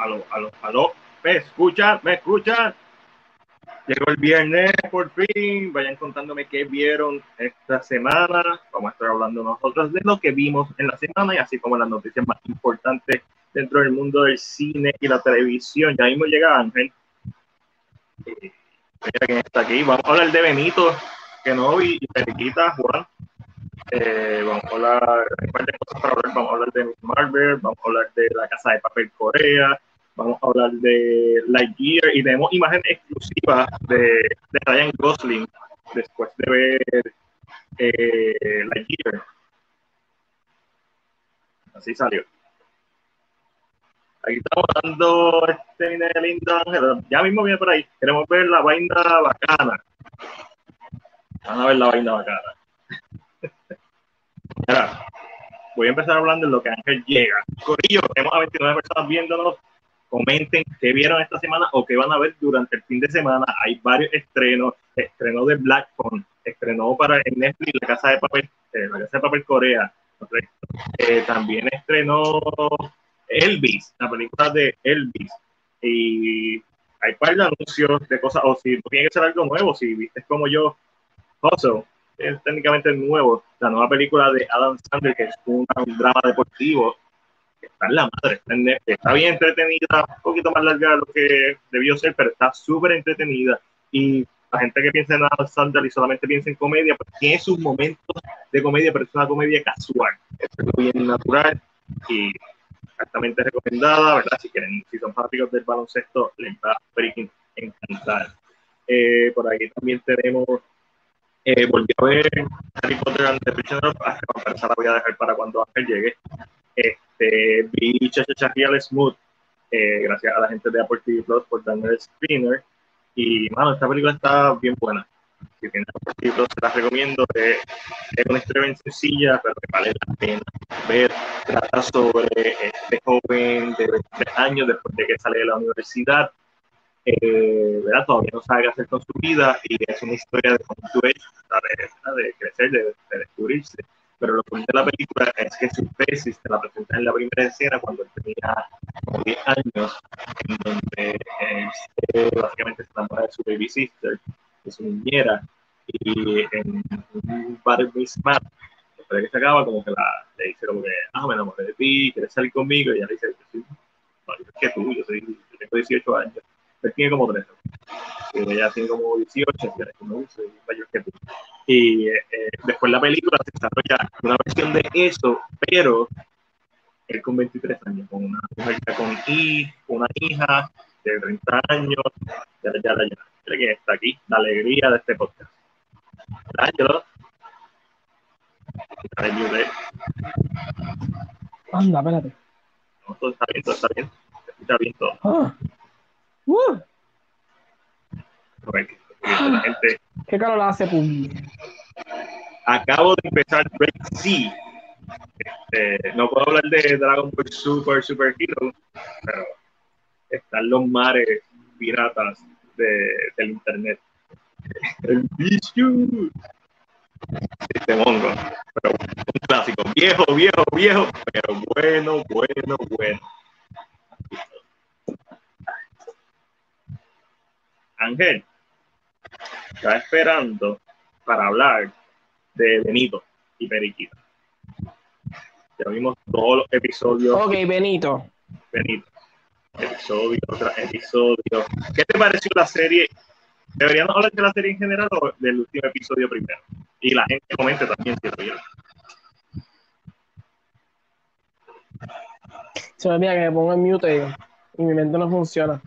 aló, aló, aló. ¿Me escuchan? ¿Me escuchan? Llegó el viernes por fin. Vayan contándome qué vieron esta semana. Vamos a estar hablando nosotros de lo que vimos en la semana y así como las noticias más importantes dentro del mundo del cine y la televisión. Ya mismo llega Ángel. Eh, mira quién está aquí. Vamos a hablar de Benito, que no vi, y Periquita, Juan. Eh, vamos a hablar de cosas para hablar. Vamos a hablar de Marvel, vamos a hablar de la Casa de Papel Corea, vamos a hablar de Lightyear y tenemos imagen exclusiva de, de Ryan Gosling después de ver eh, Lightyear. Así salió. Aquí estamos dando este lindo ángel. Ya mismo viene por ahí. Queremos ver la vaina bacana. Vamos a ver la vaina bacana. Mira, voy a empezar hablando de lo que Ángel llega. Corillo, tenemos a 29 personas viéndonos. Comenten qué vieron esta semana o qué van a ver durante el fin de semana. Hay varios estrenos. Estrenó de Black Phone, estrenó para el Netflix La Casa de Papel, eh, La Casa de Papel Corea. Eh, también estrenó Elvis, la película de Elvis. Y hay par de anuncios de cosas, o si tiene que ser algo nuevo, si viste como yo, Hustle, es técnicamente nuevo, la nueva película de Adam Sandler, que es un, drama deportivo, está en la madre, está, bien entretenida, un poquito más larga de lo que debió ser, pero está súper entretenida. Y la gente que piensa en Adam Sandler y solamente piensa en comedia, pues tiene sus momentos de comedia, pero es una comedia casual, es algo bien natural y exactamente recomendada, ¿verdad? Si quieren, si son fanáticos del baloncesto, les va a encantar. Eh, por ahí también tenemos, eh, volví a ver Harry Potter and the Prisoner of Azkaban, esa la voy a dejar para cuando Ángel llegue. Este, vi Chacha Real Smooth, eh, gracias a la gente de Apple TV Plus por darme el screener. Y, mano, esta película está bien buena si tienen libros, se las recomiendo. Es, es una historia bien sencilla, pero que vale la pena ver. Trata sobre este joven de 23 años, después de que sale de la universidad, eh, ¿verdad? todavía no sabe qué hacer con su vida y es una historia de cómo tú de, de crecer, de, de, descubrirse. Pero lo que de la película es que su tesis te la presenta en la primera escena cuando él tenía como 10 años, en donde básicamente se enamora de su baby sister de su niñera, y en un bar misma, después de que se acaba, como que la, le dice como que, ah, me enamoré de ti, quieres salir conmigo, y ella le dice, no, yo es que tú, yo, soy, yo tengo 18 años, él tiene como 13, y ella tiene como 18, y él no, soy mayor que tú. Y eh, después la película se desarrolla una versión de eso, pero él con 23 años, con una mujer con, una hija de 30 años, ya, ya, ya, ya que está aquí, la alegría de este podcast. Ángelo. Anda, espérate. No, todo está bien, todo está bien. Está bien todo. Ah. Uh. gente... ¿Qué calor hace, pum? Acabo de empezar Red Sea. Este, no puedo hablar de Dragon Ball Super Super Hero, pero están los mares piratas de, del internet. El bicho. Este mongo. Pero un clásico. Viejo, viejo, viejo. Pero bueno, bueno, bueno. Ángel. Está esperando para hablar de Benito y Periquita. Ya vimos todos los episodios. Ok, Benito. Benito episodio tras episodio. ¿Qué te pareció la serie? ¿Deberíamos hablar de la serie en general o del último episodio primero? Y la gente comente también si lo Se me olvida que me pongo en mute y, mi mente no funciona.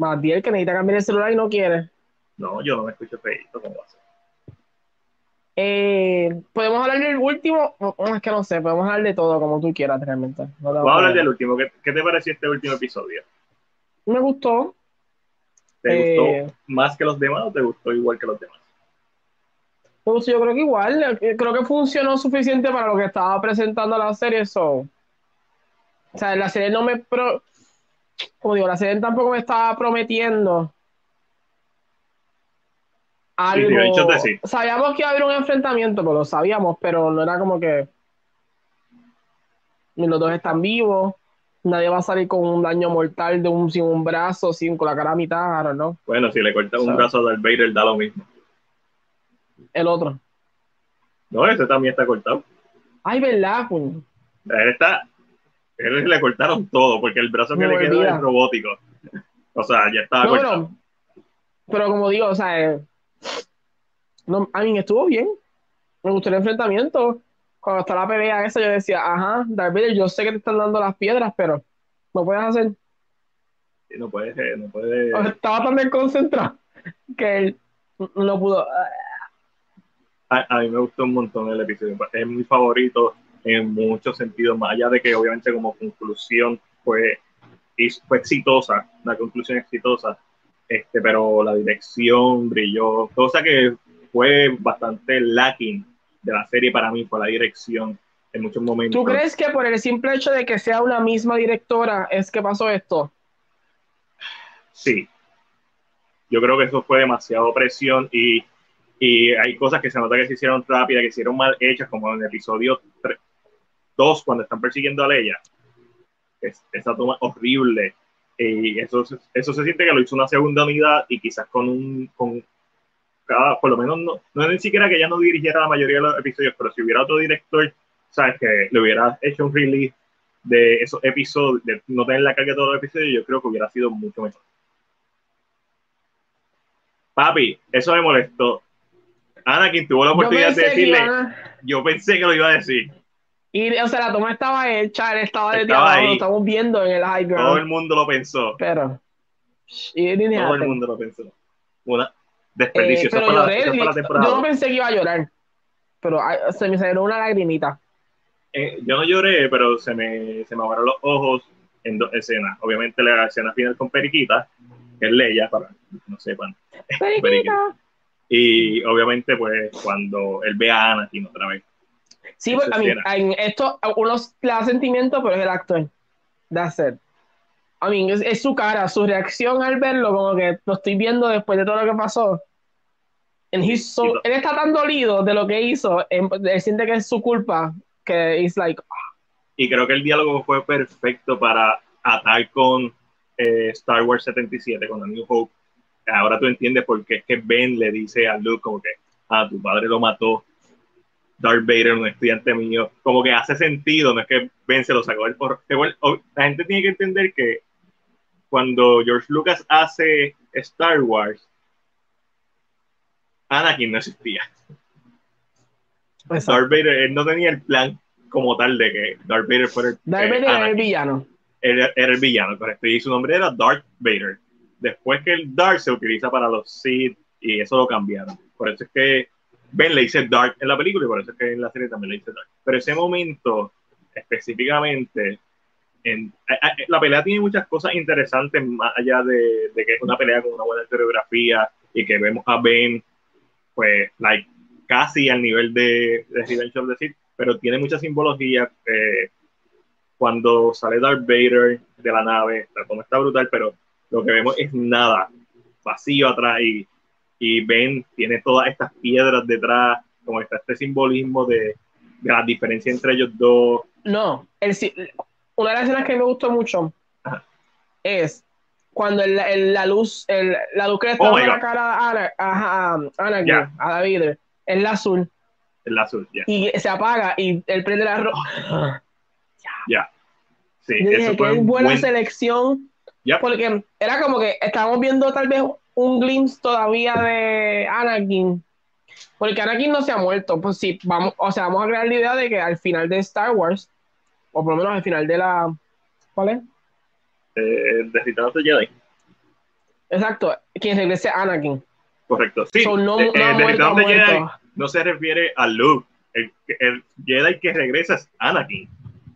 Más bien que necesita cambiar el celular y no quiere. No, yo no me escucho feito, ¿cómo va a ser? Eh, podemos hablar del último, es que no sé, podemos hablar de todo como tú quieras realmente. Vamos a hablar del último. ¿Qué, te pareció este último episodio? Me gustó. ¿Te gustó eh, más que los demás o te gustó igual que los demás? Pues yo creo que igual, eh, creo que funcionó suficiente para lo que estaba presentando la serie. So. O sea, la serie no me. Pro... Como digo, la serie tampoco me estaba prometiendo algo. Sabíamos que iba a haber un enfrentamiento, pues lo sabíamos, pero no era como que. Los dos están vivos. Nadie va a salir con un daño mortal de un sin un brazo, sin con la cara a mitad, ¿no? Bueno, si le cortas un brazo a Darth Vader da lo mismo. El otro. No, ese también está cortado. Ay, ¿verdad? Él está. Él le cortaron todo, porque el brazo que le queda es robótico. O sea, ya estaba cortado. Pero, como digo, o sea, eh, no, a mí estuvo bien. Me gustó el enfrentamiento. Cuando está la pelea esa, yo decía, ajá, Darth Vader, yo sé que te están dando las piedras, pero no puedes hacer. Sí, no puedes, eh, no puedes. Estaba tan desconcentrado que él no pudo a, mí me gustó un montón el episodio. Es mi favorito en muchos sentidos, más allá de que obviamente como conclusión fue, fue exitosa, una conclusión exitosa, este, pero la dirección brilló, cosa que fue bastante lacking de la serie para mí, fue la dirección en muchos momentos. ¿Tú crees que por el simple hecho de que sea una misma directora es que pasó esto? Sí. Yo creo que eso fue demasiado presión y y hay cosas que se nota que se hicieron rápidas, que se hicieron mal hechas, como en el episodio 2, cuando están persiguiendo a Leia. Es, esa toma horrible. Y eso, eso se siente que lo hizo una segunda unidad y quizás con un. Con cada, por lo menos, no, no es ni siquiera que ella no dirigiera la mayoría de los episodios, pero si hubiera otro director, ¿sabes? Que le hubiera hecho un release de esos episodios, de no tener la carga de todos los episodios, yo creo que hubiera sido mucho mejor. Papi, eso me molestó Anakin tuvo la oportunidad de decirle, yo pensé que lo iba a decir. Y, o sea, la toma estaba hecha, él estaba de estaba lo estamos viendo en el high ground. Todo el mundo lo pensó. Pero, todo el mundo lo pensó. Una desperdicio. Eh, pero lloré, yo no pensé que iba a llorar, pero se me salió una lagrimita. Eh, yo no lloré, pero se me, se me abrieron los ojos en dos escenas. Obviamente la escena final con Periquita, que es Leia, para que no sepan. Periquita. Y obviamente, pues, cuando él ve a Anakin otra vez. Sí, pues, a mí, en esto uno le da sentimiento, pero es el actor. That's it. I mean, es, su cara, su reacción al verlo, como que lo estoy viendo después de todo lo que pasó. él está tan dolido de lo que hizo, él, siente que es su culpa, que es like. Ah. Y creo que el diálogo fue perfecto para atar con eh, Star Wars 77, con A New Hope, ahora tú entiendes por qué es que Ben le dice a Luke como que, ah, tu padre lo mató, Darth Vader, un estudiante mío, como que hace sentido, no es que Ben se lo sacó del porro. La gente tiene que entender que cuando George Lucas hace Star Wars, Anakin no existía. Darth Vader, él no tenía el plan como tal de que Darth Vader fuera el, Darth Vader era el villano. Era, era, el villano, correcto. Y su nombre era Darth Vader después que el Dark se utiliza para los Sith y eso lo cambiaron. Por eso es que Ben le dice Dark en la película y por eso es que en la serie también le dice Dark. Pero ese momento específicamente, en, la pelea tiene muchas cosas interesantes más allá de, que es una pelea con una buena coreografía y que vemos a Ben pues like casi al nivel de, de the Sith, pero tiene mucha simbología. Eh, cuando sale Darth Vader de la nave, la toma está brutal, pero lo que vemos es nada, vacío atrás y, y Ben tiene todas estas piedras detrás, como está este simbolismo de, la diferencia entre ellos dos. No, el, una de las escenas que me gustó mucho es cuando el, la luz, el, la luz que le está oh la cara a Ana, a, a David, es la azul. Es la azul, ya. Y se apaga y él prende la roja. Ya. Sí, eso fue que buena selección porque era como que estábamos viendo tal vez un glimpse todavía de Anakin. Porque Anakin no se ha muerto. Pues sí, vamos, o sea, vamos a crear la idea de que al final de Star Wars, o por lo menos al final de la. ¿Cuál es? Eh, de Jedi. Exacto, quien regrese Anakin. Correcto. Sí, no, eh, no, de Jedi no se refiere a Luke. El, el Jedi que regresa es Anakin.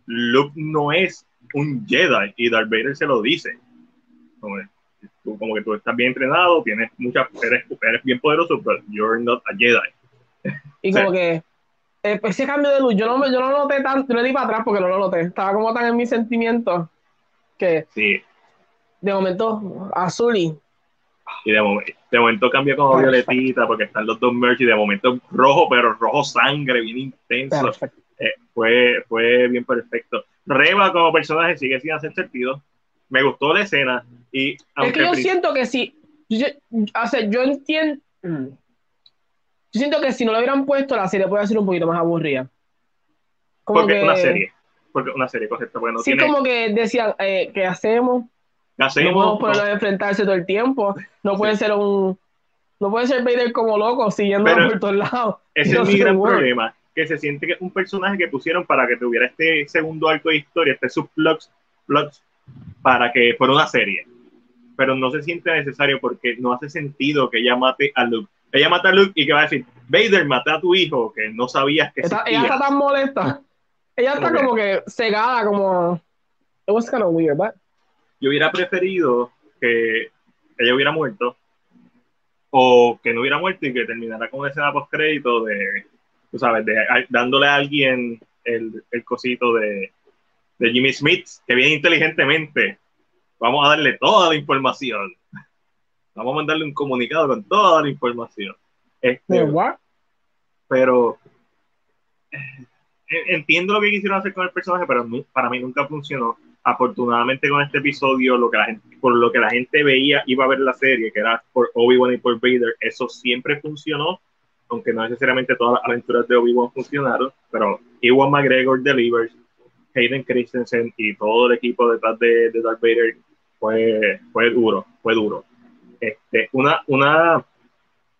Luke no es un Jedi y Darth Vader se lo dice como, que tú estás bien entrenado, tienes muchas, eres, eres bien poderoso, pero you're not a Jedi. Y como que eh, ese cambio de luz, yo no, yo no lo noté tanto, yo le di para atrás porque no lo noté, estaba como tan en mis sentimientos que sí. de momento azul y y de, momento cambia como violetita porque están los dos merch y de momento rojo, pero rojo sangre, bien intenso. Eh, fue, fue bien perfecto. Reba como personaje sigue sin hacer sentido. Me gustó la escena. Y es que yo siento que si. Yo, o sea, yo entiendo. Yo siento que si no lo hubieran puesto, la serie puede ser un poquito más aburrida. porque es una serie. Porque una serie, correcto. Bueno, sí, como que decían, eh, ¿qué hacemos? No podemos ponerlo a enfrentarse todo el tiempo. No puede ser un. No puede ser Vader como loco, siguiendo por todos lados. Ese es mi gran problema. Que se siente que es un personaje que pusieron para que tuviera este segundo arco de historia, este subplot, para que fuera una serie. Pero no se siente necesario porque no hace sentido que ella mate a Luke ella mata a Luke y que va a decir, Vader, mata a tu hijo, que no sabías que está, Ella está tan molesta. Ella está como que cegada, como... It was kind of weird, but... Yo hubiera preferido que ella hubiera muerto o que no hubiera muerto y que terminara con una escena post-crédito de, tú sabes, de, dándole a alguien el, el cosito de, de Jimmy Smith, que viene inteligentemente, vamos a darle toda la información vamos a mandarle un comunicado con toda la información. Este, pero eh, entiendo lo que quisieron hacer con el personaje, pero para mí nunca funcionó. Afortunadamente con este episodio, lo que la gente, por lo que la gente veía, iba a ver la serie, que era por Obi-Wan y por Vader, eso siempre funcionó, aunque no necesariamente todas las aventuras de Obi-Wan funcionaron, pero Ewan McGregor delivers, Hayden Christensen y todo el equipo detrás de, de Darth Vader fue, fue duro, fue duro. Este, una, una,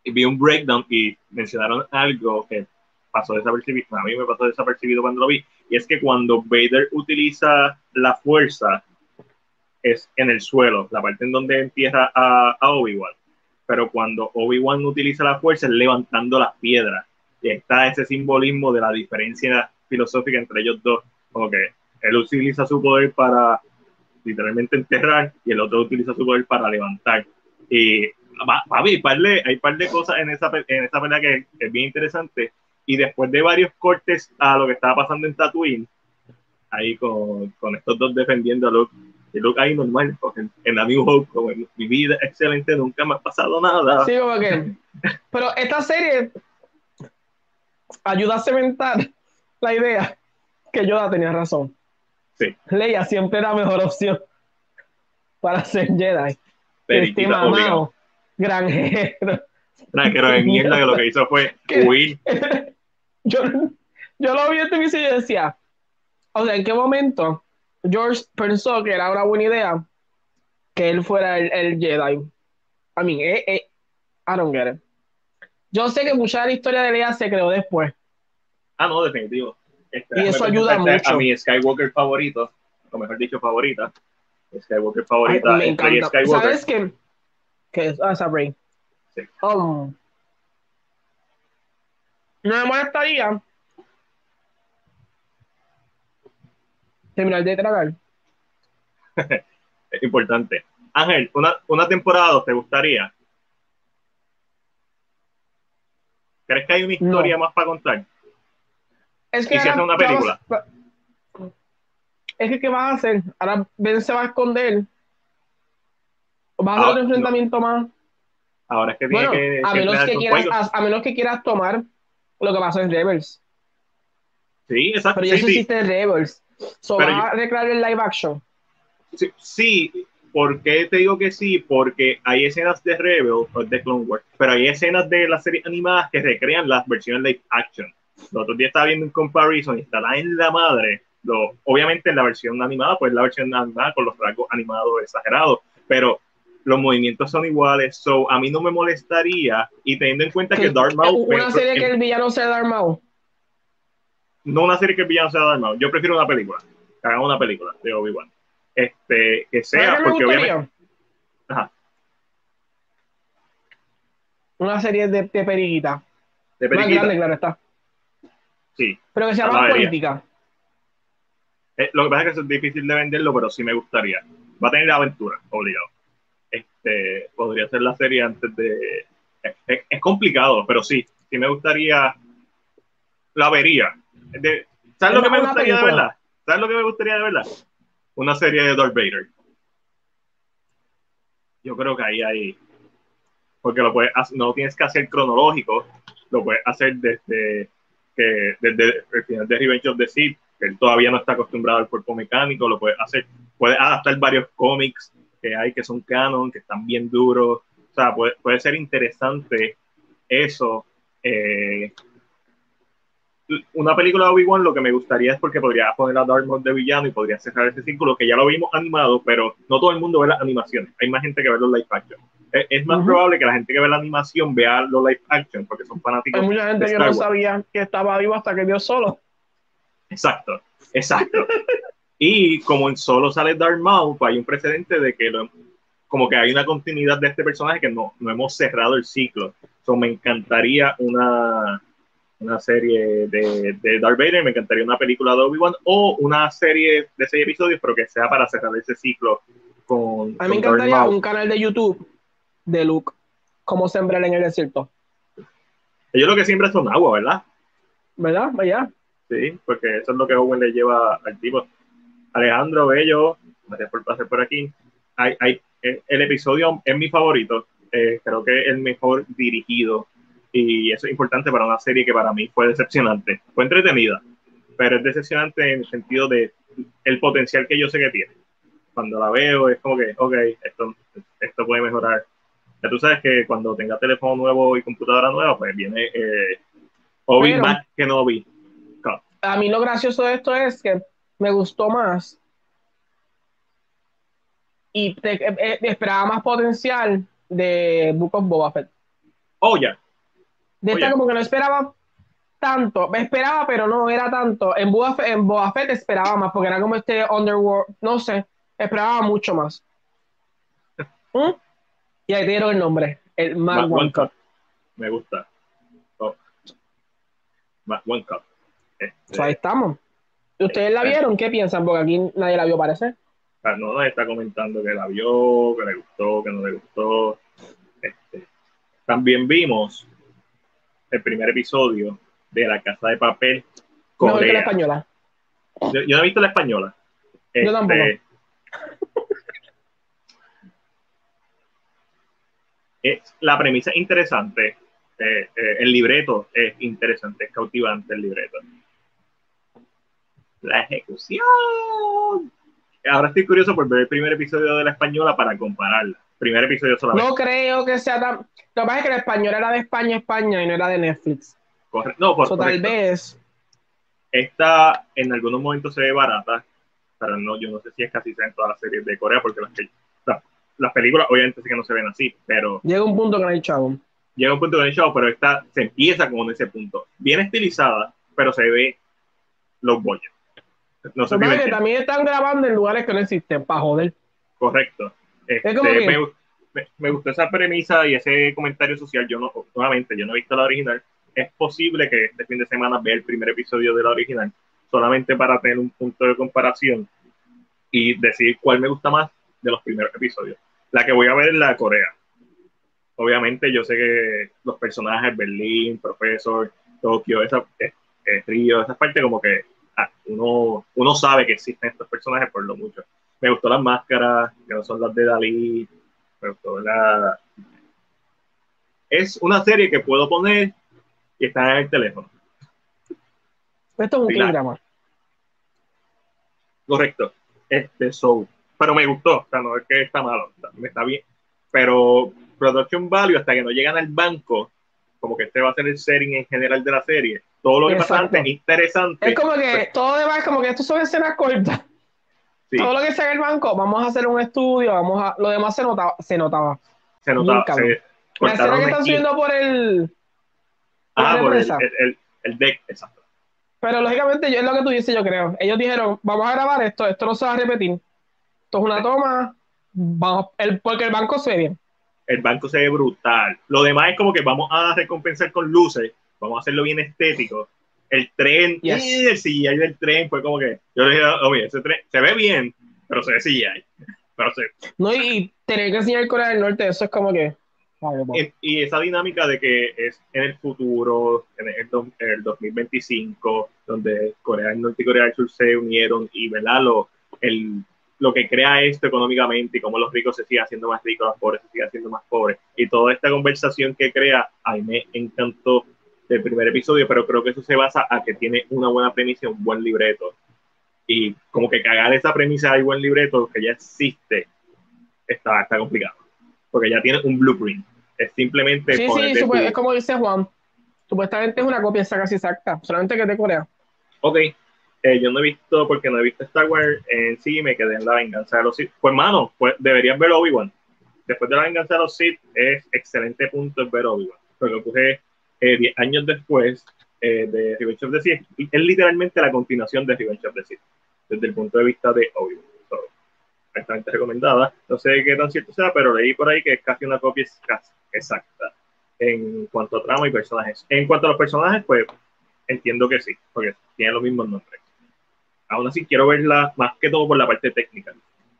vi un breakdown y mencionaron algo que pasó desapercibido, a mí me pasó desapercibido cuando lo vi, y es que cuando Vader utiliza la fuerza es en el suelo, la parte en donde empieza a, a Obi-Wan, pero cuando Obi-Wan utiliza la fuerza es levantando las piedras, y está ese simbolismo de la diferencia filosófica entre ellos dos, como que él utiliza su poder para literalmente enterrar y el otro utiliza su poder para levantar. Y hay par de, hay par de cosas en esa, en esa pelea que es bien interesante. Y después de varios cortes a lo que estaba pasando en Tatooine, ahí con, con estos dos defendiendo a Luke, y Luke ahí normal, en, en la New Hope, como en mi vida excelente, nunca me ha pasado nada. Sí, como que. Pero esta serie ayuda a cementar la idea que Yoda tenía razón. Sí. Leia siempre era la mejor opción para ser Jedi este mamado, granjero. Granjero de mierda que lo que hizo fue huir. yo, yo lo vi este y decía, o sea, ¿en qué momento George pensó que era una buena idea que él fuera el, Jedi? I mean, eh, eh, I don't get it. Yo sé que mucha de la historia de Leia se creó después. Ah, no, definitivo. Este, y eso ayuda mucho. A mi Skywalker favorito, o mejor dicho, favorita, Skywalker favorita. me encanta. ¿Sabes qué? ¿Qué es? Ah, Sabrina. Sí. Um, no me molestaría terminar de tragar. es importante. Ángel, una, una temporada te gustaría. ¿Crees que hay una historia más para contar? Es que ¿Y si hace una película? es que ¿qué vas a hacer? Ahora Ben se va a esconder. ¿Vas a hacer un enfrentamiento más? Ahora es que tiene que, a, menos que quieras, a, menos que quieras tomar lo que pasó en Rebels. Sí, exacto. Pero ya sí, existe en Rebels. So, ¿Vas a recrear el live action? Sí, sí, ¿por qué te digo que sí? Porque hay escenas de Rebels o de Clone Wars, pero hay escenas de las series animadas que recrean las versiones live action. El otro día estaba viendo un comparison y estará en la madre obviamente en la versión animada, pues la versión animada con los rasgos animados exagerados, pero los movimientos son iguales, so a mí no me molestaría, y teniendo en cuenta que Darth Maul... ¿Una serie que el villano sea Darth Maul? No una serie que el villano sea Darth Maul, yo prefiero una película, que hagan una película de Obi-Wan. Este, que sea, porque obviamente... Ajá. Una serie de, de periquita. De periquita. Más grande, claro está. Sí. Pero que sea más política. Eh, lo que pasa es que es difícil de venderlo, pero sí me gustaría. Va a tener aventura, obligado. Este, podría ser la serie antes de. Es, complicado, pero sí, sí me gustaría. La vería. ¿Sabes lo que me gustaría de verdad? ¿Sabes lo que me gustaría de verdad? Una serie de Darth Vader. Yo creo que ahí hay. Porque lo puedes no tienes que hacer cronológico, lo puedes hacer desde, que, desde el final de Revenge of the Sith él todavía no está acostumbrado al cuerpo mecánico, lo puede hacer, puede adaptar varios cómics que hay que son canon, que están bien duros, o sea, puede, puede ser interesante eso. Eh, una película de Obi-Wan lo que me gustaría es porque podría poner a Darth Maul de villano y podría cerrar ese círculo que ya lo vimos animado, pero no todo el mundo ve las animaciones. Hay más gente que ve los live action. Es, más probable que la gente que ve la animación vea los live action porque son fanáticos. Hay mucha gente que no sabía que estaba vivo hasta que vio solo. Exacto, exacto. y como en solo sale Darth Maul, pues hay un precedente de que como que hay una continuidad de este personaje que no, no hemos cerrado el ciclo. So, me encantaría una una serie de, de Darth Vader, me encantaría una película de Obi-Wan o una serie de seis episodios, pero que sea para cerrar ese ciclo con. A mí me encantaría un canal de YouTube de Luke, como sembrar en el desierto. Ellos lo que siempre son agua, ¿verdad? ¿Verdad? Vaya. Sí, porque eso es lo que Owen le lleva al tipo. Alejandro Bello, gracias por pasar por aquí. Hay, hay, el episodio es mi favorito, eh, creo que es el mejor dirigido y eso es importante para una serie que para mí fue decepcionante. Fue entretenida, pero es decepcionante en el sentido de el potencial que yo sé que tiene. Cuando la veo es como que, ok, esto, esto puede mejorar. Ya tú sabes que cuando tenga teléfono nuevo y computadora nueva, pues viene eh, Obi más que no vi. A mí lo gracioso de esto es que me gustó más y te, eh, eh, esperaba más potencial de Book of Boba Fett. Oh, ya. De esta como que no esperaba tanto, me esperaba, pero no era tanto. En Boba, Fett, en Boba Fett esperaba más, porque era como este Underworld, no sé, esperaba mucho más. ¿Mm? Y ahí te dieron el nombre, el Mark One, Cup. Me gusta. Oh. One Cup. Este... ahí estamos. ¿Ustedes la vieron? ¿Qué piensan? Porque aquí nadie la vio, parece. Ah, no, nadie está comentando que la vio, que le gustó, que no le gustó. Este, también vimos el primer episodio de La Casa de Papel Corea. No, la española. Yo, no he visto la española. Yo tampoco. Es, la premisa es interesante. Eh, eh, el libreto es interesante, es cautivante el libreto. La ejecución. Ahora estoy curioso por ver el primer episodio de la española para compararla primer episodio solamente. No creo que sea tan. Lo que pasa es que el español era de España, España y no era de Netflix. Correcto. No, por, tal vez. Esta en algunos momentos se ve barata, pero no, yo no sé si es casi en todas las series de Corea, porque las, las, películas obviamente sí que no se ven así, pero. Llega un punto que no hay chavo. Llega un punto que no hay chavo, pero esta se empieza con ese punto. Bien estilizada, pero se ve los bollos. No sé si también están grabando en lugares que no existen, para joder. Correcto. Este, me, gustó esa premisa y ese comentario social. Yo no, nuevamente, yo no he visto la original. Es posible que este fin de semana vea el primer episodio de la original, solamente para tener un punto de comparación y decir cuál me gusta más de los primeros episodios. La que voy a ver es la de Corea. Obviamente, yo sé que los personajes, Berlín, Profesor, Tokio, esa, eh, eh, Río, esa parte como que ah, uno, uno sabe que existen estos personajes por lo mucho me gustó las máscaras, que no son las de Dalí, me gustó la... Es una serie que puedo poner y está en el teléfono. Esto es un. Correcto. Este show. Pero me gustó, o sea, no es que está malo, me está bien. Pero Production Value, hasta que no llegan al banco, como que este va a ser el setting en general de la serie. Todo lo que pasa antes es interesante. Es como que todo demás, como que esto son escenas cortas. Todo lo que sea en el banco, vamos a hacer un estudio, vamos a. Lo demás se notaba. Se notaba. Se notaba. Se la escena que están subiendo por el. ah, por el, el, deck, exacto. Pero lógicamente, yo, es lo que tú dices, yo creo. Ellos dijeron, vamos a grabar esto, esto no se va a repetir. Esto es una toma, vamos, el, porque el banco se ve bien. El banco se ve brutal. Lo demás es como que vamos a recompensar con luces, vamos a hacerlo bien estético el tren, y el CGI del tren fue como que, yo le dije, oye, ese tren se ve bien, pero se ve CGI. Pero se... No, y tener que enseñar Corea del Norte, eso es como que... y, esa dinámica de que es en el futuro, en el, 2025, donde Corea del Norte y Corea del Sur se unieron y, ¿verdad? Lo, el, lo que crea esto económicamente y cómo los ricos se siguen haciendo más ricos, los pobres se siguen haciendo más pobres. Y toda esta conversación que crea, a mí me encantó del primer episodio, pero creo que eso se basa a que tiene una buena premisa, un buen libreto. Y como que cagar esa premisa de buen libreto que ya existe está, está complicado. Porque ya tiene un blueprint. Es simplemente. Sí, sí, es como dice Juan. Supuestamente es una copia casi exacta, solamente que es de Corea. Ok, eh, yo no he visto, porque no he visto Star Wars en sí, me quedé en la venganza de los Sith. Pues, hermano, pues deberías ver Obi-Wan. Después de la venganza de los Sith, es excelente punto ver Obi-Wan. Porque ocurre 10 eh, años después eh, de Revenge of the Sith. Es literalmente la continuación de Revenge of the Sith, desde el punto de vista de Obi-Wan. So, recomendada. No sé qué tan cierto sea, pero leí por ahí que es casi una copia exacta en cuanto a trama y personajes. En cuanto a los personajes, pues entiendo que sí, porque tienen los mismos nombres aún así quiero verla más que todo por la parte técnica,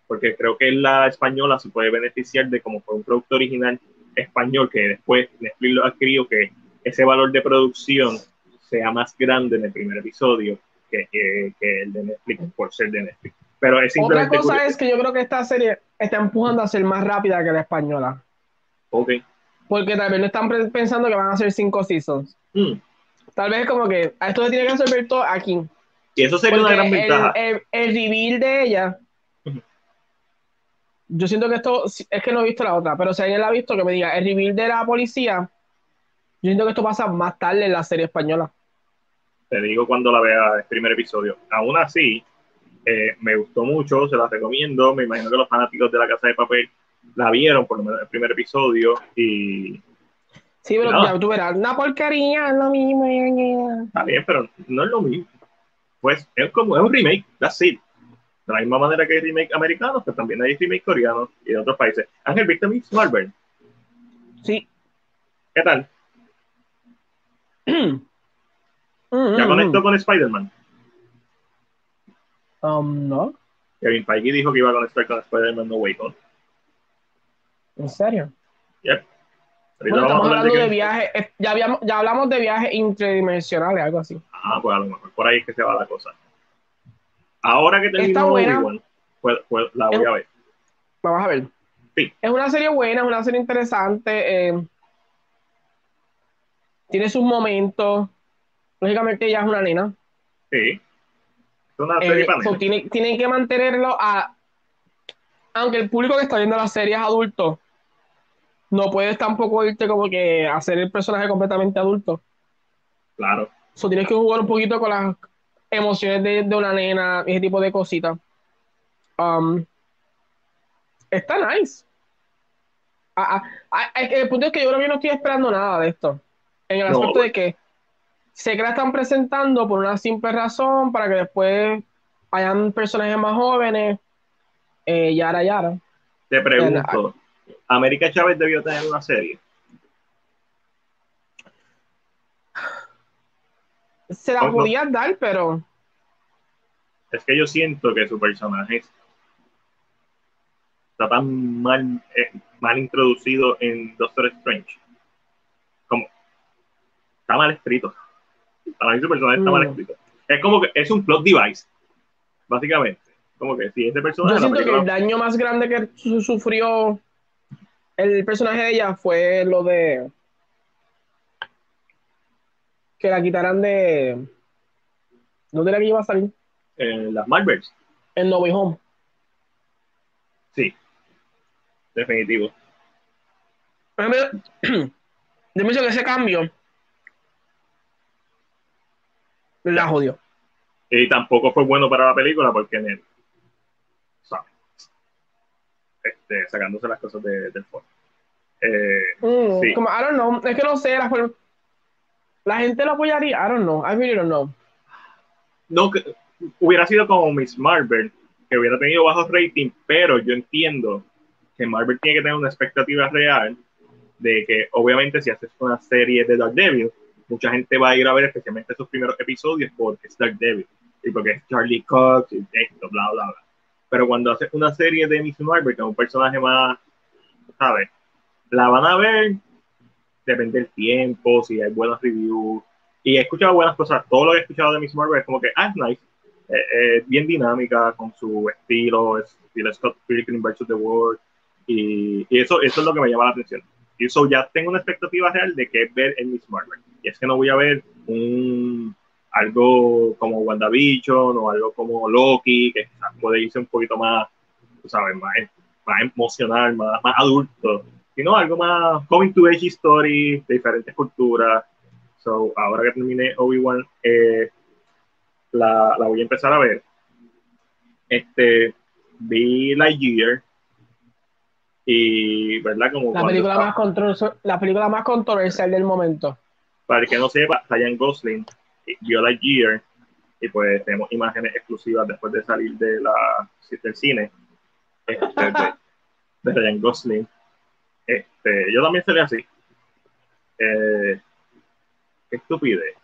porque creo que la española se puede beneficiar de como fue un producto original español que después Netflix lo adquirió, que ese valor de producción sea más grande en el primer episodio que, que, el de Netflix por ser de Netflix. Pero es Otra cosa es que yo creo que esta serie está empujando a ser más rápida que la española. Ok. Porque tal vez no están pensando que van a ser cinco seasons. Mm. Tal vez como que a esto se tiene que resolver todo aquí. Y eso sería una gran ventaja. El, el, reveal de ella. Yo siento que esto, es que no he visto la otra, pero si alguien la ha visto, que me diga, el reveal de la policía, yo siento que esto pasa más tarde en la serie española. Te digo cuando la vea el primer episodio. Aún así, eh, me gustó mucho, se la recomiendo. Me imagino que los fanáticos de la Casa de Papel la vieron por lo menos el primer episodio y. Sí, pero ya tú verás, una porquería, es lo mismo. Está bien, pero no es lo mismo pues es como es un remake, that's it. De la misma manera que hay remake americanos, pero también hay remake coreanos y de otros países. Ángel, ¿viste Miss Marvel? Sí. ¿Qué tal? ¿Ya conectó con Spider-Man? Um, no. Kevin Feige dijo que iba a conectar con Spider-Man No Way Home. ¿En serio? Yep. Estamos hablando de, viajes, eh, ya, habíamos, ya hablamos de viajes interdimensionales, algo así. Ah, pues a lo mejor por ahí es que se va la cosa. Ahora que terminó Obi-Wan, pues, pues, la voy a ver. Vamos a ver. Sí. Es una serie buena, es una serie interesante. Eh, tiene sus momentos. Lógicamente ella es una nena. Sí. Es una serie eh, para tienen, que mantenerlo a... Aunque el público que está viendo la serie es adulto, no puedes tampoco irte como que hacer el personaje completamente adulto. Claro. So, tienes que jugar un poquito con las emociones de, de una nena, ese tipo de cositas. Um, está nice. Ah, ah, ah, el punto es que yo creo que no estoy esperando nada de esto. En el aspecto de que sé que la están presentando por una simple razón, para que después hayan personajes más jóvenes. Eh, yara, yara. Te pregunto, ¿América Chávez debió tener una serie? Se la podía dar, pero. Es que yo siento que su personaje está tan mal, eh, mal introducido en Doctor Strange. Como. Está mal escrito. Para mí su personaje está mal mm. escrito. Es como que es un plot device. Básicamente. Como que si ese personaje. Yo siento que el daño más grande que sufrió el personaje de ella fue lo de que la quitaran de. ¿Dónde era que iba a salir? En las Marvels. En No Way Home. Sí. Definitivo. Yo pienso que ese cambio la jodió. Y tampoco fue bueno para la película porque en este, sacándose las cosas de, del fondo. Eh, mm, sí. Como, I don't know, es que no sé, la, la gente lo apoyaría. I don't know. I really don't know. No, que, hubiera sido como Miss Marvel, que hubiera tenido bajos rating, pero yo entiendo que Marvel tiene que tener una expectativa real de que, obviamente, si haces una serie de Dark Devil, mucha gente va a ir a ver especialmente esos primeros episodios porque es Dark Devil y porque es Charlie Cox y esto, bla, bla, bla. Pero cuando haces una serie de Miss Marvel, que es un personaje más, ¿sabes? La van a ver depende del tiempo, si hay buenos reviews. Y he escuchado buenas cosas. Todo lo que he escuchado de Miss Marvel es como que, ah, es nice. Eh, bien dinámica, con su estilo, estilo Scott Pilgrim vs. The World. Y, y, eso, eso es lo que me llama la atención. Y eso ya tengo una expectativa real de que es ver en Miss Marvel. Y es que no voy a ver un algo como WandaVision o algo como Loki, que puede irse un poquito más, tú sabes, más, más emocional, más, más adulto, sino algo más coming to age story de diferentes culturas. So, ahora que terminé Obi-Wan, eh, la, la voy a empezar a ver. Este, vi Lightyear y, ¿verdad? Como la película, más la película más controversial del momento. Para el que no sepa, Ryan Gosling vio Lightyear y pues tenemos imágenes exclusivas después de salir de la, del cine este, de, Ryan Gosling. Este, yo también sería así. Eh, qué estupidez.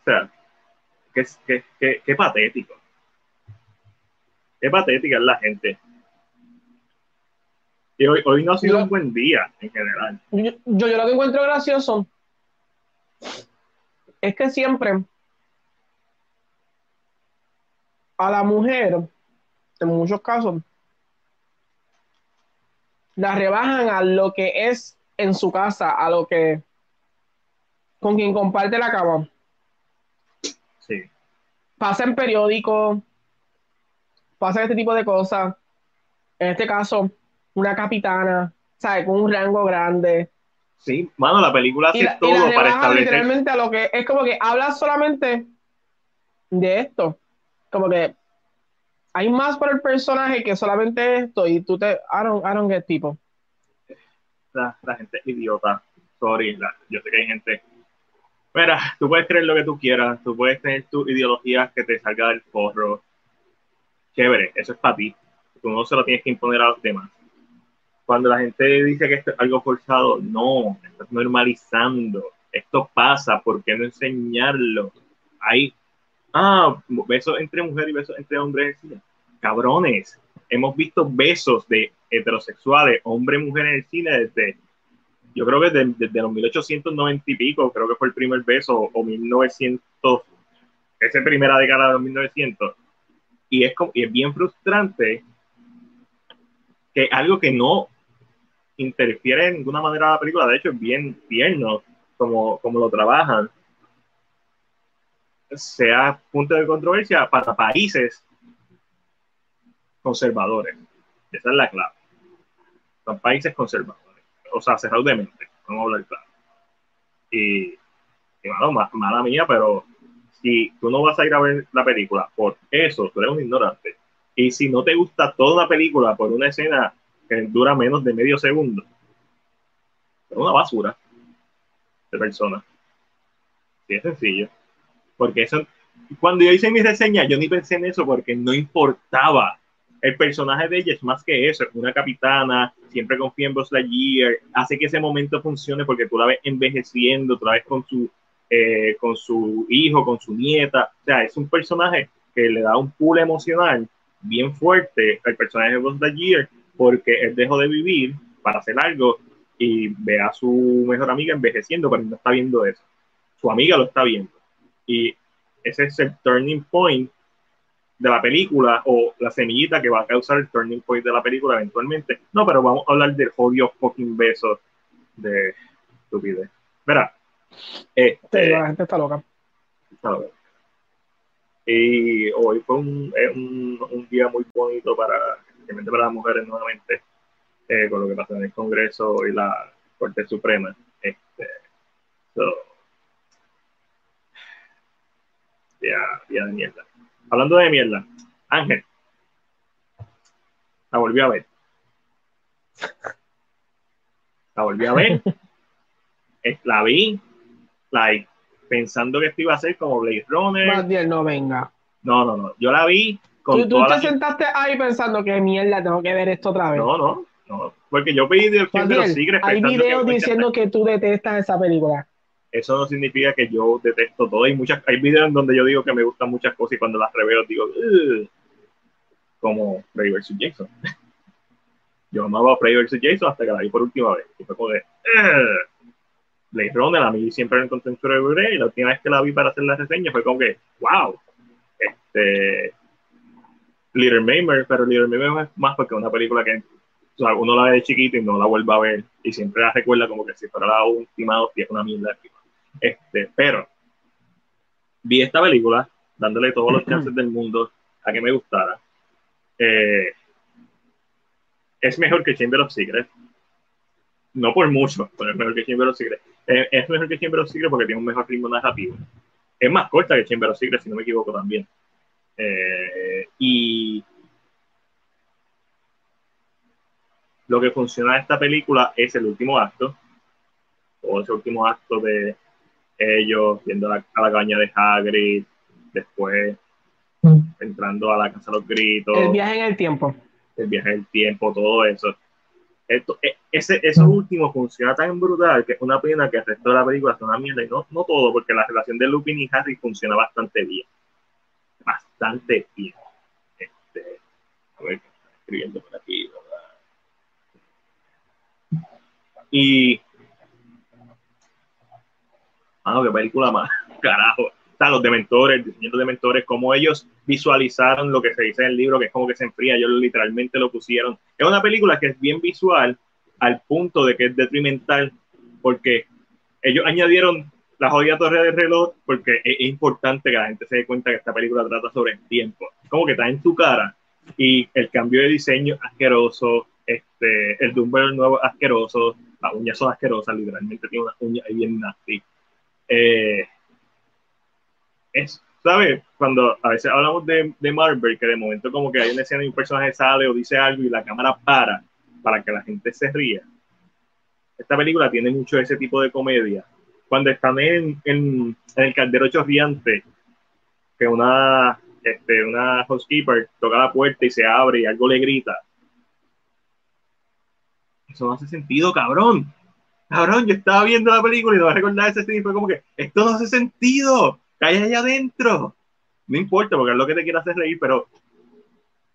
O sea, qué, qué, qué, qué patético. Qué patética es la gente. Y hoy, hoy no ha sido un buen día en general. Yo, yo, lo que encuentro gracioso es que siempre a la mujer, en muchos casos, la rebajan a lo que es en su casa, a lo que con quien comparte la cama. Sí. Pasa en periódicos, pasa este tipo de cosas. En este caso, una capitana, ¿sabes? Con un rango grande. Sí, mano, la película hace todo para establecer. Literalmente a lo que es como que habla solamente de esto. Como que hay más por el personaje que solamente esto y tú te. I don't, I don't get tipo. La, la gente es idiota. Sorry, yo sé que hay gente. Mira, tú puedes creer lo que tú quieras, tú puedes tener tu ideología que te salga del forro, chévere, eso es para ti. Tú no se lo tienes que imponer a los demás. Cuando la gente dice que esto es algo forzado, no, estás normalizando. Esto pasa, ¿por qué no enseñarlo? Hay, ah, besos entre mujeres y besos entre hombres. Cabrones, hemos visto besos de heterosexuales, hombre y mujer en el cine desde, yo creo que desde, los 1890 y pico, creo que fue el primer beso, o 1900, esa primera década de los 1900 y es, y es bien frustrante que algo que no interfiere en ninguna manera la película, de hecho es bien tierno como, como lo trabajan, sea punto de controversia para países conservadores. Esa es la clave. Son países conservadores. O sea, cerrados de mente. Vamos a hablar claro. Y, y bueno, mala mía, pero si tú no vas a ir a ver la película por eso, tú eres un ignorante. Y si no te gusta toda la película por una escena que dura menos de medio segundo, es una basura de persona. Sí, es sencillo. Porque eso, cuando yo hice mi reseña, yo ni pensé en eso porque no importaba. El personaje de ella es más que eso, es una capitana, siempre confía en Buzz Lightyear, hace que ese momento funcione porque tú la ves envejeciendo, tú la ves con su eh, con su hijo, con su nieta. O sea, es un personaje que le da un pool emocional bien fuerte al personaje de Buzz Lightyear porque él dejó de vivir para hacer algo y ve a su mejor amiga envejeciendo, pero no está viendo eso. Su amiga lo está viendo. Y ese es el turning point de la película o la semillita que va a causar el turning point de la película eventualmente. No, pero vamos a hablar del odio fucking beso de estupidez. Verá, este, la gente está loca. Y hoy fue un, un, día muy bonito para, para las mujeres nuevamente, eh, con lo que pasó en el Congreso y la Corte Suprema. Este, ya, ya de mierda. Hablando de mierda, Ángel, la volví a ver. La volví a ver. la vi, like, pensando que esto iba a ser como Blade Runner. Más bien, no venga. No, no, no. Yo la vi ¿Tú, tú te sentaste ahí pensando que mierda, tengo que ver esto otra vez. No, no, no. Porque yo pedí de los Secret. Hay videos diciendo que tú detestas esa película. Eso no significa que yo detesto todo. Hay, muchas, hay videos en donde yo digo que me gustan muchas cosas y cuando las reveo digo, como Prey vs. Jason. yo amaba Prey vs. Jason hasta que la vi por última vez. Y fue como de, Blade Runner, a mí siempre la encontré en y la última vez que la vi para hacer la reseña fue como que, wow, este, Little Mermaid, pero Little Mermaid es más porque es una película que o sea, uno la ve de chiquito y no la vuelve a ver y siempre la recuerda como que si fuera la última hostia, una mierda. Este, pero vi esta película dándole todos los chances del mundo a que me gustara. Eh, es mejor que Chamber of Secrets. No por mucho, pero es mejor que Chamber of Secrets. Eh, es mejor que Chamber of Secrets porque tiene un mejor ritmo narrativo. Es más corta que Chamber of Secrets, si no me equivoco también. Eh, y lo que funciona en esta película es el último acto. Todo ese último acto de ellos yendo a la, a la cabaña de Hagrid, después mm. entrando a la casa de los gritos. El viaje en el tiempo. El viaje en el tiempo, todo eso. Esto, e, ese, eso mm. último funciona tan brutal que es una pena que el resto de la película es una mierda y no, no todo, porque la relación de Lupin y Harry funciona bastante bien. Bastante bien. Este, a ver qué está escribiendo por aquí, Y. Ah, qué película más. Carajo está los dementores, de dementores, cómo ellos visualizaron lo que se dice en el libro, que es como que se enfría, ellos literalmente lo pusieron. Es una película que es bien visual al punto de que es detrimental, porque ellos añadieron la jodida torre del reloj, porque es, importante que la gente se dé cuenta que esta película trata sobre el tiempo. Como que está en tu cara y el cambio de diseño asqueroso, este, el Dumber nuevo asqueroso, las uñas son asquerosas, literalmente tiene una uña ahí bien nasty. Eh, es, ¿sabes? Cuando a veces hablamos de, de, Marvel, que de momento como que hay una escena y un personaje sale o dice algo y la cámara para para que la gente se ría. Esta película tiene mucho de ese tipo de comedia. Cuando están en, el caldero chorriante, que una, este, una housekeeper toca la puerta y se abre y algo le grita. Eso no hace sentido, cabrón. Cabrón, yo estaba viendo la película y no me recordaba ese escena fue como que, esto no hace sentido cae allá adentro. No importa, porque es lo que te quiere hacer reír, pero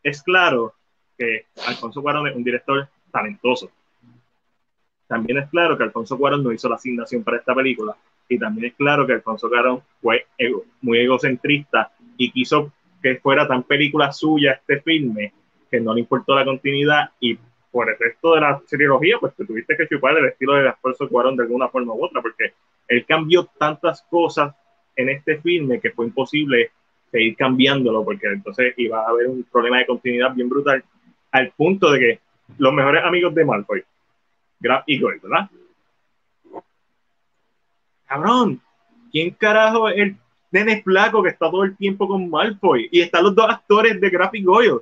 es claro que Alfonso Cuarón es un director talentoso. También es claro que Alfonso Cuarón no hizo la asignación para esta película. Y también es claro que Alfonso Cuarón fue muy egocentrista y quiso que fuera tan película suya este filme que no le importó la continuidad y por el resto de la trilogía, pues te tuviste que chupar el estilo de Alfonso Cuarón de alguna forma u otra, porque él cambió tantas cosas en este filme que fue imposible seguir cambiándolo porque entonces iba a haber un problema de continuidad bien brutal al punto de que los mejores amigos de Malfoy, Graf y Goyle, ¿verdad? Cabrón, ¿quién carajo es el nene flaco que está todo el tiempo con Malfoy? Y están los dos actores de Graf y Goyle.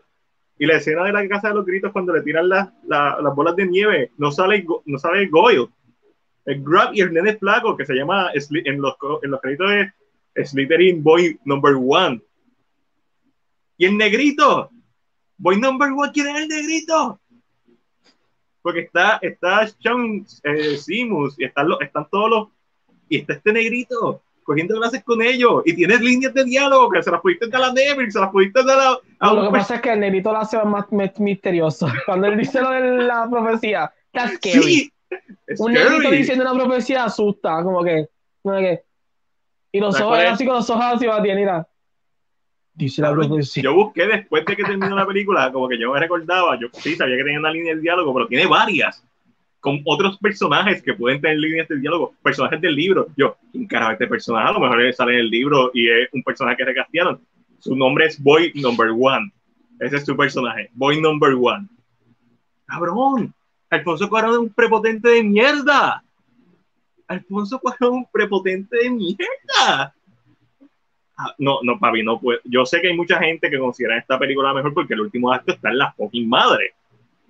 Y la escena de la casa de los gritos cuando le tiran las, las bolas de nieve, no sale, no sale Goyle. El Grab y el nene flaco que se llama en los, en los créditos de Slytherin Boy Number One. Y el negrito, Boy Number One, ¿quién es el negrito? Porque está, está Sean eh, Simus y están, los, están todos los. Y está este negrito cogiendo clases con ellos y tienes líneas de diálogo que se las pudiste dar a Neville, se las pudiste dar a. lo que pasa es que el negrito lo hace más, misterioso. Cuando él dice lo de la profecía, está scary. Un negrito diciendo una profecía asusta, como que. Como que y los ojos, así con los ojos así, mira. Dice la profecía. Yo busqué después de que terminó la película, como que yo me recordaba, yo sí sabía que tenía una línea de diálogo, pero tiene varias, con otros personajes que pueden tener líneas de diálogo, personajes del libro. Yo, ¿quién carajo este personaje? A lo mejor sale en el libro y es un personaje que recastearon. Su nombre es Boy Number One. Ese es su personaje, Boy Number One. Cabrón, Alfonso Cuarón es un prepotente de mierda. Alfonso Cuarón un prepotente de mierda. No, no, papi, no puedo. Yo sé que hay mucha gente que considera esta película mejor porque el último acto está en la fucking madre.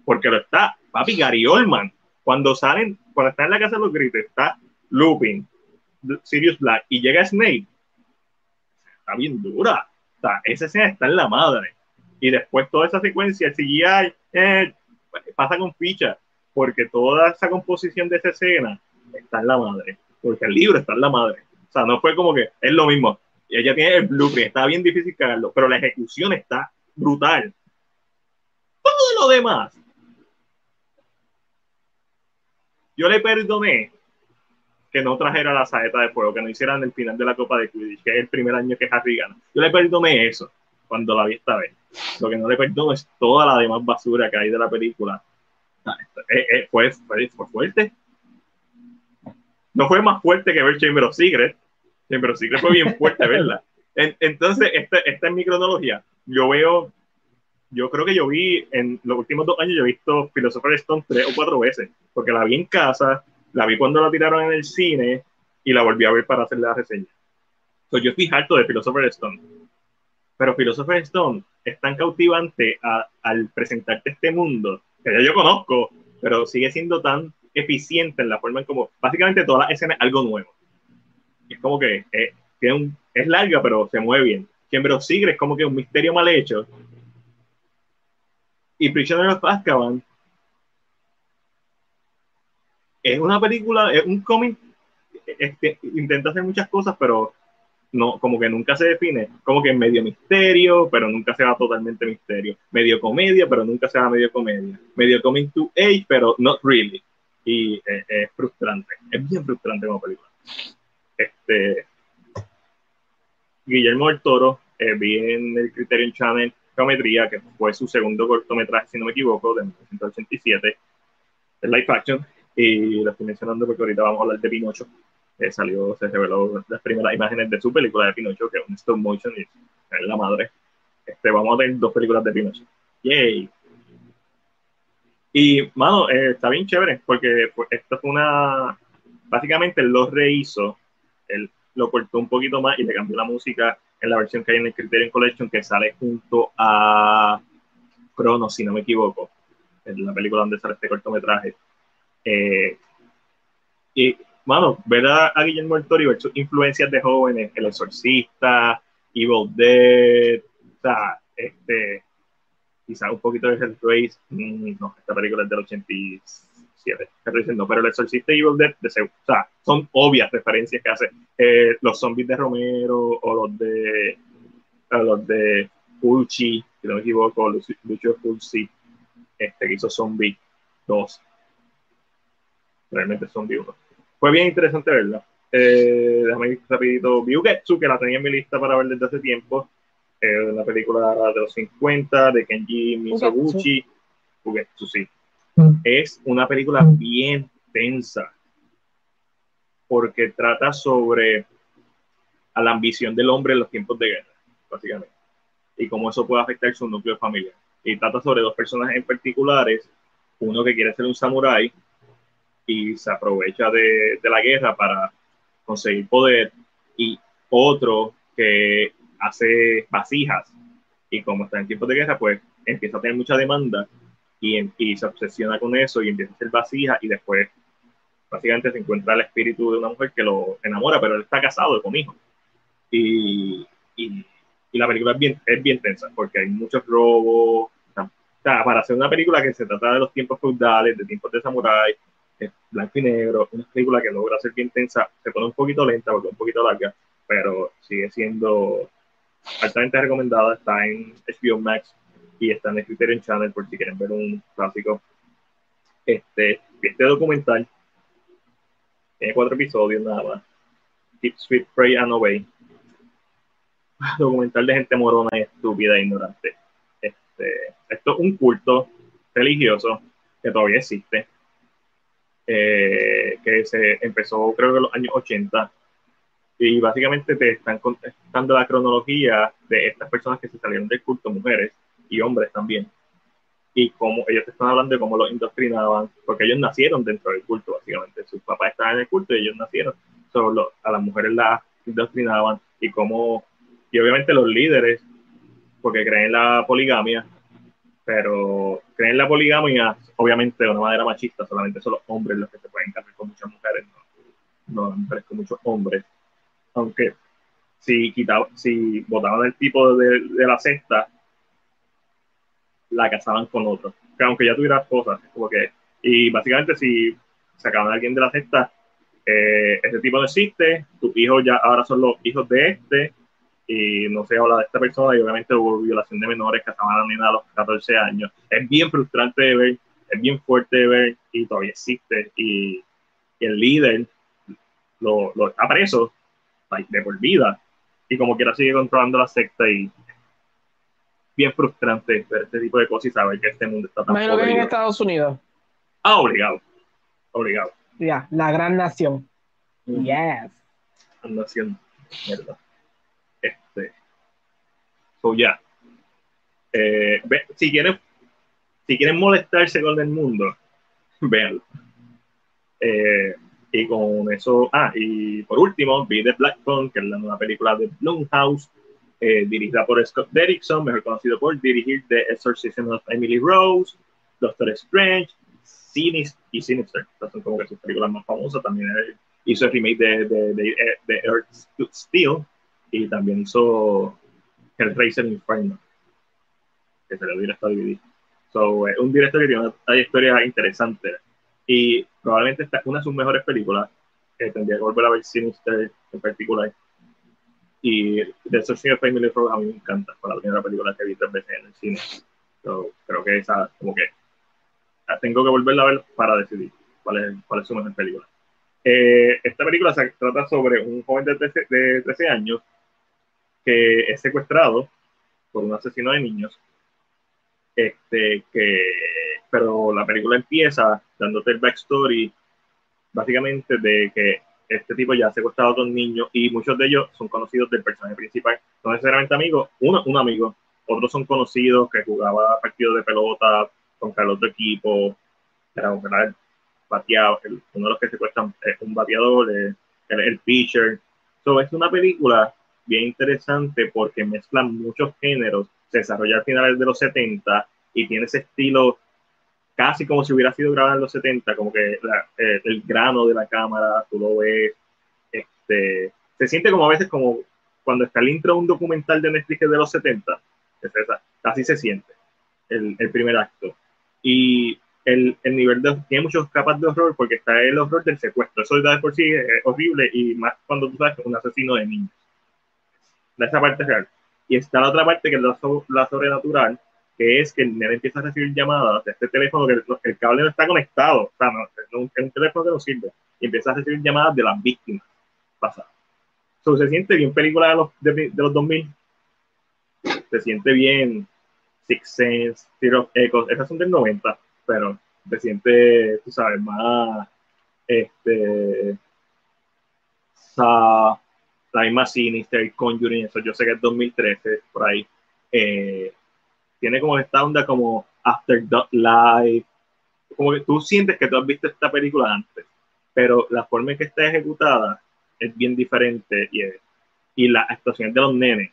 Porque lo está, papi, Gary Oldman. Cuando salen, cuando está en la casa de los gritos, está Lupin, Sirius Black y llega Snake. Está bien dura. Está, esa escena está en la madre. Y después toda esa secuencia, el CGI, eh, pasa con ficha. Porque toda esa composición de esa escena está en la madre, porque el libro está en la madre. O sea, no fue como que es lo mismo. Ella tiene el blueprint, está bien difícil cagarlo, pero la ejecución está brutal. Todo lo demás. Yo le perdoné que no trajera la saeta de fuego, que no hicieran el final de la Copa de Quidditch, que es el primer año que Harry gana. Yo le perdoné eso cuando la vi esta vez. Lo que no le perdono es toda la demás basura que hay de la película. fue, fue, fue fuerte no fue más fuerte que ver Chamber of Secrets. Chamber of Secrets fue bien fuerte, ¿verdad? entonces, esta, esta es mi cronología. Yo veo, yo creo que yo vi en los últimos dos años, yo he visto Philosopher's Stone tres o cuatro veces, porque la vi en casa, la vi cuando la tiraron en el cine y la volví a ver para hacer la reseña. Entonces, yo estoy harto de Philosopher's Stone. Pero Philosopher's Stone es tan cautivante al presentarte este mundo, que ya yo conozco, pero sigue siendo tan eficiente en la forma en como, básicamente todas las escenas algo nuevo. Es como que eh, tiene un, es larga, pero se mueve bien. Chamber of es como que un misterio mal hecho. Y Prisoner of Azkaban es una película, es un cómic, este, intenta hacer muchas cosas, pero no, como que nunca se define, como que medio misterio, pero nunca se va totalmente misterio, medio comedia, pero nunca se va medio comedia, medio coming to age, pero not really, y es frustrante, es bien frustrante como película. Este, Guillermo del Toro, eh, vi en el Criterion Channel Geometría, que fue su segundo cortometraje, si no me equivoco, de 1987, el live action, y lo estoy mencionando porque ahorita vamos a hablar de Pinocho, eh, salió, se reveló las primeras imágenes de su película de Pinocho, que es un stop motion y es la madre. Este, vamos a tener dos películas de Pinocho. Yay. Y, mano, eh, está bien chévere, porque esto fue una. Básicamente, lo rehizo, él lo cortó un poquito más y le cambió la música en la versión que hay en el Criterion Collection, que sale junto a Cronos, si no me equivoco, en la película donde sale este cortometraje. Eh, y mano, ver a, Guillermo del Toro y ver sus influencias de jóvenes, El Exorcista, Evil Dead, sea, este, quizá un poquito de Hellraise, mm, no, esta película es del 87, no, pero El Exorcista y Evil Dead, de, o sea, son obvias referencias que hace eh, los zombies de Romero o los de, los de Fulci, si no me equivoco, Lucio Fulci, este, que hizo Zombie 2, realmente Zombie 1 fue bien interesante verla. Eh, déjame ir rapidito. Byugetsu, que la tenía en mi lista para ver desde hace tiempo. Eh, la película de los 50 de Kenji Mizoguchi. Byugetsu, sí. Mm. Es una película mm. bien tensa porque trata sobre a la ambición del hombre en los tiempos de guerra, básicamente, y cómo eso puede afectar su núcleo familiar. Y trata sobre dos personajes en particulares, uno que quiere ser un samurái y se aprovecha de, la guerra para conseguir poder y otro que hace vasijas y como está en tiempos de guerra pues empieza a tener mucha demanda y, y se obsesiona con eso y empieza a hacer vasijas y después básicamente se encuentra el espíritu de una mujer que lo enamora pero él está casado con hijos. Y, y, y, la película es bien, es bien tensa porque hay muchos robos para hacer una película que se trata de los tiempos feudales, de tiempos de samurái, blanco y negro, una película que logra ser bien tensa, se pone un poquito lenta porque es un poquito larga, pero sigue siendo altamente recomendada, está en HBO Max y está en el Criterion Channel por si quieren ver un clásico. Este, este documental tiene cuatro episodios nada más. Keep Sweet, Pray and Obey. Documental de gente morona estúpida e ignorante. Este, esto es un culto religioso que todavía existe eh, que se empezó creo que en los años 80 y básicamente te están contando la cronología de estas personas que se salieron del culto, mujeres y hombres también, y cómo ellos te están hablando de cómo los indoctrinaban, porque ellos nacieron dentro del culto, básicamente, sus papás estaban en el culto y ellos nacieron, solo a las mujeres las indoctrinaban y cómo, y obviamente los líderes, porque creen en la poligamia, pero creen en la poligamia, obviamente de una manera machista, solamente son los hombres los que se pueden casar con muchas mujeres, no, no mujeres con muchos hombres. Aunque si, quitaba, si votaban el tipo de, de la cesta, la casaban con otro. Que aunque ya tuviera cosas, como que, y básicamente si sacaban a alguien de la cesta, eh, tipo no existe, tus hijos ya ahora son los hijos de este, y no se habla de esta persona y obviamente hubo violación de menores que estaban a la nena a los 14 años. Es bien frustrante de ver, es bien fuerte de ver y todavía existe y, el líder lo, lo, está preso de por vida y como quiera sigue controlando la secta y bien frustrante ver este tipo de cosas y saber que este mundo está tan Imagino que en Estados Unidos. Ah, obligado, obligado. Ya, la gran nación. Yes. Ando haciendo mierda. Este. So, ya. Eh, ve- si quieren si quieren molestarse con el mundo, véanlo. Eh, y con eso, ah, y por último, vi The Black Phone, que es la nueva película de Blumhouse, eh, dirigida por Scott Derrickson, mejor conocido por dirigir The Exorcism of Emily Rose, Doctor Strange, Sinis y Sinister. Estas son como que sus películas más famosas. También eh, hizo el remake de, de, de, de Earth Still y también hizo Hellraiser Inferno, que se lo directo a DVD. So, es un director que tiene una trayectoria interesante y probablemente esta es una de sus mejores películas. Eh, tendría que volver a ver Sinister en particular. Y The Exorcism of Family Rose a mí me encanta. Fue la primera película que vi tres veces en el cine. So, creo que esa, como que tengo que volverla a ver para decidir cuál es, cuál es su mejor película. Eh, esta película se trata sobre un joven de 13, de 13 años que es secuestrado por un asesino de niños. Este, que, pero la película empieza dándote el backstory, básicamente, de que este tipo ya ha secuestrado a dos niños y muchos de ellos son conocidos del personaje principal. No necesariamente amigos, uno, un amigo, otros son conocidos que jugaba partidos de pelota contra el otro equipo, era un gran bateado, uno de los que secuestran es un bateador, el, el, pitcher. So, es una película bien interesante porque mezcla muchos géneros, se desarrolla a finales de los 70 y tiene ese estilo casi como si hubiera sido grabado en los 70, como que eh, el grano de la cámara, tú lo ves, este, se siente como a veces como cuando está el intro de un documental de Netflix de los 70, es esa, así se siente el, el primer acto. Y el, el nivel de, tiene muchas capas de horror porque está el horror del secuestro, eso de por sí horrible y más cuando tú sabes que es un asesino de niños. Esa parte real. Y está la otra parte que es la, la sobrenatural, que es que el nene empieza a recibir llamadas de este teléfono que el, cable no está conectado, o sea, no, es un, teléfono que no sirve, y empieza a recibir llamadas de las víctimas pasadas. So, se siente bien película de los, de, de los 2000, se siente bien Six Sense, of Echoes, esas son del 90, pero se siente, tú sabes, más, este, Saw, la misma Sinister, Conjuring, eso yo sé que es 2013, por ahí. Eh, tiene como esta onda como After Live, como que tú sientes que tú has visto esta película antes, pero la forma en que está ejecutada es bien diferente y, y la actuación de los nenes,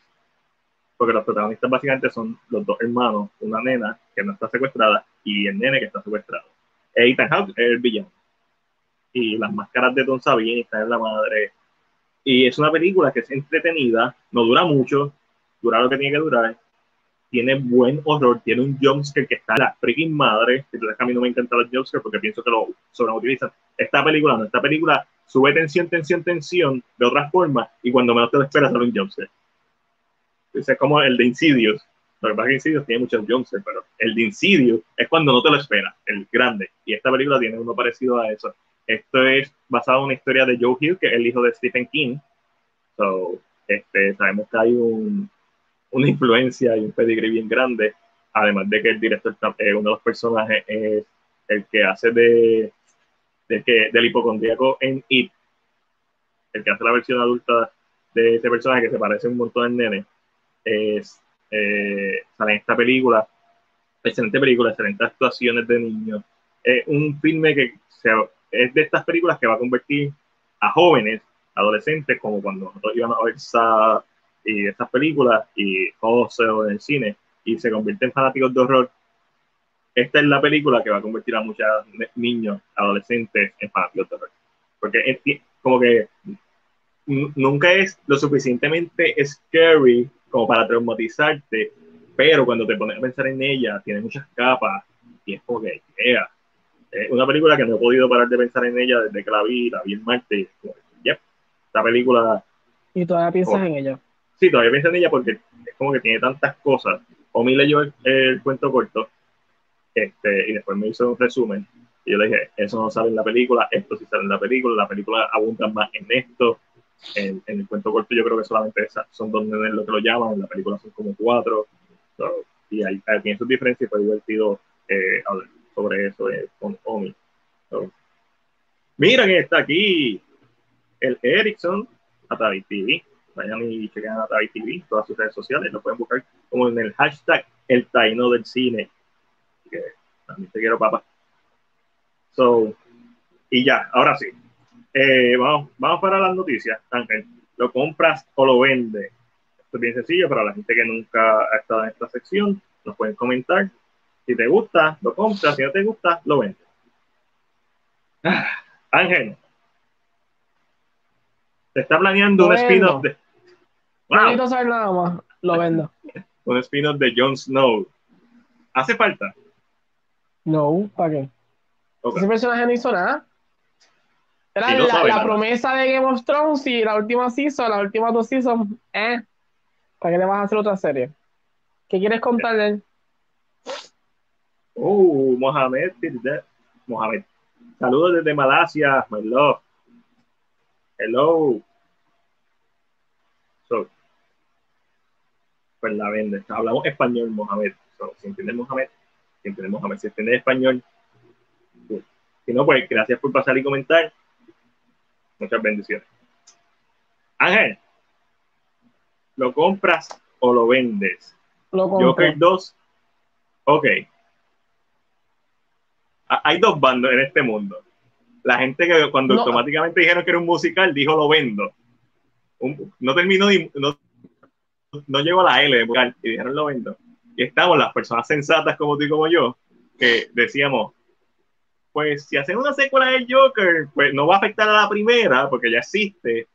porque los protagonistas básicamente son los dos hermanos, una nena que no está secuestrada y el nene que está secuestrado. Ethan Hawke es el villano. Y las máscaras de Don Sabine están en la madre. Y es una película que es entretenida, no dura mucho, dura lo que tiene que durar, tiene buen horror, tiene un jumpscare que está la freaking madre, a mí no me encantan los jumpscares porque pienso que lo sobreutilizan. Esta película no, esta película sube tensión, tensión, tensión de otra forma y cuando menos te lo esperas sale un jumpscare. Es como el de Insidious. Lo que pasa es que Insidious tiene muchos jumpscares, pero el de Insidious es cuando no te lo esperas, el grande. Y esta película tiene uno parecido a eso. Esto es basado en una historia de Joe Hill, que es el hijo de Stephen King. So, este, sabemos que hay un, una influencia y un pedigree bien grande, además de que el director, está- eh, uno de los personajes es el que hace de, que, del hipocondríaco en It, el que hace la versión adulta de ese personaje que se parece un montón al nene, es, eh, sale en esta película, excelente película, excelentes actuaciones de niños, es un filme que se, es de estas películas que va a convertir a jóvenes, adolescentes, como cuando nosotros íbamos a ver Saw y estas películas y Hustle en el cine y se convierten en fanáticos de horror. Esta es la película que va a convertir a muchos niños, adolescentes en fanáticos de horror. Porque es como que nunca es lo suficientemente scary como para traumatizarte, pero cuando te pones a pensar en ella, tiene muchas capas y es como que, yeah. Es una película que no he podido parar de pensar en ella desde que la vi, la vi en martes. Yep, esta película Y todavía piensas Oh. en ella. Sí, todavía pienso en ella porque es como que tiene tantas cosas. Omi leyó el, el cuento corto este, y después me hizo un resumen. Y yo le dije, eso no sale en la película, esto sí sale en la película, la película abunda más en esto. En, el cuento corto yo creo que solamente son dos nenes lo que lo llaman, en la película son como cuatro. So, y hay, hay- tiene sus diferencias y fue divertido eh, hablar sobre eso eh, con Omi. So, Mira que está aquí. el Ericsson, Atavi TV. Vayan y chequen a Atavi TV, todas sus redes sociales, lo pueden buscar como en el hashtag el taino del cine. Que también te quiero, papá. So, y ya, ahora sí. Eh, vamos, vamos para las noticias, Ángel. ¿Lo compras o lo vendes? Esto es bien sencillo para la gente que nunca ha estado en esta sección. Nos pueden comentar. Si te gusta, lo compras. Si no te gusta, lo vendes. Ángel, te está planeando un spin-off de. No necesito saber nada más, lo vendo. un spin-off de Jon Snow. ¿Hace falta? No, ¿para qué? Ese personaje no hizo nada. Era la, promesa de Game of Thrones y la última season, las últimas dos seasons, eh. ¿Para qué le vas a hacer otra serie? ¿Qué quieres contarle? Uh, Mohamed, Mohamed. Saludos desde Malasia, my love. Hello. So, pues la vende. Hablamos español, Mohamed. si entiendes Mohamed, si entiendes Mohamed, si entiendes español. Si no, pues gracias por pasar y comentar. Muchas bendiciones. Ángel, ¿lo compras o lo vendes? Lo compro. Joker 2. Ok. Hay dos bandos en este mundo la gente que cuando automáticamente dijeron que era un musical, dijo lo vendo. no terminó, no, no llegó a la L de musical y dijeron lo vendo. Y estamos las personas sensatas como tú y como yo, que decíamos, pues si hacen una secuela del Joker, pues no va a afectar a la primera, porque ya existe.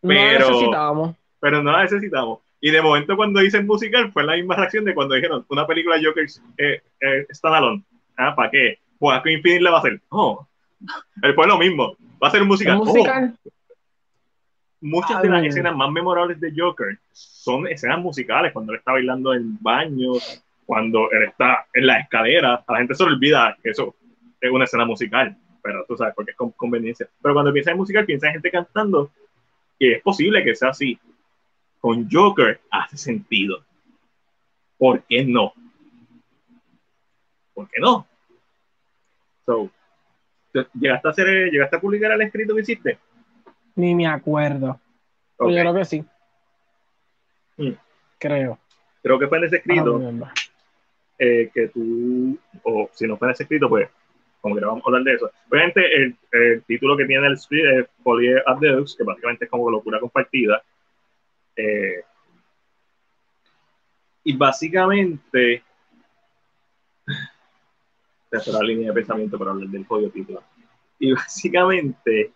Pero, no necesitamos. Pero no la necesitamos. Y de momento cuando dicen musical fue la misma reacción de cuando dijeron una película de Joker eh, eh, standalone. Ah, ¿para qué? Pues a Infinite le va a hacer. Oh, Después lo mismo. Va a ser un musical. Oh. Muchas de las escenas más memorables de Joker son escenas musicales, cuando él está bailando en baño, cuando él está en la escalera. A la gente se olvida que eso es una escena musical, pero tú sabes, porque es con conveniencia. Pero cuando piensa en musical, piensa en gente cantando, y es posible que sea así. Con Joker hace sentido. ¿Por qué no? ¿Por qué no? So, ¿Llegaste a hacer, llegaste a publicar el escrito que hiciste? Ni me acuerdo. Yo creo que sí. Mm. Creo. Creo que fue en ese escrito eh, que tú, o si no fue en ese escrito, pues, como que vamos a hablar de eso. Obviamente, el, el título que tiene el script es Folie at que básicamente es como locura compartida. Eh, y básicamente la línea de pensamiento para hablar del podio título. Y básicamente.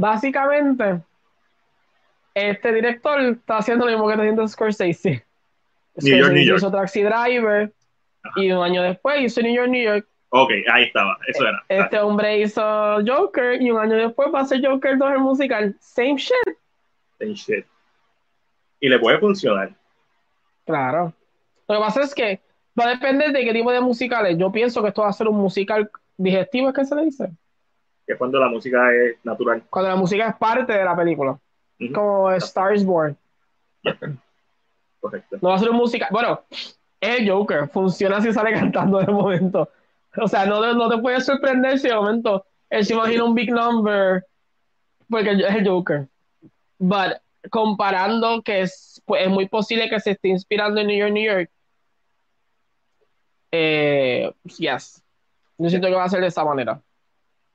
Básicamente, este director está haciendo lo mismo que está haciendo Scorsese. New York, New York. Hizo Taxi Driver y un año después hizo New York, New York. Ok, ahí estaba, eso era. Este hombre hizo Joker y un año después va a hacer Joker 2 el musical. Same shit. Same shit. Y le puede funcionar. Claro. Lo que pasa es que Va a depender de qué tipo de musicales. Yo pienso que esto va a ser un musical digestivo, ¿es que se le dice? Que cuando la música es natural. Cuando la música es parte de la película. Como Stars Born. Correcto. No va a ser un musical. Bueno, es el Joker. Funciona si sale cantando de momento. O sea, no, no te puede sorprender si de momento él se imagina un big number. Porque es el Joker. But comparando que es, pues, es muy posible que se esté inspirando en New York, New York eh, yes. Yo siento que va a ser de esa manera.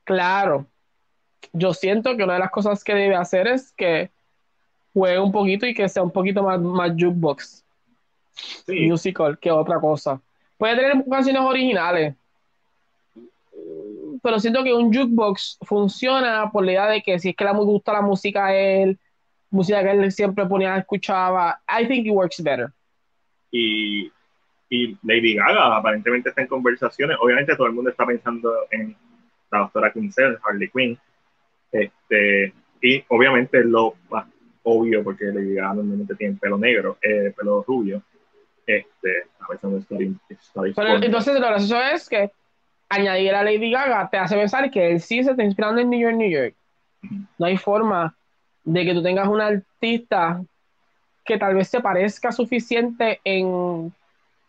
Claro. Yo siento que una de las cosas que debe hacer es que juegue un poquito y que sea un poquito más, más jukebox. Musical que otra cosa. Puede tener canciones originales. Pero siento que un jukebox funciona por la idea de que si es que le gusta la música a él, música que él siempre ponía, escuchaba, I think it works better. Y y Lady Gaga aparentemente está en conversaciones. Obviamente todo el mundo está pensando en la doctora Quinzel, Harley Quinn. Este, y obviamente lo más obvio, porque Lady Gaga normalmente tiene pelo negro, eh, pelo rubio. Este, a veces no Pero entonces lo gracioso es que añadir a Lady Gaga te hace pensar que él sí se está inspirando en New York, New York. No hay forma de que tú tengas un artista que tal vez se parezca suficiente en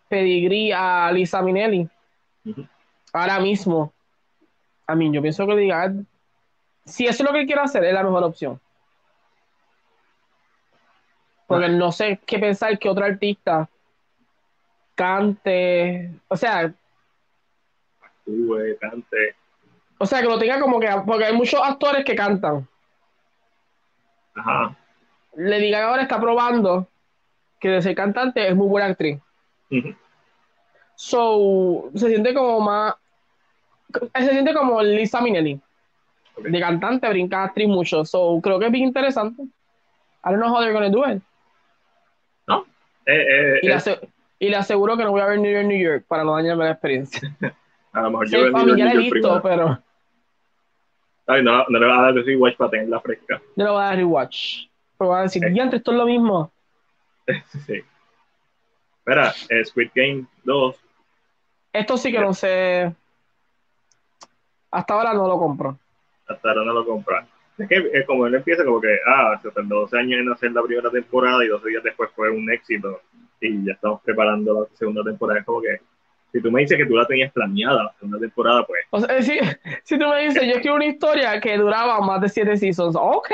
pedigrí a Lisa Minelli. Ahora mismo. A mí, yo pienso que diga si eso es lo que quiero hacer, es la mejor opción. Porque no sé qué pensar que otro artista cante, o sea, actúe, cante. O sea, que lo tenga como que, porque hay muchos actores que cantan. Ajá. Le diga ahora está probando que de ser cantante es muy buena actriz. So, se siente como más, se siente como Lisa Minnelli. De cantante, brinca actriz mucho. So, creo que es bien interesante. I don't know how they're gonna do it. No. Eh, eh, y, le y, le aseguro que no voy a ver New York, New York para no dañarme la experiencia. a lo mejor sí, yo New ya he visto, pero. Ay, no, no le voy a dar rewatch para tenerla fresca. No le voy a dar rewatch. Pero voy a decir, eh. esto es lo mismo. sí. Espera, eh, Squid Game 2. Esto sí que no sé. Hasta ahora no lo compro. Hasta ahora no lo compro. Es que es como él empieza como que, ah, se tardó 12 años en hacer la primera temporada y 12 días después fue un éxito y ya estamos preparando la segunda temporada. Es como que, si tú me dices que tú la tenías planeada la segunda temporada, pues... O sea, si, si tú me dices, yo quiero una historia que duraba más de 7 seasons, ok.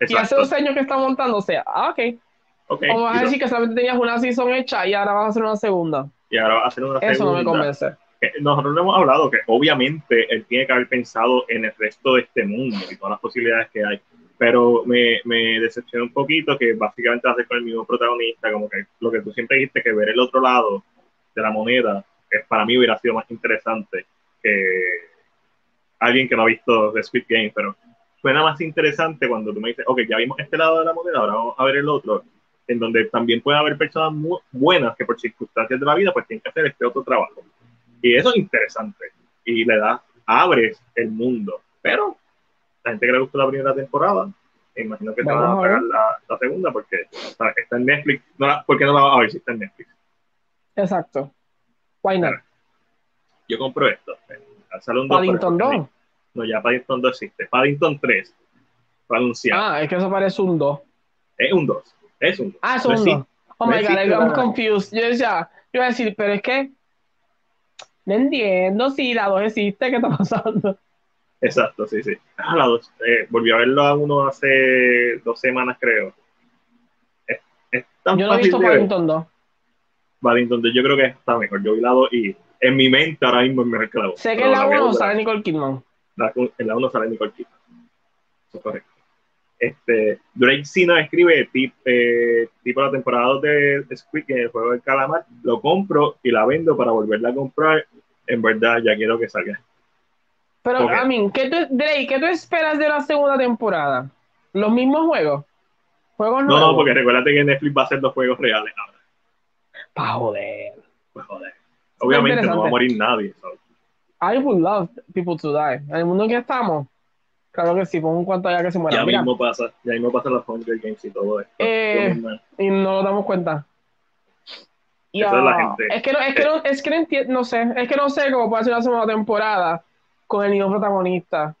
Y hace dos años que está montándose, ah, ok. okay. O vas a decir que solamente tenías una season hecha y ahora vas a hacer una segunda. Y ahora vas a hacer una segunda. Eso no me convence. Nosotros hemos hablado que obviamente él tiene que haber pensado en el resto de este mundo y todas las posibilidades que hay, pero me, me decepciona un poquito que básicamente hace con el mismo protagonista, como que lo que tú siempre dijiste, que ver el otro lado de la moneda, es, para mí hubiera sido más interesante que alguien que no ha visto The Squid Game, pero suena más interesante cuando tú me dices, ok, ya vimos este lado de la moneda, ahora vamos a ver el otro, en donde también puede haber personas muy buenas que por circunstancias de la vida pues tienen que hacer este otro trabajo. Y eso es interesante. Y le da, abres el mundo. Pero la gente que le gustó la primera temporada, imagino que te van a pagar la, segunda porque está en Netflix. No ¿Por qué no la vas a ver si está en Netflix? Exacto. Why not? Yo compro esto. Paddington 2. No, ya Paddington 2 existe. Paddington 3 fue anunciado. Ah, es que eso parece un 2. Es un 2. Es un 2. Ah, es un 2. Oh my god, I'm confused. Yo decía, yo iba a decir, pero es que no entiendo si la 2 existe, ¿qué está pasando? Exacto, sí, sí. Ah, la 2. Eh, volví a verlo a uno hace dos semanas, creo. Es, es tan yo no he visto Paddington 2. Paddington 2 yo creo que está mejor. Yo vi la 2 y en mi mente ahora mismo es mejor que la 2. Sé que en la 1 sale Nicole Kidman. en la 1 sale Nicole Kidman. Eso es correcto. Este, Drake Sina escribe tip, eh, tipo la temporada de Squid en el juego del calamar, lo compro y la vendo para volverla a comprar. En verdad, ya quiero que salga. Pero, okay. I ¿qué Drake, ¿qué tú esperas de la segunda temporada? ¿Los mismos juegos? ¿Juegos no, no, porque recuérdate que Netflix va a hacer dos juegos reales ahora. Pa' joder. Pues joder. Obviamente no va a morir nadie. I would love people to die. En el mundo en que estamos, Claro que sí, pon un cuanto allá que se muera. Ya mismo pasa, ya mismo pasa los Hunger Games y todo esto. Eh, y no nos damos cuenta. Es, la gente. es que no, es que no, es que no entiendo, no sé, es que no sé cómo puede ser una segunda temporada con el mismo protagonista.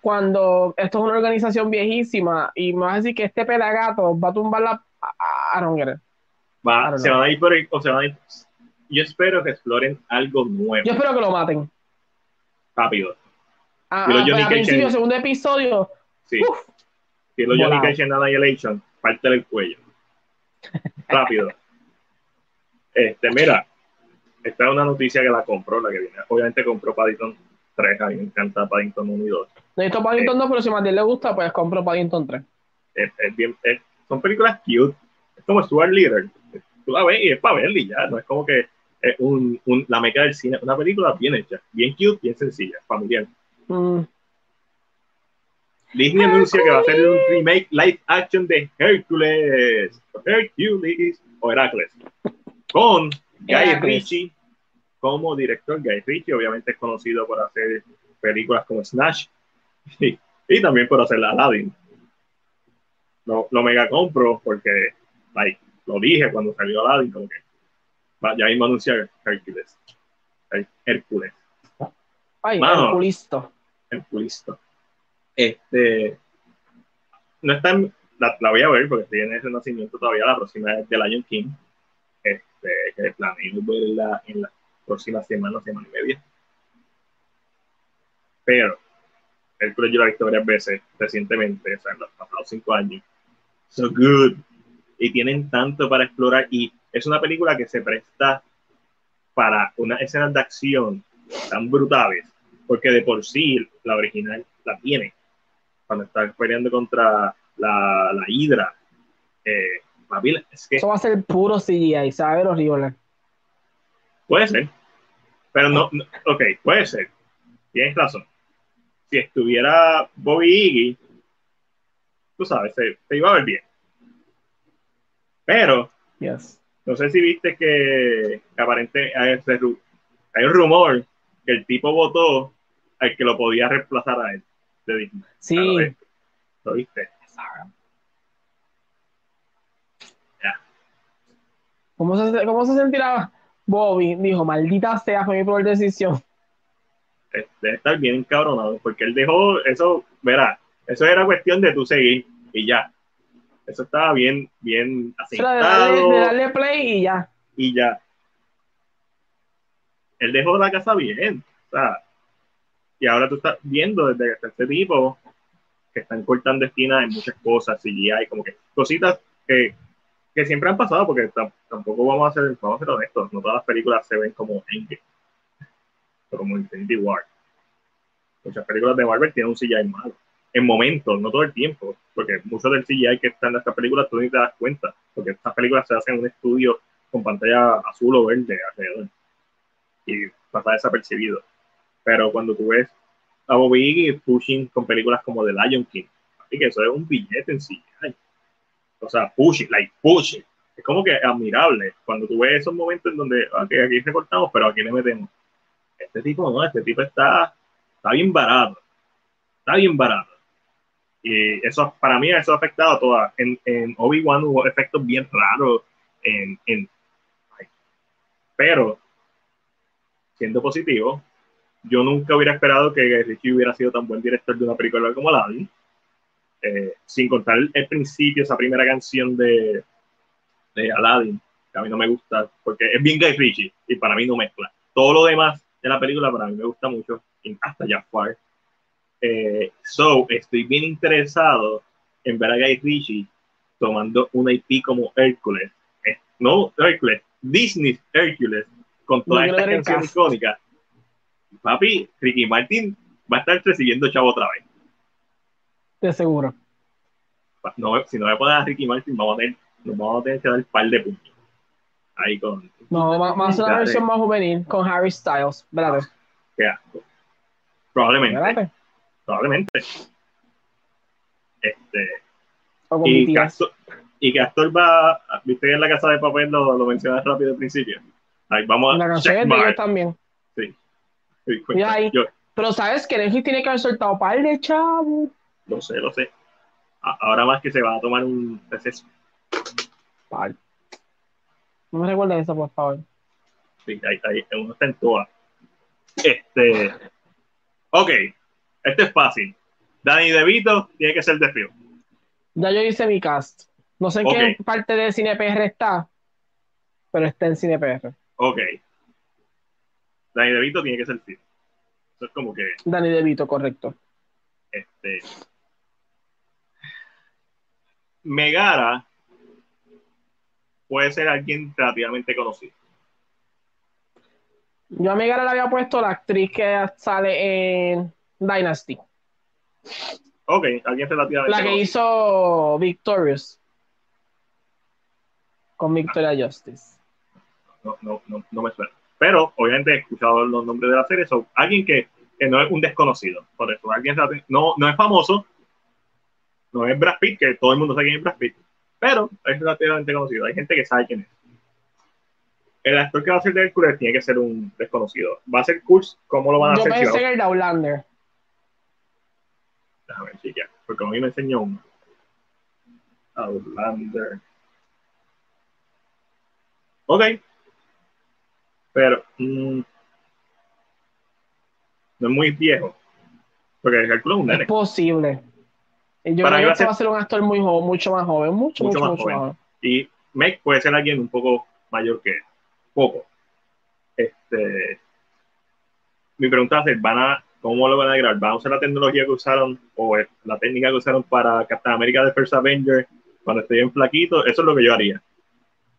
Cuando esto es una organización viejísima y me vas a decir que este pelagato va a tumbar la. I don't get it. Va, se van a ir por o se van a ir. Yo espero que exploren algo nuevo. Yo espero que lo maten. Rápido. Ah, ah Johnny principio, segundo episodio. Sí. Uf, si lo Johnny Cage en Annihilation, parte del cuello. Rápido. Este, mira, esta es una noticia que la compró, la que viene. Obviamente compró Paddington 3, a mí me encanta Paddington 1 y 2. Necesito Paddington 2, pero si a Matías le gusta, pues compro Paddington 3. Es, es bien, es, son películas cute. Es como Stuart Little. Tú la ves y es para verla y ya. No es como que es un, un, la meca del cine. Una película bien hecha, bien cute, bien sencilla, familiar. Mm. Disney anuncia que va a hacer un remake live action de Hércules, Hercules o Heracles, con Guy Ritchie como director. Guy Ritchie obviamente es conocido por hacer películas como Snatch y, también por hacer la Aladdin. Lo, lo, mega compro porque like, lo dije cuando salió Aladdin, como que ya mismo anunciar Hércules. Hércules. Ay, Hércules listo. Este, no está en, la, voy a ver porque estoy en ese nacimiento todavía, la próxima es del año King, este, que planeo verla en la próxima semana, semana y media. Pero, Hércules yo la he visto varias veces recientemente, o sea, en los pasados cinco años. So good. Y tienen tanto para explorar. Y es una película que se presta para unas escenas de acción tan brutales, porque de por sí la original la tiene. Cuando está peleando contra la, la Hydra. Eh, es que, Eso va a ser puro CGI, ¿sabes? Horrible. Puede ser. Pero no, no, ok, puede ser. Tienes razón. Si estuviera Bobby Iggy, tú sabes, se, se iba a ver bien. Pero, Yes. no sé si viste que, que aparentemente hay, un rumor que el tipo votó al que lo podía reemplazar a él de Disney. Sí. ¿Lo viste? ¿Lo viste? Ya. ¿Cómo se, ¿Cómo se sentirá Bobby? Dijo, maldita sea, fue mi peor decisión. Eh, Debe estar bien encabronado, porque él dejó eso, verá, eso era cuestión de tú seguir y ya. Eso estaba bien, bien era de darle, de darle play y ya. y ya. Él dejó la casa bien. O sea, y ahora tú estás viendo desde que está este tipo que están cortando esquinas en muchas cosas, CGI, como que cositas que, que siempre han pasado, porque tam- tampoco vamos a ser, vamos a ser honestos, no todas las películas se ven como Endgame, como Infinity War. Muchas películas de Marvel tienen un CGI malo, en momentos, no todo el tiempo, porque mucho del CGI que está en estas películas tú ni te das cuenta, porque estas películas se hacen en un estudio con pantalla azul o verde alrededor, y pasa desapercibido. Pero cuando tú ves a Bobby Iggy pushing con películas como The Lion King, así que eso es un billete en sí. O sea, push it, like push it. Es como que admirable cuando tú ves esos momentos en donde, ok, aquí recortamos, pero aquí le metemos. Este tipo no, este tipo está, está bien barato. Está bien barato. Y eso, para mí, eso ha afectado a todas. En, en Obi-Wan hubo efectos bien raros. En, en, pero, siendo positivo, yo nunca hubiera esperado que Guy Ritchie hubiera sido tan buen director de una película como Aladdin. Eh, sin contar el principio, esa primera canción de, de Aladdin, que a mí no me gusta, porque es bien Guy Ritchie y para mí no mezcla. Todo lo demás de la película para mí me gusta mucho, hasta Jafar. Eh, so, estoy bien interesado en ver a Guy Ritchie tomando una IP como Hércules. Eh, no Hércules, Disney Hércules, con toda Yo esta creo que canción cast. icónica. Papi, Ricky Martin va a estar recibiendo chavo otra vez. De seguro. No, si no me ponen a Ricky Martin, vamos a tener, nos vamos a tener que dar un par de puntos. Ahí con. No, a ser una versión más juvenil con Harry Styles. Espérate, asco. Probablemente, espérate. probablemente. Este, y. Castor, y Castor va, viste que en la casa de papel lo, lo mencionas rápido al principio. Ahí vamos La a canción es de ellos también. Sí, cuenta. Mira ahí. Yo Pero sabes que Netflix tiene que haber soltado par de chavos. Lo sé, lo sé. A- Ahora más que se va a tomar un receso. Par. No me recuerdes eso, por favor. Sí, ahí, ahí, uno está en todas. Este. Ok, este es fácil. Danny DeVito tiene que ser de Phil. Ya yo hice mi cast. No sé en qué parte de CinePR está, pero está en CinePR. Ok. Danny DeVito tiene que ser Phil. Eso es como que, Danny DeVito, correcto. este. Megara puede ser alguien relativamente conocido. Yo a Megara le había puesto la actriz que sale en Dynasty. Ok, alguien relativamente La que conocido. hizo Victorious. Con Victoria Justice. no, no, no, no me suena. Pero obviamente he escuchado los nombres de la serie, son alguien que, que no es un desconocido. Por eso, alguien no, no es famoso, no es Brad Pitt, que todo el mundo sabe quién es Brad Pitt, pero es relativamente conocido. Hay gente que sabe quién es. El actor que va a ser de Hércules tiene que ser un desconocido. Va a ser Kurz, ¿cómo lo van a Yo hacer? pensé chicos? en el de Outlander. Déjame ver, chica, porque a mí me enseñó uno. Outlander. Ok. Pero mm, no es muy viejo. Porque Hércules es un Es nene. posible. Y Yo Para creo que a este va a ser un actor muy joven, mucho más joven, mucho, Mucho mucho, más mucho joven. más joven. Y Meg puede ser alguien un poco mayor que él. Poco. Este. Mi pregunta es: ¿van a ¿cómo lo van a grabar? ¿Van a usar la tecnología que usaron o la técnica que usaron para Captain America de First Avenger cuando estoy en flaquito? Eso es lo que yo haría.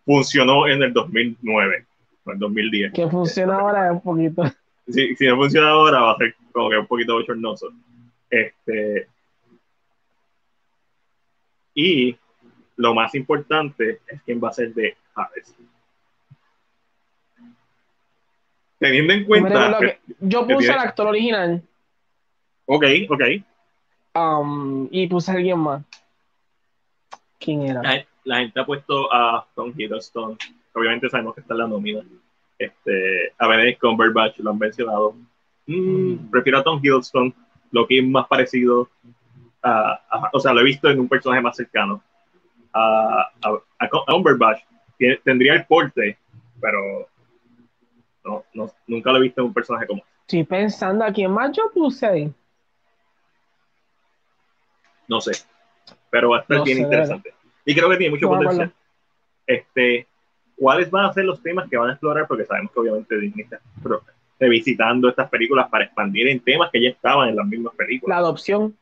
Funcionó en el 2009 o en 2010. Que funciona ahora un poquito. Si, si no funciona ahora va a ser como que un poquito bochornoso. Este, y lo más importante es quién va a ser de Hades. Teniendo en cuenta. Que, yo puse al actor original. Ok, ok. Um, y puse a alguien más. ¿Quién era? La, gente ha puesto a Tom Hiddleston. Obviamente sabemos que está en la nómina. Este, a Benedict Cumberbatch lo han mencionado. Mm, mm. prefiero a Tom Hiddleston, lo que es más parecido a, o sea, lo he visto en un personaje más cercano. A, a, Cumberbatch tendría el porte, pero no, no, nunca lo he visto en un personaje como. Estoy pensando a quién más yo puse. No sé, pero va a estar bien interesante. Y creo que tiene mucho potencial. Este, ¿Cuáles van a ser los temas que van a explorar? Porque sabemos que obviamente Disney está revisitando estas películas para expandir en temas que ya estaban en las mismas películas. La adopción.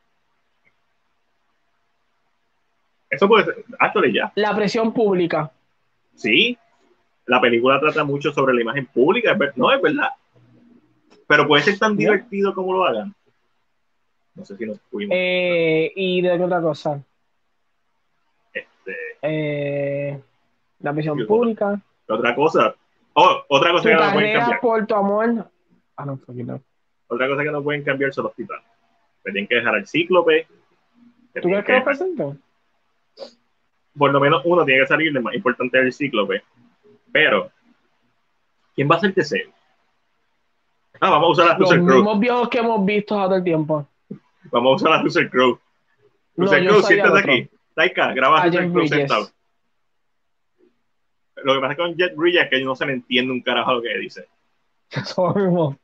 Eso puede ser, actually ya. La presión pública. Sí, la película trata mucho sobre la imagen pública, no es verdad. Pero puede ser tan divertido como lo hagan. No sé si nos fuimos. Eh, y de otra cosa. Este, eh, la visión pública. Otra cosa. Oh, otra cosa que no pueden cambiar. por tu amor. Ah, no, Otra cosa que no pueden cambiar son los titanes. tienen que dejar al cíclope. ¿Tú crees que lo presentan? Por lo menos uno tiene que salir, de más importante es el cíclope. Pero, ¿quién va a ser Teseo? Ah, vamos a usar a Russell Crowe. Los mismos viejos que hemos visto todo el tiempo. Vamos a usar a Russell Crowe. Russell Crowe, siéntate aquí. Taika, graba a Russell Crowe sentado. Lo que pasa con Jet Bridges es que no se le entiende un carajo lo que dice. Eso.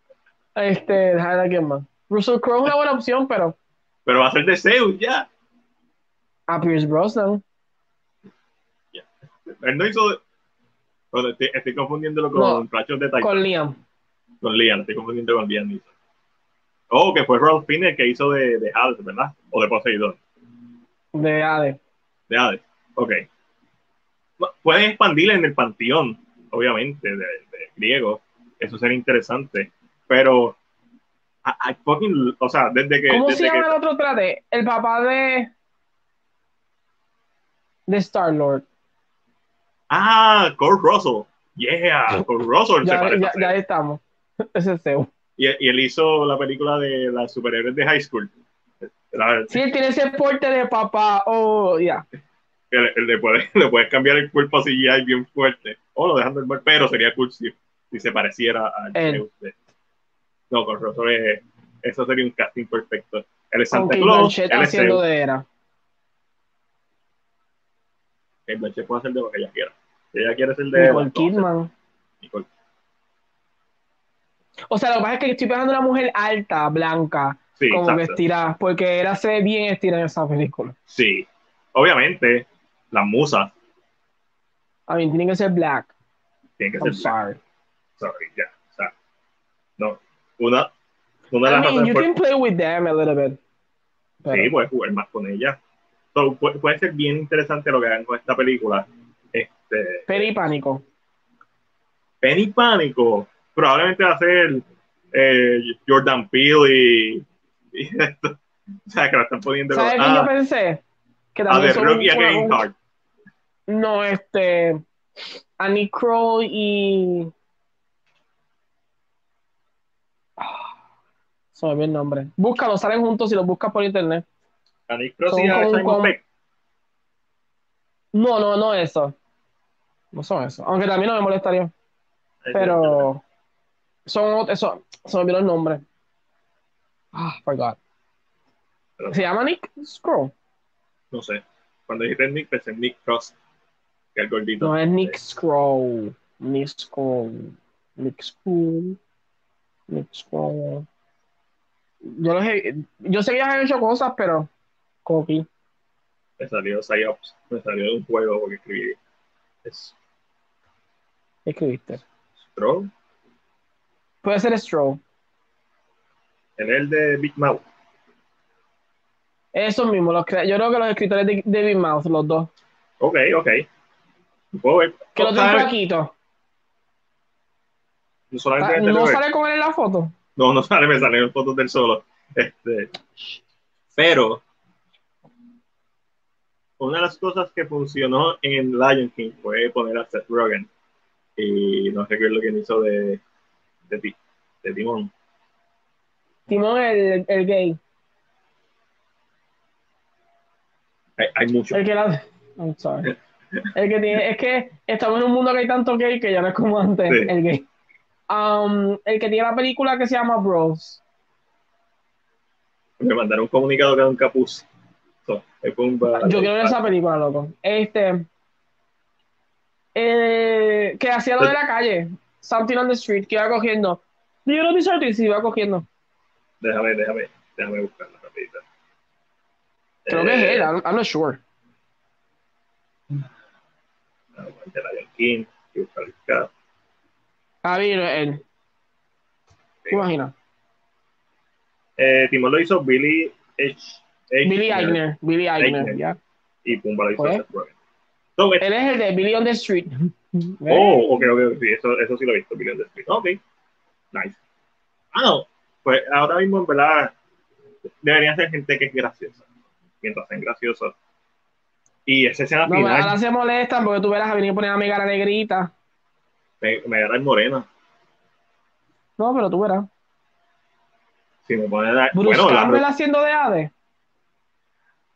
Este, déjame ver quién más. Russell Crowe es una buena opción, pero. Pero va a ser de Zeus ya. A Pierce Brosnan. Él no hizo estoy, confundiéndolo con no, de Taika. Con Liam. Con Liam, estoy confundiendo con Liam Oh, que fue Ralph Fiennes que hizo de, de Hades, ¿verdad? O de Poseidón. De Hades. De Hades, ok. Pueden expandirle en el panteón, obviamente, de, griego. Eso sería interesante. Pero I, fucking, o sea, desde que. ¿Cómo se llama el otro trate? El papá de. de Star Lord. Ah, Cole Russell. Yeah, Cole Russell. ya, ya, ya, estamos. Ese es Zeus. Y, y, él hizo la película de las superhéroes de high school. sí, él tiene ese porte de papá. Oh, ya. Yeah. Le, puedes, le puedes cambiar el cuerpo así ya bien fuerte. O lo dejan del pero sería cool si, si se pareciera a Zeus. No, con Russell eso sería un casting perfecto. Él es Santa Claus. Él es haciendo de era. Que Blanchett puede hacer de lo que ella quiera. Ella quiere ser de. Nicole Kidman. Nicole. O sea, lo que pasa es que estoy pensando en una mujer alta, blanca, sí, como estirada, porque era se bien estirada en esa película. Sí, obviamente, las musas. A mí, tienen que ser black. Tienen que ser sorry. black. Sorry, ya. O sea, no. Una, una de las I mean, you can play with them a little bit. Sí, puedes jugar más con ella. So, puede, puede, ser bien interesante lo que hagan con esta película. Este, Penny Pánico. Penny Pánico. Probablemente va a ser eh, Jordan Peele y, esto. O sea, que lo están poniendo. ¿Sabes qué yo pensé? Que también a a No, este. Annie Crow y. Se me el nombre. Búscalo, salen juntos y los buscas por internet. Annie Crow y Simon Peck. No, no, no eso. No son eso. Aunque también no me molestaría. Pero son eso, se me olvidó el nombre. Ah, forgot. ¿Se llama Nick Scroll? No sé. Cuando dijiste Nick, pensé en Nick Cross, que es el gordito. No, es Nick Scroll. Nick Scroll. Nick Scroll. Nick Scroll. Yo, los he, yo sé que ya he hecho cosas, pero. Coqui. Me salió Psyops. Me salió de un juego porque escribí. Es escribiste? Stroll. Puede ser Stroll. Es el de Big Mouth. Esos mismos, los yo creo que los escritores de, de Big Mouth, los dos. Ok, ok. Puedo ver. Que No, dos sabe- flaquitos. no solamente en Ah, No TV. sale con él en la foto. No, no sale, me salen fotos del solo. Este, pero una de las cosas que funcionó en Lion King fue poner a Seth Rogen. Y no recuerdo quién hizo de, de, Ti- de Timón. Timón, el, el gay. Hay, hay mucho. El que la. I'm sorry. El que tiene. Es que estamos en un mundo que hay tanto gay que ya no es como antes. Sí. El gay. Um, el que tiene la película que se llama Bros. Me mandaron un comunicado que. So, es un ba- Yo quiero ver esa película, loco. Este. Eh, que hacía lo de la calle. Something on the street, que iba cogiendo. Know this artist? Y iba cogiendo. Déjame, déjame, déjame buscarla rapidito. Creo que es Eh, él, I'm, I'm not sure. ah, de Lion King, y buscar el cast. A ver, él. ¿Te imaginas? Eh, Timón lo hizo Billy H. H- Billy Eichner. Billy Eichner, ya. y Pumba lo hizo Oye. Seth Rogen. So, es- Él es el de Billy on the Street. oh, ok, ok, sí, eso, eso sí lo he visto, Billy on the Street. Ok, nice. Ah, no, pues ahora mismo en verdad deberían ser gente que es graciosa. Mientras sean graciosos. Y esa escena No, final ahora se molestan porque tú verás a venir a poner a Mega la negrita. me, me agarra en morena. No, pero tú verás. Si me pone a- Bruce bueno, la- Campbell haciendo de Ade.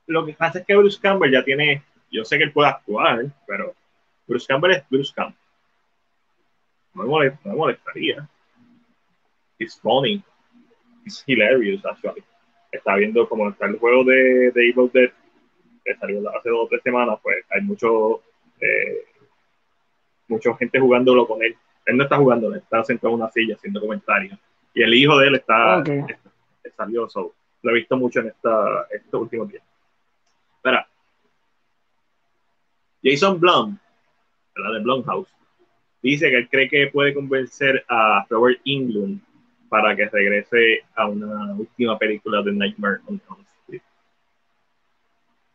lo que pasa es que Bruce Campbell ya tiene, yo sé que él puede actuar, pero Bruce Campbell es Bruce Campbell. No me, molest- no me molestaría. It's funny. It's hilarious, actually. Está viendo como está el juego de, de Evil Dead, que salió hace dos o tres semanas, pues hay mucho, eh, mucha gente jugándolo con él. Él no está jugando, está sentado en una silla haciendo comentarios. Y el hijo de él está, Ok. está- salió, so, lo he visto mucho en esta, estos últimos días. Espera. Jason Blum, la de Blumhouse, dice que él cree que puede convencer a Robert Englund para que regrese a una última película de Nightmare on Elm Street.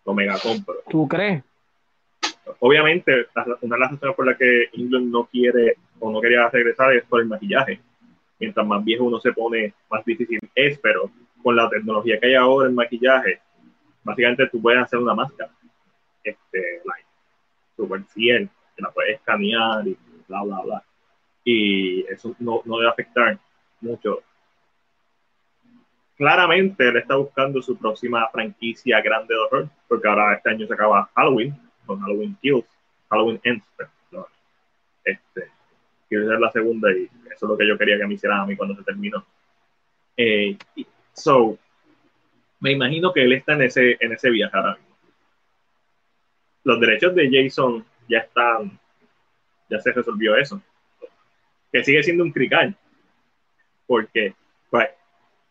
Lo mega compro. ¿Tú crees? Obviamente, una de las razones por las que Englund no quiere o no quería regresar es por el maquillaje. Mientras más viejo uno se pone, más difícil es, pero con la tecnología que hay ahora en maquillaje, básicamente tú puedes hacer una máscara este, like, super fiel, que la puedes escanear y bla, bla, bla. Y eso no, no debe afectar mucho. Claramente él está buscando su próxima franquicia grande de horror, porque ahora este año se acaba Halloween, con Halloween Kills, Halloween Ends, perdón. Este, quiero ser la segunda y eso es lo que yo quería que me hicieran a mí cuando se terminó. Eh, so, me imagino que él está en ese, en ese viaje ahora mismo. Los derechos de Jason ya están, ya se resolvió eso. Que sigue siendo un crical. Porque pues,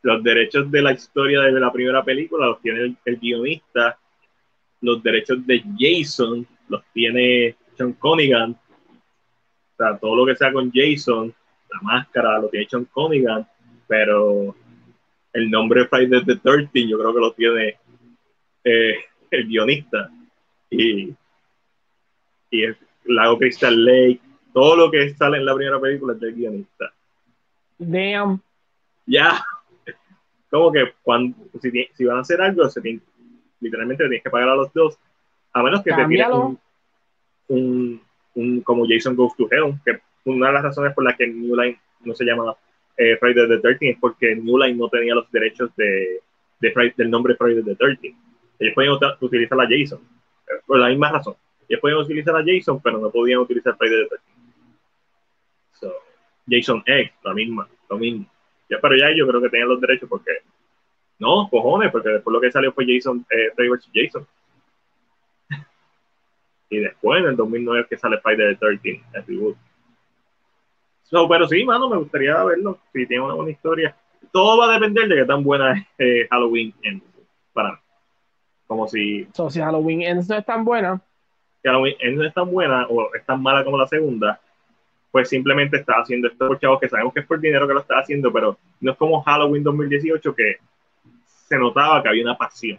los derechos de la historia de la primera película los tiene el, el guionista. Los derechos de Jason los tiene Sean Conigan. O sea, todo lo que sea con Jason, la máscara lo tiene Sean Conigan, pero el nombre Friday the 13 yo creo que lo tiene eh, el guionista y, y el Lago Crystal Lake todo lo que sale en la primera película es del guionista Damn. ya como que cuando si, si van a hacer algo se literalmente tienes que pagar a los dos a menos que te tires Cámbialo. un, un, un- como Jason Goes to Hell que una de las razones por las que New Line no se llama eh, Friday the 13 es porque New Line no tenía los derechos de, del nombre Friday the 13 ellos uta- utilizar a Jason por la misma razón ellos podían utilizar a Jason pero no podían utilizar 13 so, Jason X la misma lo mismo ya, pero ya yo creo que tenían los derechos porque no, cojones, porque después lo que salió fue Jason, eh. Jason. y después en el 2009 es que sale the 13, el reboot. Pero sí, mano, me gustaría verlo. Si tiene una buena historia. Todo va a depender de qué tan buena es eh, Halloween Ends para mí. Como si So, si Halloween Ends no es tan buena, Halloween Ends no es tan buena o es tan mala como la segunda, pues simplemente está haciendo esto por chavos que sabemos que es por dinero que lo está haciendo, pero no es como Halloween 2018 que se notaba que había una pasión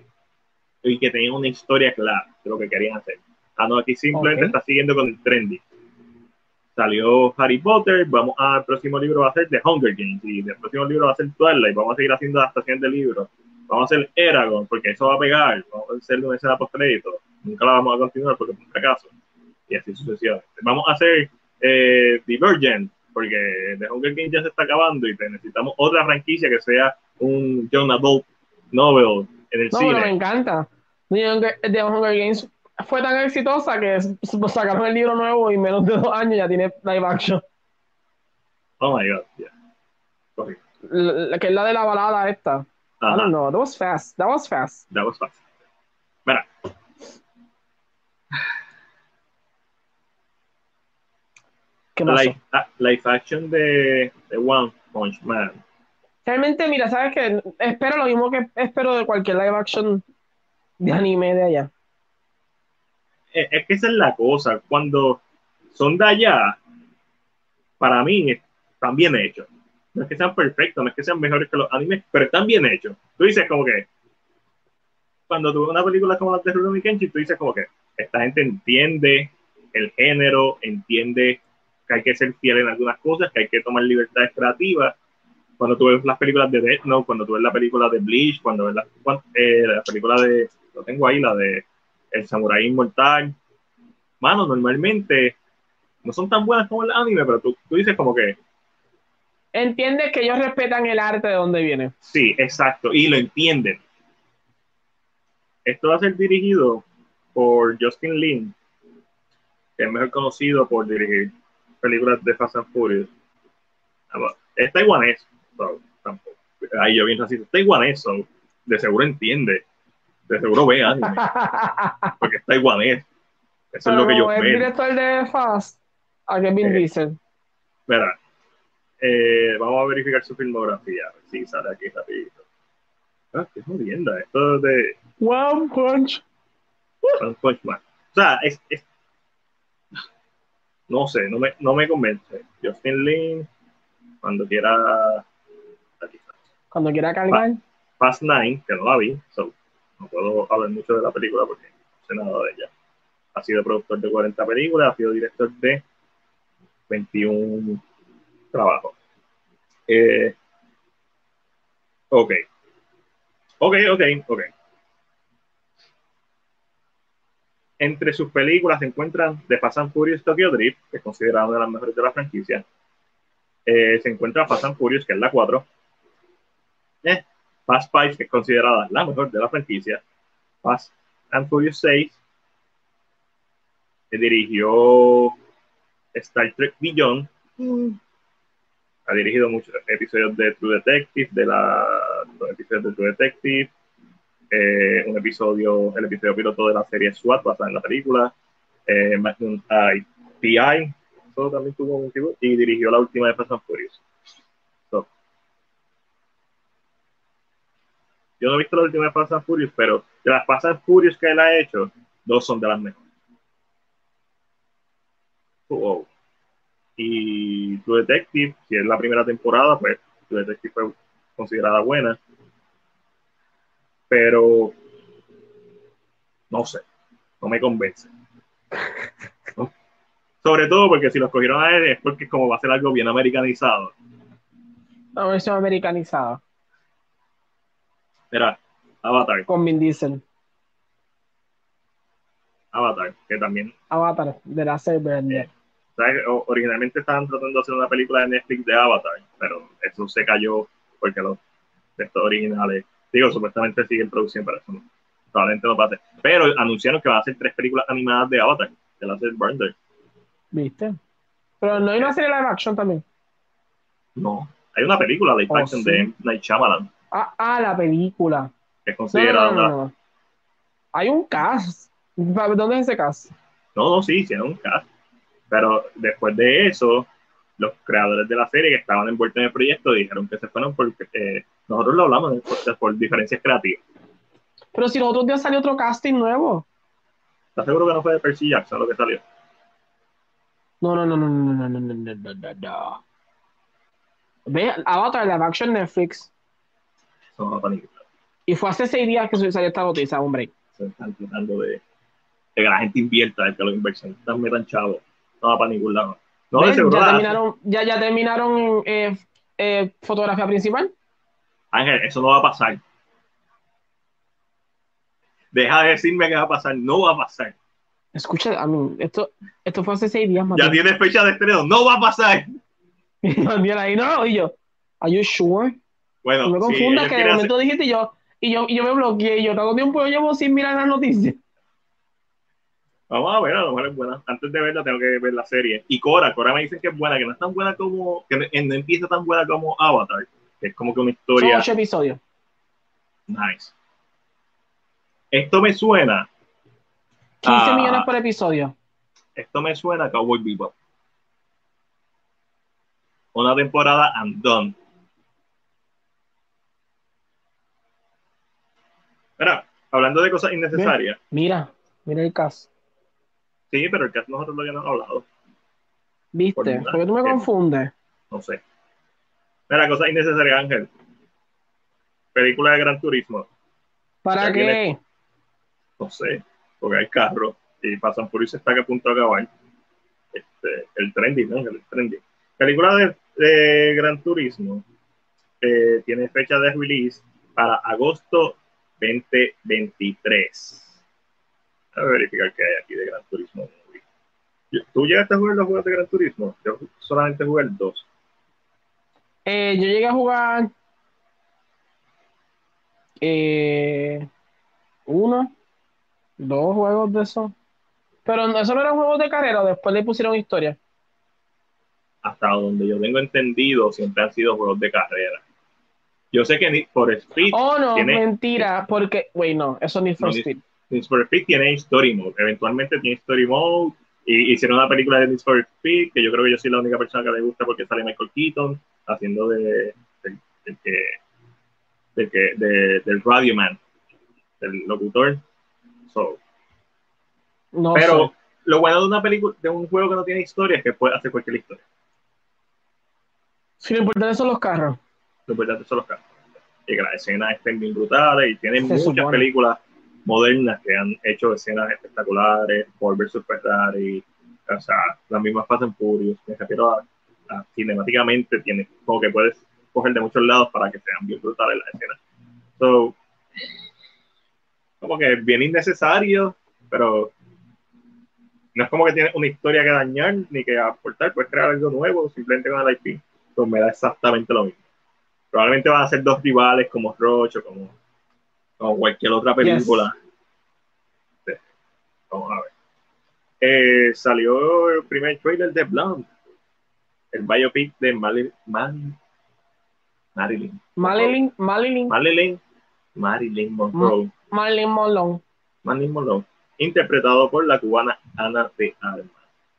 y que tenían una historia clara de lo que querían hacer. Ah, no, aquí simplemente está siguiendo con el trendy. Salió Harry Potter, vamos al próximo libro va a ser The Hunger Games y el próximo libro va a ser Twilight, vamos a seguir haciendo adaptaciones de libros. Vamos a hacer Eragon, porque eso va a pegar, vamos a hacer una escena post crédito. Nunca la vamos a continuar porque es un fracaso. Y así sucesivamente. Vamos a hacer eh, Divergent, porque The Hunger Games ya se está acabando y necesitamos otra franquicia que sea un young adult novel en el No, cine. pero me encanta. The Hunger, The Hunger Games fue tan exitosa que s- sacaron el libro nuevo y en menos de dos años ya tiene live action. Oh my god, yeah. Correcto. La- que es la de la balada esta. I Ajá, don't know. That was fast. That was fast. that was fast. Mira, ¿Qué pasó? live, ah, live action de, de One Punch Man. Realmente, mira, ¿sabes qué? Espero lo mismo que espero de cualquier live action de anime de allá. Es, es que esa es la cosa. Cuando son de allá, para mí están bien hechos. No es que sean perfectos, no es que sean mejores que los animes, pero están bien hechos. Tú dices como que, cuando tú ves una película como la de Rurouni Kenshin, tú dices como que esta gente entiende el género, entiende que hay que ser fiel en algunas cosas, que hay que tomar libertades creativas. Cuando tú ves las películas de Death Note, cuando tú ves la película de Bleach, cuando ves la, eh, la película de, lo tengo ahí, la de El Samurai Inmortal, mano, normalmente no son tan buenas como el anime, pero tú, tú dices como que, Entiendes que ellos respetan el arte de donde viene. sí, exacto, y lo entienden. Esto va a ser dirigido por Justin Lin, que es mejor conocido por dirigir películas de Fast and Furious. Ah, Es taiwanés, so, tampoco. Ahí yo bien así, es taiwanés, so, de seguro entiende, de seguro ve anime, porque es taiwanés. Eso es lo que yo Pero el veo. director de Fast, a Kevin Eh. Diesel. Mira, eh, vamos a verificar su filmografía, a ver si sale aquí rapidito. Ah, qué jodienda, esto es de One Punch. One Punch Man. O sea, es, es- no sé, no me, no me convence. Justin Lin, cuando quiera aquí está. Cuando quiera cargar. Fast Nine, que no la vi, so, no puedo hablar mucho de la película porque no sé nada de ella. Ha sido productor de 40 películas, ha sido director de 21 trabajos. Eh, ok. Ok, ok, ok. Entre sus películas se encuentran The Fast and Furious Tokyo Drift, que es considerada una de las mejores de la franquicia. Eh, se encuentra Fast and Furious, que es la 4. Eh, Fast Five, que es considerada la mejor de la franquicia. Fast and Furious 6. que dirigió Star Trek Beyond. Ha dirigido muchos episodios de True Detective, de la, los episodios de True Detective. eh, un episodio, el episodio piloto de la serie SWAT basada en la película. Eh, Magnum I, PI, eso también tuvo un tipo, y dirigió la última de Fast and Furious. Yo no he visto la última de Fast and Furious, pero de las Fast and Furious que él ha hecho, dos son de las mejores. Wow. Y True Detective, si es la primera temporada, pues True Detective fue considerada buena. Pero no sé, no me convence. ¿No? Sobre todo porque si los cogieron a él es porque como va a ser algo bien americanizado. La versión americanizada. Mira, Avatar, Con Vin Diesel. Avatar, que también Avatar, de la Airbender. Originalmente estaban tratando de hacer una película de Netflix de Avatar, pero eso se cayó porque los textos originales, digo, supuestamente siguen producción, pero eso no, probablemente no pase. Pero anunciaron que van a hacer tres películas animadas de Avatar, que va a hacer Burner. ¿Viste? Pero no hay una serie live action también. No, hay una película de Oh, action sí. de Night Shyamalan, Ah, ah, la película. que es considerada no, no, no. Hay un cast. ¿Dónde es ese cast? No, no, sí, hicieron un cast. Pero después de eso, los creadores de la serie que estaban envueltos en el proyecto dijeron que se fueron porque eh, nosotros lo hablamos por diferencias creativas. Pero si los otros días salió otro casting nuevo. ¿Estás seguro que no fue de Percy Jackson lo que salió? No, no, no, no, no, no, no, no, no, no, no, no. Ve, Avatar, la action Netflix. No ningún lado. Y fue hace seis días que salió esta noticia, hombre. Se están tratando de, de que la gente invierta, de que los inversionistas metan chavos. No va para ningún lado. No, de seguro ya la terminaron, ya, ya terminaron eh, eh, fotografía principal. Ángel, eso no va a pasar. Deja de decirme que va a pasar. No va a pasar. Escucha, a mí, esto, esto fue hace seis días, Ya tiene fecha de estreno. No va a pasar. Y Matías ahí, no, y yo, ¿are you sure? Bueno, No me confundas que de momento dijiste y yo, y yo, y yo me bloqueé, y yo tanto tiempo llevo sin mirar las noticias. Vamos a ver, a lo mejor es buena. Antes de verla tengo que ver la serie. Y Cora, Cora me dicen que es buena, que no es tan buena como, que no, no empieza tan buena como Avatar, que es como que una Son historia ocho episodios. nice. Esto me suena, 15 Ah. millones por episodio. esto me suena a Cowboy Bebop. Una temporada and done. Mira, hablando de cosas innecesarias, Mira, mira el caso. Sí, pero el caso nosotros lo habíamos hablado, ¿Viste? Por nada. Porque tú me confundes. no sé. Mira, cosas innecesarias, Ángel. Película de Gran Turismo. ¿Para Ya qué? viene. no sé, porque hay carros y pasan por y se está que a punto de acabar. Este, el trending, ¿no? El trending. Película de, de Gran Turismo eh, tiene fecha de release para agosto 2023. A verificar qué hay aquí de Gran Turismo. ¿Tú llegaste a jugar los juegos de Gran Turismo? Yo solamente jugué el 2. Eh, yo llegué a jugar eh, uno, dos juegos de eso. Pero eso no eran juegos de carrera, después le pusieron historia. Hasta donde yo tengo entendido, siempre han sido juegos de carrera. Yo sé que Need for Speed Oh, no, tiene- mentira, porque, güey, no, eso ni for No, ni- Speed. Need for Speed tiene Story Mode. Eventualmente tiene Story Mode. Y hicieron una película de Need for Speed, que yo creo que yo soy la única persona que le gusta porque sale Michael Keaton haciendo de, del, que, del, que, de- del Radio Man, del locutor. So, No pero sé. lo bueno de una película, de un juego que no tiene historia es que puede hacer cualquier historia. Si lo importante son los carros. Lo importante son los carros. Y que las escenas estén bien brutales y tienen Se muchas supone. películas modernas que han hecho escenas espectaculares, Ford vs Ferrari, o sea, las mismas Fast and Furious, me refiero a, a cinemáticamente, tiene, como que puedes coger de muchos lados para que sean bien brutales las escenas. So, como que es bien innecesario, pero no es como que tiene una historia que dañar ni que aportar, puedes crear algo nuevo simplemente con el IP. Pues me da exactamente lo mismo. Probablemente van a ser dos rivales como Roche o como, como cualquier otra película. Vamos a ver. Eh, salió el primer trailer de Blonde, el biopic de Marilyn. Marilyn. Marilyn. Marilyn, Marilyn, Monroe. Marilyn Monroe. Marilyn Monroe, interpretado por la cubana Ana de Armas.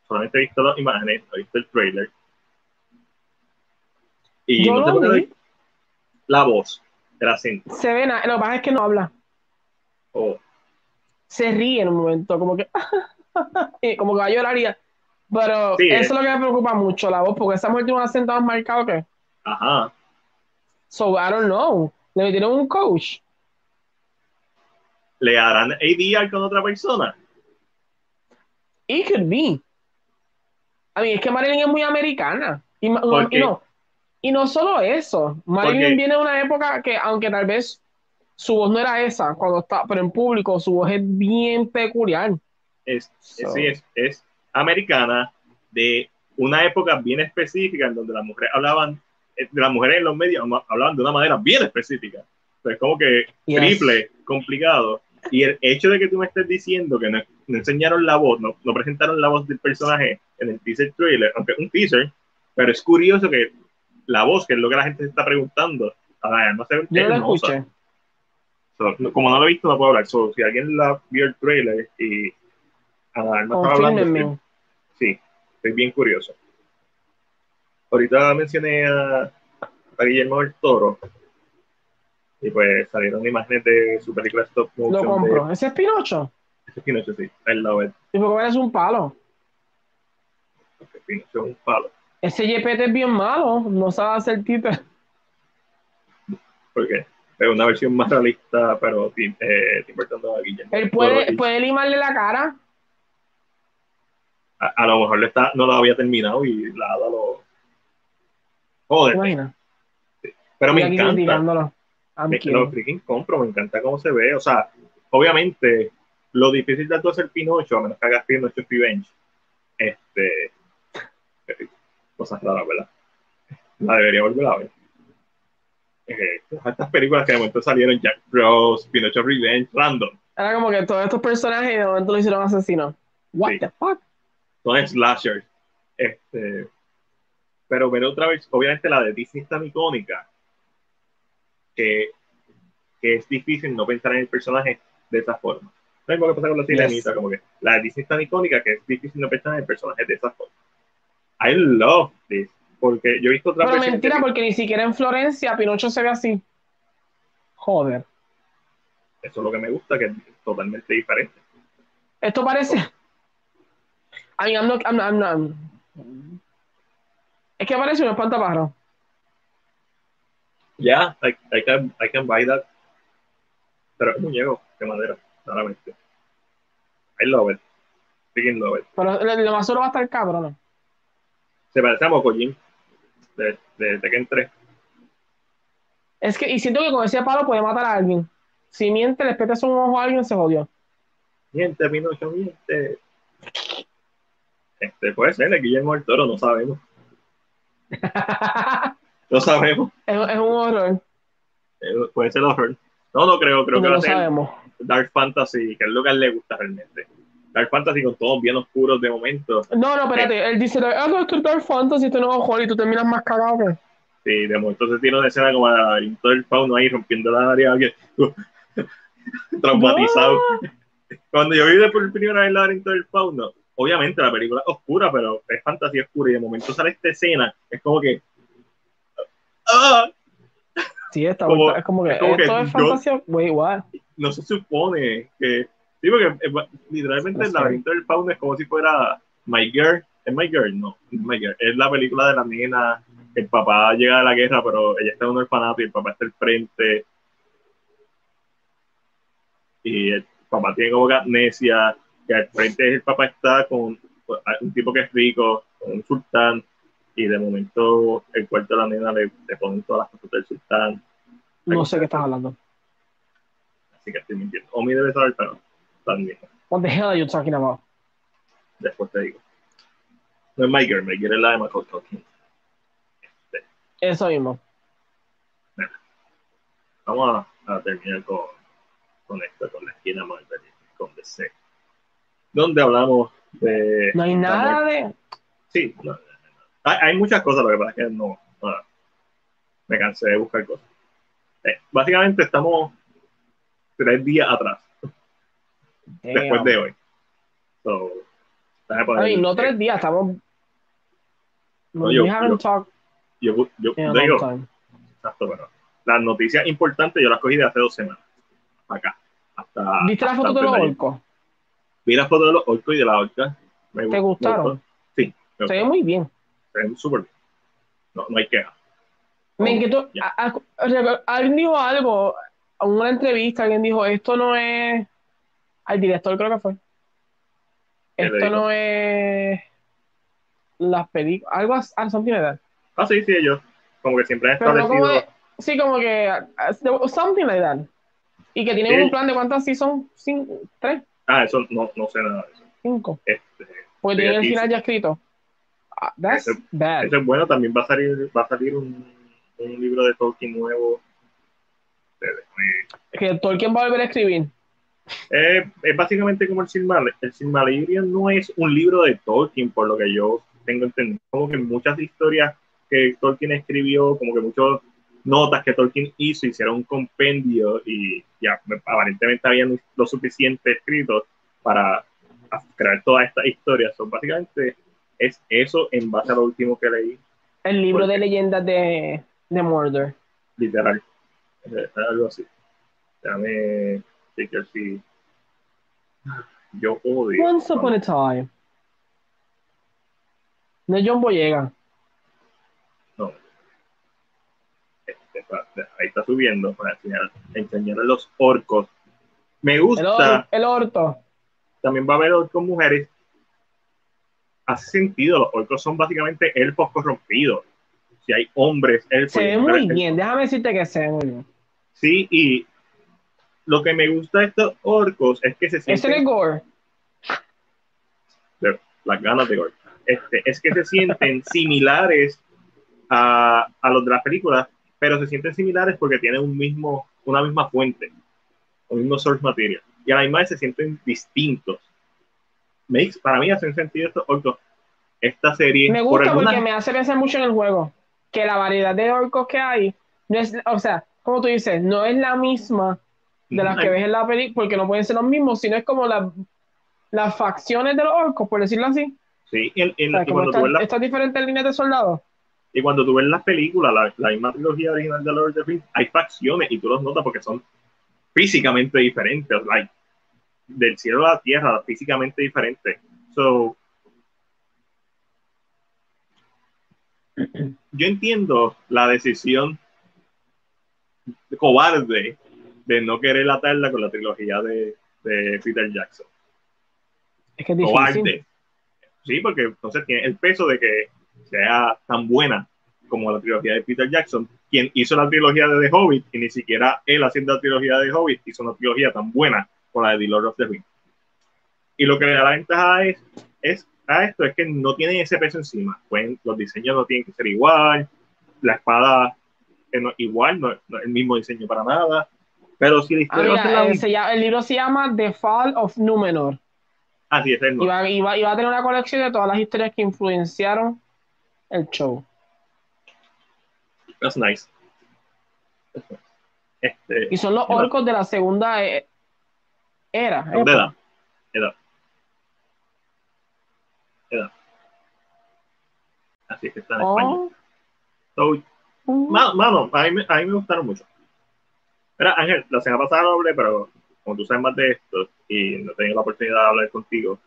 Solamente he visto las imágenes, he visto el trailer. Y Yo no doy la voz de la cinta. Se ve, na- lo que pasa es que no habla. Oh, Se ríe en un momento, como que, como que va a llorar y- Pero Sí, eso eh. es lo que me preocupa mucho, la voz, porque esa mujer tiene un acento más marcado que. ajá. So, I don't know. Le metieron un coach. ¿Le harán ADR con otra persona? It could be. A mí, es que Marilyn es muy americana. Y, ma- ¿Por y no, y no solo eso. Marilyn viene de una época que, aunque tal vez su voz no era esa cuando está, pero en público su voz es bien peculiar. Es, So- sí, es, es americana de una época bien específica en donde las mujeres hablaban, eh, de las mujeres en los medios hablaban de una manera bien específica. Pues como que Yes. triple, complicado. Y el hecho de que tú me estés diciendo que no, no enseñaron la voz, no, no presentaron la voz del personaje en el teaser trailer, aunque es un teaser, pero es curioso que la voz, que es lo que la gente se está preguntando, a no sé, Yo no la escuché. So, no- como no lo he visto, no puedo hablar. So, si alguien la vio el trailer y Ana Alma estaba hablando, Confírmenme. sí, estoy bien curioso. Ahorita mencioné a, a Guillermo del Toro y pues salieron imágenes de su película Stop Lo Motion compro. Ese es Pinocho. ese Pinocho, sí, I love it. Y porque es un palo. Pinocho es un palo. Ese Yepete es bien malo, no sabe hacer títer. Porque es una versión más realista, pero eh, Tim Burton no, Guillermo Él puede, limarle la cara. a, a lo mejor le está, no lo había terminado y la hada lo. ¿Te Joder, pero me encanta. Me, kidding. lo freaking compro, me encanta cómo se ve. O sea, obviamente, lo difícil de todo hacer Pinocho, a menos que hagas Pinocho Revenge, este. Cosas raras, ¿verdad? La debería volver a ver. Eh, estas películas que de momento salieron, Jack Bros, Pinocho Revenge, random, Era como que todos estos personajes de momento lo hicieron asesinos. What Sí. the fuck? son slashers. Este, pero ver otra vez, obviamente la de Disney es tan icónica que, que es difícil no pensar en el personaje de esa forma. Lo mismo que pasa con la sirenita, Yes. como que la de Disney es tan icónica que es difícil no pensar en el personaje de esa forma. I love this, porque yo he visto otra Pero mentira, porque ni siquiera en Florencia Pinocho se ve así. Joder. Eso es lo que me gusta, que es totalmente diferente. Esto parece. I mean, I'm not, I'm I'm not- Es que parece un espantapájaro. Yeah, I, I, can, I can buy that. Pero es muñeco de madera, claramente. I love it. Freaking love it. Pero lo, lo más solo va a estar cabrón. Se parece a Mokojin de, de Tekken 3. Es que, y siento que con ese palo puede matar a alguien. Si miente, le petas un ojo a alguien, se jodió. Miente, Pinocho, miente. Este, puede ser, el Guillermo del Toro, no sabemos. No sabemos. es, es un horror. Eh, puede ser horror. No, no creo, creo no que va lo a ser sabemos. Dark Fantasy, que es lo que a él le gusta realmente. Dark Fantasy con todos bien oscuros de momento. No, no, espérate. Él dice, ah, no, esto es Dark Fantasy, esto no es horror, y tú terminas más cagado que. Sí, de momento se tiene una escena como el laberinto del fauno ahí rompiendo la área. alguien- traumatizado. Cuando yo vi de por primera vez el laberinto del fauno, obviamente la película es oscura, pero es fantasía oscura y de momento sale esta escena, es como que. ¡Ah! Sí, está Como- vuelta- es como que es como esto que es yo- fantasía. Wait, what? No se supone que. Sí, porque eh, literalmente el laberinto del fauno es como si fuera My Girl. ¿Es My Girl? No, no es My Girl. Es la película de la nena. El papá llega de la guerra, pero ella está en un orfanato y el papá está al frente. Y el papá tiene como que amnesia. Que al frente el papá está con un tipo que es rico, con un sultán. Y de momento el cuarto de la nena le, le ponen todas las cosas del sultán. No sé qué estás hablando. Así que estoy mintiendo. Omi debe saber, pero también. What the hell are you talking about? Después te digo. No es My Girl es la de Michael Culkin. Eso mismo. Vamos a, a terminar con, con esto, con la esquina Marvel, con DC. Donde hablamos de. No hay nada de. Sí, no, no, no. Hay, hay muchas cosas, lo que pasa es que no. no, me cansé de buscar cosas. Eh, básicamente estamos tres días atrás, después de hoy. So, Ay, no tres días, estamos. No, yo- yo- digo, exacto, pero las noticias importantes yo las cogí de hace dos semanas. Acá. Hasta, ¿Viste la hasta foto de los orcos? Vi la foto de los orcos y de la orca. Me ¿Te gustó, gustaron? gustó. Sí, me Se ve muy bien. Se ven súper bien. No, no hay queja. Me Oh, inquietó. ya. a- a- Alguien dijo algo, en una entrevista, alguien dijo, esto no es. Al director creo que fue. ¿Qué le Esto no es. Las películas. Algo something like that. Ah, sí, sí, ellos. Como que siempre han como establecido. de- sí, como que. Something like that. Y que tienen Sí. un plan de cuántas sí son. Cinco, tres, Ah, eso no, no sé nada de eso. cinco. Este, Porque Sí, tienen el final ya escrito. Ah, That's bad. eso es bueno. También va a salir, va a salir un, un libro de Tolkien nuevo. Que Tolkien va a volver a escribir. Eh, es básicamente como el Silmarillion. El Silmarillion no es un libro de Tolkien, por lo que yo tengo entendido. Como que muchas historias que Tolkien escribió, como que muchas notas que Tolkien hizo, hicieron un compendio y ya aparentemente habían lo suficiente escrito para crear toda esta historia. Son básicamente es eso en base a lo último que leí, El libro Porque- de leyendas de, de Mordor. literal. Eh, algo así. Chequear si yo odio. Once upon a time. Es John Boyega. No. Este, ahí está subiendo para enseñar, enseñarle los orcos. Me El, gusta. or- el orto. también va a haber orcos mujeres. Hace sentido, los orcos son básicamente elfos corrompidos. Si hay hombres, elfos. Se ve muy bien. Déjame decirte que se ve muy bien. Sí, y lo que me gusta de estos orcos es que se Ese es sienten Gore. las ganas de Gore. Este, es que se sienten similares a, a los de las películas, pero se sienten similares porque tienen un mismo, una misma fuente, un mismo source material. Y a la misma vez se sienten distintos. Makes, para mí hacen sentido estos orcos. Esta serie, Me por gusta alguna- porque me hace pensar mucho en el juego. Que la variedad de orcos que hay, no es, o sea, como tú dices, no es la misma de las que ves en la película, porque no pueden ser los mismos, sino es como la- las facciones de los orcos, por decirlo así. Sí, O sea, y cuando tú estas, ves la- estas diferentes líneas de soldados. y cuando tú ves las películas, la, la misma trilogía original de Lord of the Rings, hay facciones y tú los notas porque son físicamente diferentes, like, del cielo a la tierra, físicamente diferentes. So, yo entiendo la decisión cobarde de no querer atarla con la trilogía de, de Peter Jackson. Es que es difícil. Sí, porque entonces tiene el peso de que sea tan buena como la trilogía de Peter Jackson, quien hizo la trilogía de The Hobbit, y ni siquiera él haciendo la trilogía de The Hobbit hizo una trilogía tan buena como la de The Lord of the Rings. Y lo que le da la ventaja es, es a esto es que no tienen ese peso encima. Los diseños no tienen que ser igual, la espada eh, no- igual, no, no es el mismo diseño para nada. Pero si la Ah, historia va a ser la mira, eh, se el libro se llama The Fall of Númenor. Ah, sí, ese es el Y va, y, va, y va a tener una colección de todas las historias que influenciaron el show. That's nice. Este, Y son los orcos de la segunda eh, era. ¿Dónde época. da? Edad. Edad. Así es que está en. Oh, So, mm. ma- mano, a mí, a mí me gustaron mucho. Mira, Ángel, la semana pasada no hablé, pero como tú sabes más de esto y no he tenido la oportunidad de hablar contigo,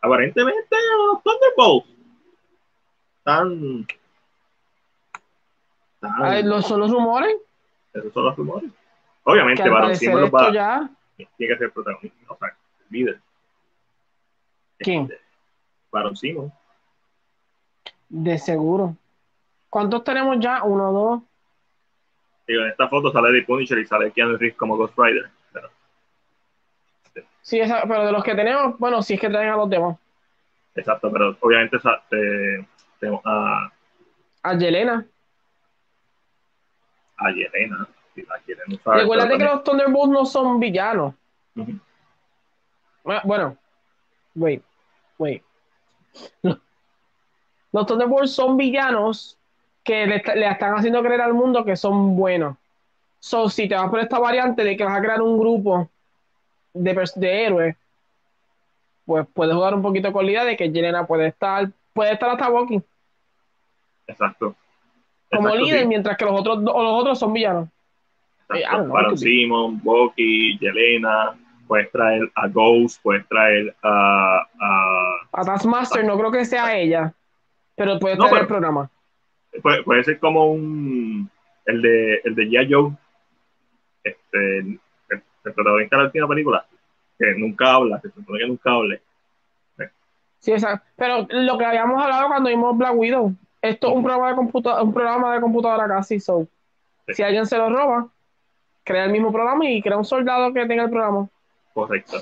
aparentemente los Thunderbolts están. los- son los rumores esos son los rumores. Obviamente, Baron Zemo los va, ya. tiene que ser protagonista, o sea, líder. ¿Quién? Este, Baron Zemo. De seguro. ¿Cuántos tenemos ya? Uno, dos. Digo, en esta foto sale de Punisher y sale Keanu Reeves como Ghost Rider. Pero, Sí, esa- pero de los que tenemos, bueno, si es que traen a los demás. exacto, pero obviamente tenemos a, A Yelena. a Yelena. Si la quieren usar. Recuérdate pero que los Thunderbolts no son villanos. también- Ah, Bueno, wait, wait. Los Thunderbolts son villanos que le, est- le están haciendo creer al mundo que son buenos. So, si te vas por esta variante de que vas a crear un grupo de, de héroes, pues puedes jugar un poquito con la idea de que Yelena puede estar, puede estar hasta Bucky Exacto. como Exacto, líder, sí. mientras que los otros, o los otros son villanos. Exacto. Could be. Simon, Bucky, Yelena. Puedes traer a Ghost, puedes traer a. a- A Taskmaster no creo que sea ella, pero puede No, pero- el programa. Puede, puede ser como un. El de, el de G.I. Joe. Este, el, el protagonista de la última película. Que nunca habla, que se supone que nunca hable. Sí, exacto. Pero lo que habíamos hablado cuando vimos Black Widow, esto es un programa de computadora, un programa de computadora casi, so. Sí. Si alguien se lo roba, crea el mismo programa y crea un soldado que tenga el programa. Correcto.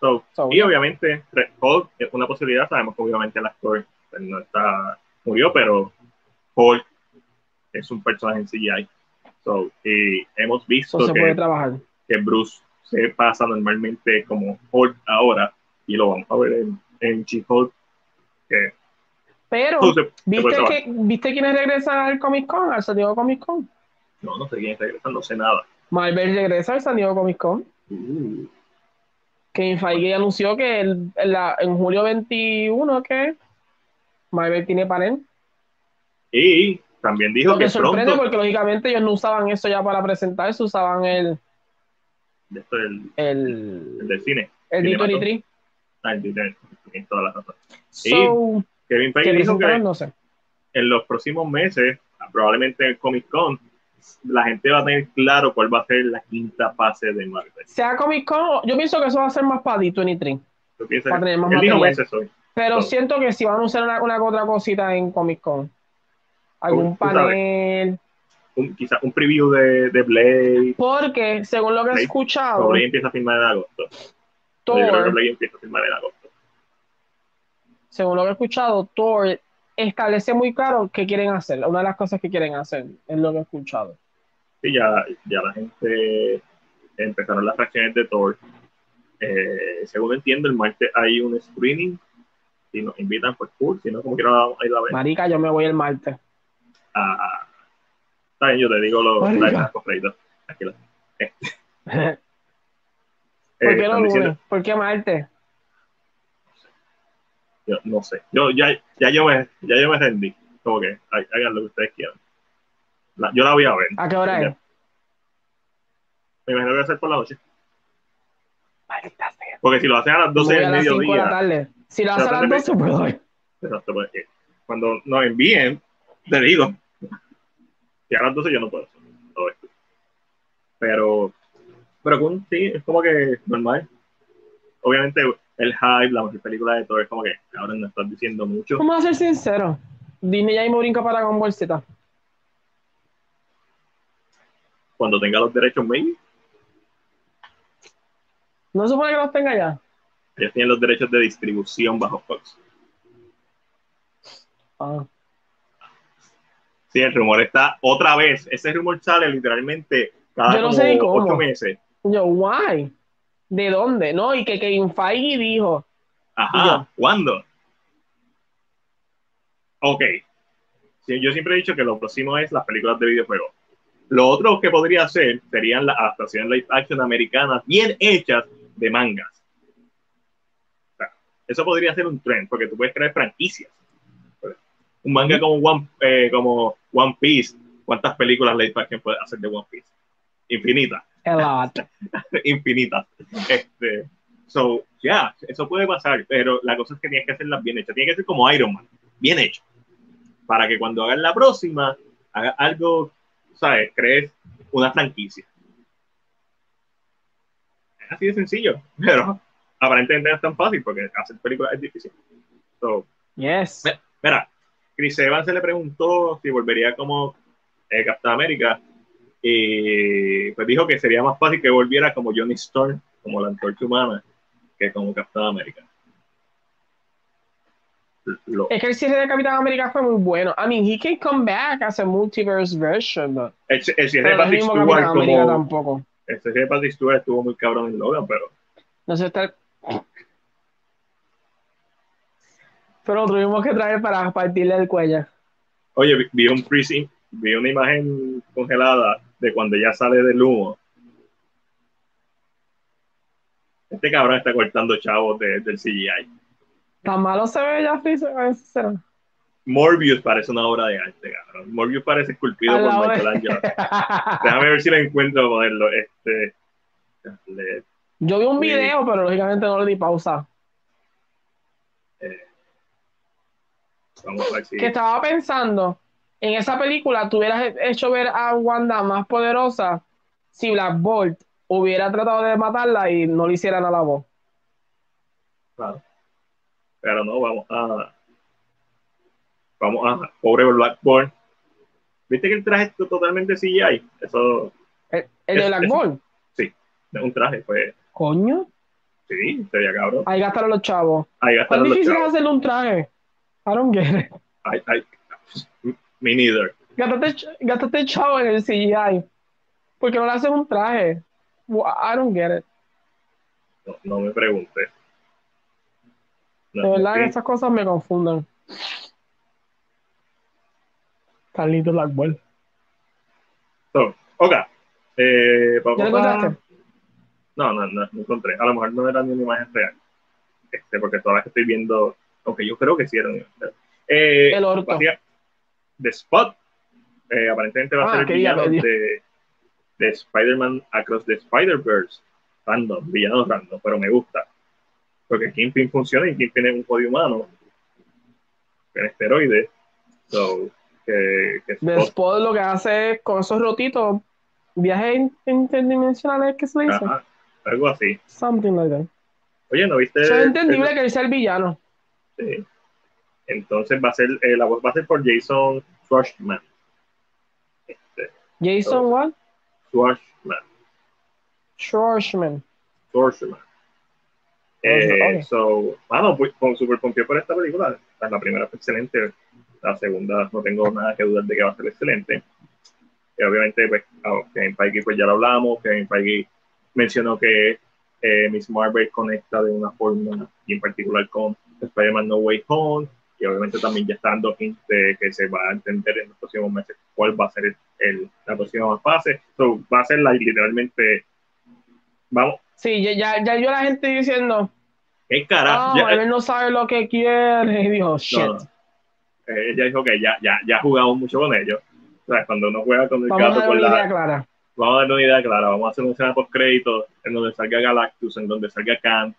So, So, y obviamente, Red Hulk es una posibilidad. Sabemos que obviamente el actor pues, no está, murió, pero Hulk es un personaje en CGI. So, y hemos visto se puede que, trabajar. que Bruce se pasa normalmente como Hulk ahora, y lo vamos a ver en, en She-Hulk. Pero, so, se- se ¿viste, trabajar. que, ¿viste quiénes regresan al Comic Con, al San Diego Comic Con? No, no sé quién está regresando, no sé nada. Marvel regresa al San Diego Comic Con. Uh, Kevin Feige anunció que el- la- en julio 21, que Marvel tiene panel. Y también dijo Lo que que sorprende pronto. porque lógicamente ellos no usaban eso ya para presentarse, usaban el, Esto es el, el, el del cine. el Cinematography. D23. Ah, el de- en todas las razón. Sí. So, Kevin ¿Qué Feige dijo que? No sé. en los próximos meses, probablemente en el Comic Con, la gente va a tener claro cuál va a ser la quinta fase de Marvel. Sea Comic Con, yo pienso que eso va a ser más para D23. ¿Tú piensas? Va a tener más material. Pero No. siento que si van a usar una, una otra cosita en Comic Con. Algún panel. Un, quizás un preview de, de Blade. Porque, según lo que he escuchado, Blade empieza a filmar en agosto. Yo creo que Thor, Blade empieza a filmar en agosto. según lo que he escuchado, Thor establece muy claro qué quieren hacer. Una de las cosas que quieren hacer es lo que he escuchado. Sí, ya, ya la gente empezaron las reacciones de Thor. Eh, según entiendo, el martes hay un screening. Si nos invitan, pues cool. Si no, como quiera, vamos a ir a ver. Marica, yo me voy el martes. Ah, está bien, yo te digo los Marica. las correitos. Aquí lo- eh, ¿Por eh, qué diciendo- lunes? ¿Por qué martes? yo no sé. Yo ya, ya yo me, ya yo me rendí. Como que ha- hagan lo que ustedes quieran. La- yo la voy a ver. ¿A qué hora es? Me imagino que va a ser por la noche. Maldita sea. Porque si lo hacen a las Me 12 voy del a las 5 de la mediodía, tarde. Si lo hace a las Trata de- 12, pues exacto, pues, eh, cuando nos envíen, te digo. Si a las 12 yo no puedo. todo esto. Pero, pero con- sí, es como que normal. Obviamente, el hype, la mejor película de todo, es como que ahora no estás diciendo mucho. Vamos a ser sinceros. Disney ya mismo brinca para con bolsita. Cuando tenga los derechos, maybe. No se supone que los tenga ya. Ellos tienen los derechos de distribución bajo Fox. Ah. Sí, el rumor está otra vez. Ese rumor sale literalmente cada Yo no como sé cómo. ocho meses. Yo, why? ¿De dónde? No, y que Kevin Feige dijo, Ajá. ¿cuándo? Ok. Sí, yo siempre he dicho que lo próximo es las películas de videojuegos. Lo otro que podría hacer serían las adaptaciones live action americanas bien hechas de mangas. O sea, eso podría ser un trend, porque tú puedes crear franquicias. Un manga como One, eh, como One Piece, ¿cuántas películas live action puedes hacer de One Piece? Infinitas a lot. infinitas. Este, so, ya, eso puede pasar, pero la cosa es que tienes que hacerlas bien hechas. Tiene que ser como Iron Man, bien hecho. Para que cuando hagan la próxima, haga algo, ¿sabes? Crees una franquicia. Es así de sencillo, pero aparentemente no es tan fácil porque hacer películas es difícil. So, Yes. Mira, Chris Evans se le preguntó si volvería como eh, Capitán América y pues dijo que sería más fácil que volviera como Johnny Storm, como la antorcha humana, que como Capitán América. Lo- Es que el cierre de Capitán América fue muy bueno. I mean, he can come back as a multiverse version, but el, el cierre de Patrick Stewart como tampoco. el cierre de Patrick Stewart estuvo muy cabrón en Logan, pero No sé estar... Pero lo tuvimos que traer para partirle el cuello. oye, vi, vi un freezing, vi una imagen congelada de cuando ya sale del humo. Este cabrón está cortando chavos de- del CGI. Tan malo se ve ya, Freezer. Morbius parece una obra de arte, cabrón. Morbius parece esculpido por Michelangelo. Déjame ver si lo encuentro ponerlo. Este, le- Yo vi un Sí. video, pero lógicamente no le di pausa. vamos a ver si. Que estaba pensando, en esa película tú hubieras hecho ver a Wanda más poderosa si Black Bolt hubiera tratado de matarla y no le hicieran a la voz. Claro. Pero no, vamos a. Vamos a. Pobre Blackboard. ¿Viste que el traje es totalmente CGI? Eso El, el de Black Bolt. no es un traje, pues. Coño, Sí, sería cabrón. ahí gastaron los chavos. Ahí ¿Cuán gastaron los difícil es chavos. hacerle un traje? I don't get it. Ay, ay, Me neither. Gástate, gástate chavo en el CGI. Porque no le hacen un traje. I don't get it. No, no me preguntes. No, De verdad que sí. esas cosas me confunden. Carlito Black Bolt. So, ok. Eh, ¿Ya vamos lo a- encontraste? No, no, no, no encontré. A lo mejor no era ni una imagen real. Este, porque todas las que estoy viendo, aunque yo creo que sí eran. Eh, El orto. The Spot, eh, aparentemente va a Ah, ser el villano de, de Spider-Man Across the Spider-Verse. Random, villano random, pero me gusta. Porque Kingpin funciona y Kingpin es un jodido humano. en esteroides. So, que, que Después lo que hace es con esos rotitos, viajes interdimensionales, ¿qué se le dice? algo así. Something like that. Oye, ¿no viste? es entendible que él sea el villano. Sí. Entonces va a ser, eh, la voz va a ser por Jason Schwartzman. Este, Jason what? Schwartzman. Schwartzman. Schwartzman. Eh, So, bueno, pues, con super confiado por esta película. La primera fue excelente. La segunda no tengo nada que dudar de que va a ser excelente. Y obviamente, pues, oh, Kevin Feige, pues ya lo hablamos. Kevin Feige mencionó que eh, Miss Marvel conecta de una forma y en particular con Spider-Man No Way Home y obviamente también ya hints de que se va a entender en los próximos meses cuál va a ser el, la próxima fase. So, va a ser la, literalmente, vamos. Sí, ya, ya yo la gente diciendo, ¿qué carajo? No, él no sabe lo que quiere. Y dijo, shit. Eh, ella dijo que ya, ya, ya jugamos mucho con ellos. O sea, cuando uno juega con el vamos gato por la... Idea clara. Vamos a dar una idea clara. Vamos a hacer una escena post crédito en donde salga Galactus, en donde salga Khan,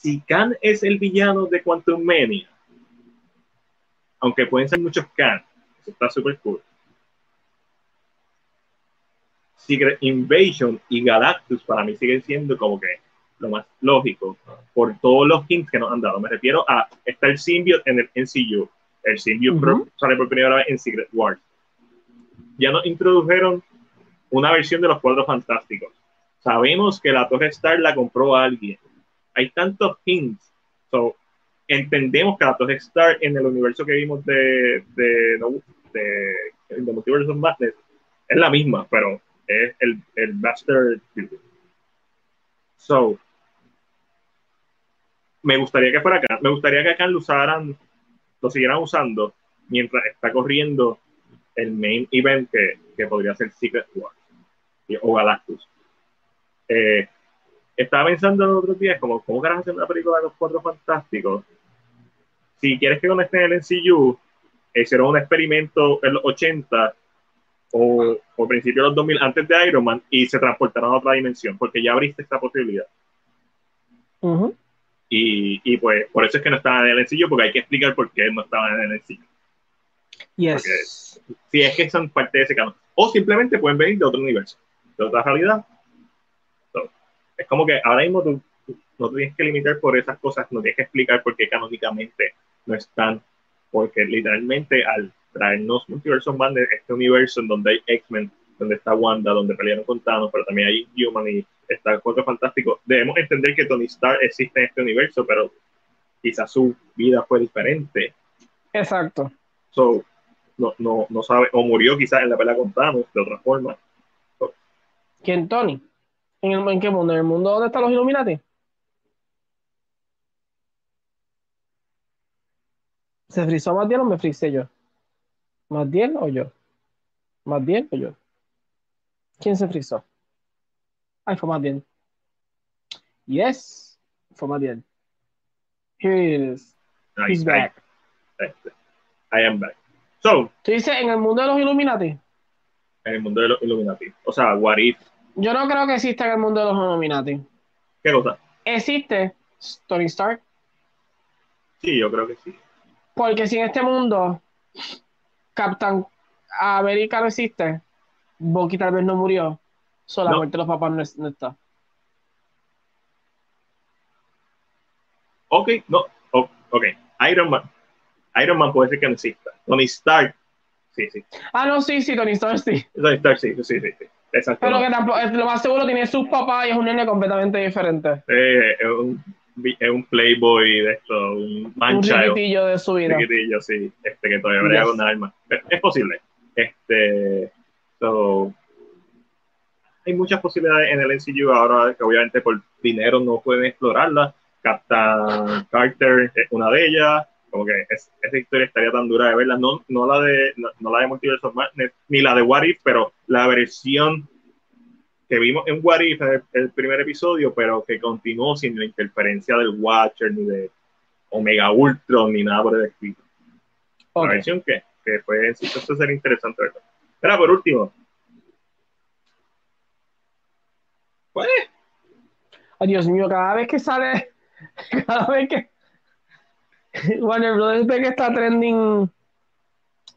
si Khan es el villano de Quantum Mania, aunque pueden ser muchos Khan, eso está súper cool. Secret Invasion y Galactus para mí siguen siendo como que lo más lógico por todos los hints que nos han dado. Me refiero a, está el symbiote en el NCU, el symbiote sale por primera vez en Secret Wars. Ya nos introdujeron una versión de los Cuatro Fantásticos. Sabemos que la Torre Star la compró alguien hay tantos hints. So, entendemos que la Torre Star en el universo que vimos de, de, de, de, Multiverse of es la misma, pero es el, el Master. So, me gustaría que fuera acá, me gustaría que acá lo usaran, lo siguieran usando mientras está corriendo el main event que, que podría ser Secret Wars o Galactus. Eh, estaba pensando en otros días, como, ¿cómo querés hacer una película de los cuatro fantásticos? Si quieres que conecten el NCU, hicieron un experimento en los 80 o, o principios de los 2000 antes de Iron Man y se transportaron a otra dimensión, porque ya abriste esta posibilidad. y, y, pues por eso es que no estaban en el NCU, porque hay que explicar por qué no estaban en el NCU. Yes. si es que son parte de ese canon. O simplemente pueden venir de otro universo, de otra realidad, es como que ahora mismo tú, no tienes que limitar por esas cosas, no tienes que explicar por qué canónicamente no están, porque literalmente al traernos Multiverso de este universo en donde hay X-Men, donde está Wanda, donde pelearon con Thanos, pero también hay Human y está Cuatro Fantástico, debemos entender que Tony Stark existe en este universo, pero quizás su vida fue diferente. Exacto. So, no, no, no sabe, o murió quizás en la pelea con Thanos de otra forma. ¿Quién, Tony? ¿En, qué mundo? ¿En el mundo donde están los Illuminati? ¿Se frizó más bien o me frisé yo? ¿Más bien o yo? ¿Más bien o yo? ¿Quién se frizó? Ay, fue más bien. Yes, fue más bien. Here it is. He's back. I, am back. So. ¿Tú dices en el mundo de los Illuminati? En el mundo de los Illuminati. O sea, what if yo no creo que exista en el mundo de los Illuminati. ¿Qué cosa? ¿Existe Tony Stark? Sí, yo creo que sí. Porque si en este mundo Captain América no existe, Bucky tal vez no murió, solamente los papás no, no está. Ok, no, ok. Iron Man. Iron Man puede ser que no exista. Tony Stark, sí, sí. Ah, no, sí, sí, Tony Stark sí. Tony Stark sí, sí, sí. sí. Pero que tampoco, lo más seguro tiene sus papás y es un nene completamente diferente. Eh, es, un, es un playboy de esto, un mancha. Un riquitillo de su vida. Un riquitillo, sí. Este, que todavía brega con arma. Es posible. Este, so, hay muchas posibilidades en el NCU ahora que obviamente por dinero no pueden explorarlas. Captain Carter es una de ellas como que esa historia estaría tan dura de verla, no, no la de no, la de Multiverse of Madness, ni la de What If, pero la versión que vimos en What If, el, el primer episodio, pero que continuó sin la interferencia del Watcher, ni de Omega Ultron, ni nada por el estilo. La versión que, que fue, eso sería interesante ¿verdad? Pero por último, pues, Ay, Dios mío, cada vez que sale, cada vez que Warner Brothers ve que está trending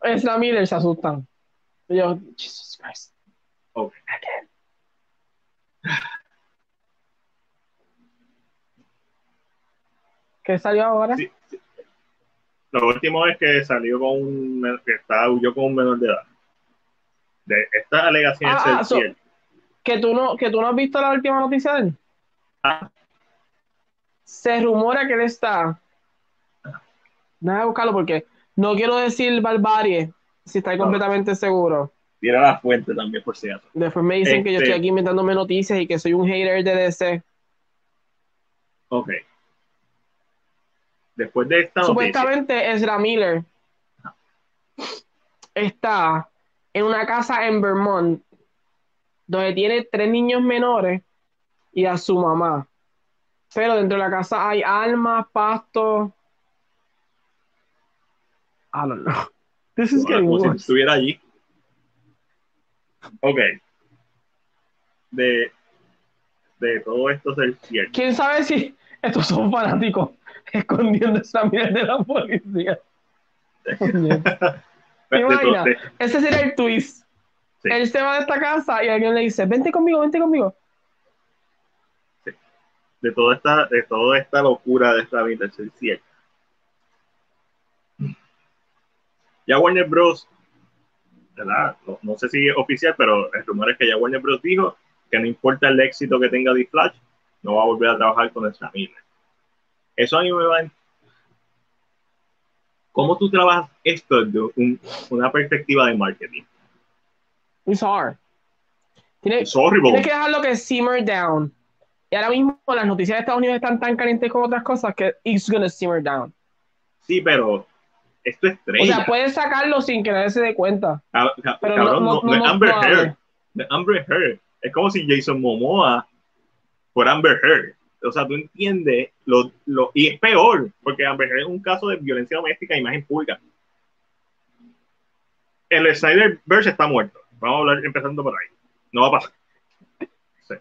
Ezra Miller, se asustan. Y yo, Jesus Christ. Again. ¿Qué salió ahora? Sí, sí. Lo último es que salió con un que está huyó con un menor de edad. De estas alegaciones Ah, ah, so-. ¿Que tú, no, ¿Que tú no has visto la última noticia de él? Ah. Se rumora que él está. Déjame buscarlo porque no quiero decir barbarie si está No. completamente seguro. Tira la fuente también por si acaso. Después me dicen que yo Este- estoy aquí inventándome noticias y que soy un hater de DC. Ok. Después de esta noticia, Supuestamente Ezra Miller está en una casa en Vermont donde tiene tres niños menores y a su mamá. Pero dentro de la casa hay armas, pasto. I don't know. This is getting como si worse. estuviera allí. Ok. De, de todo esto ser cierto. ¿Quién sabe si estos son fanáticos escondiendo esa Miller de la policía? ¿Te imaginas? Ese sería el twist. Sí. Él se va de esta casa y alguien le dice, vente conmigo, vente conmigo. de toda esta, de toda esta locura de esta vida ser cierta. Ya Warner Bros. ¿verdad? No, no sé si es oficial, pero el rumor es que ya Warner Bros. dijo que no importa el éxito que tenga The Flash, no va a volver a trabajar con esa Miller. Eso a mí me va. en- ¿Cómo tú trabajas esto desde un- una perspectiva de marketing? It's hard. Tiene- horrible. Tienes que dejarlo que simmer down. Y ahora mismo las noticias de Estados Unidos están tan calientes con otras cosas que it's gonna simmer down. Sí, pero esto es O estrella. sea, puedes sacarlo sin que nadie se dé cuenta. Cab- cab- Pero cabrón, no- no, Amber Heard. Amber Heard. Es como si Jason Momoa fuera Amber Heard. O sea, tú entiendes lo, lo y es peor, porque Amber Heard es un caso de violencia doméstica e imagen pública. El Snyderverse está muerto. Vamos a hablar empezando por ahí. No va a pasar.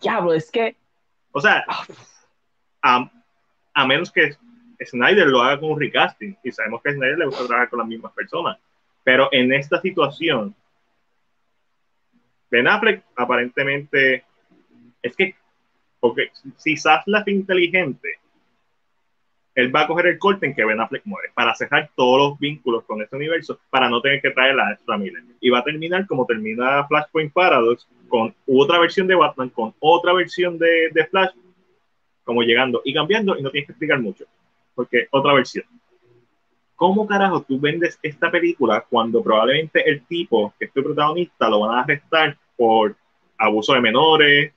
Diablo, es que O sea, a, a menos que Snyder lo haga con un recasting, y sabemos que a Snyder le gusta trabajar con las mismas personas, pero en esta situación, Ben Affleck aparentemente es que, porque si Zaslav es inteligente, él va a coger el corte en que Ben Affleck muere para cerrar todos los vínculos con este universo para no tener que traer a Ezra Miller. Y va a terminar como termina Flashpoint Paradox con otra versión de Batman, con otra versión de, de Flash, como llegando y cambiando y no tienes que explicar mucho, porque otra versión. ¿Cómo carajo tú vendes esta película cuando probablemente el tipo que es tu protagonista lo van a arrestar por abuso de menores?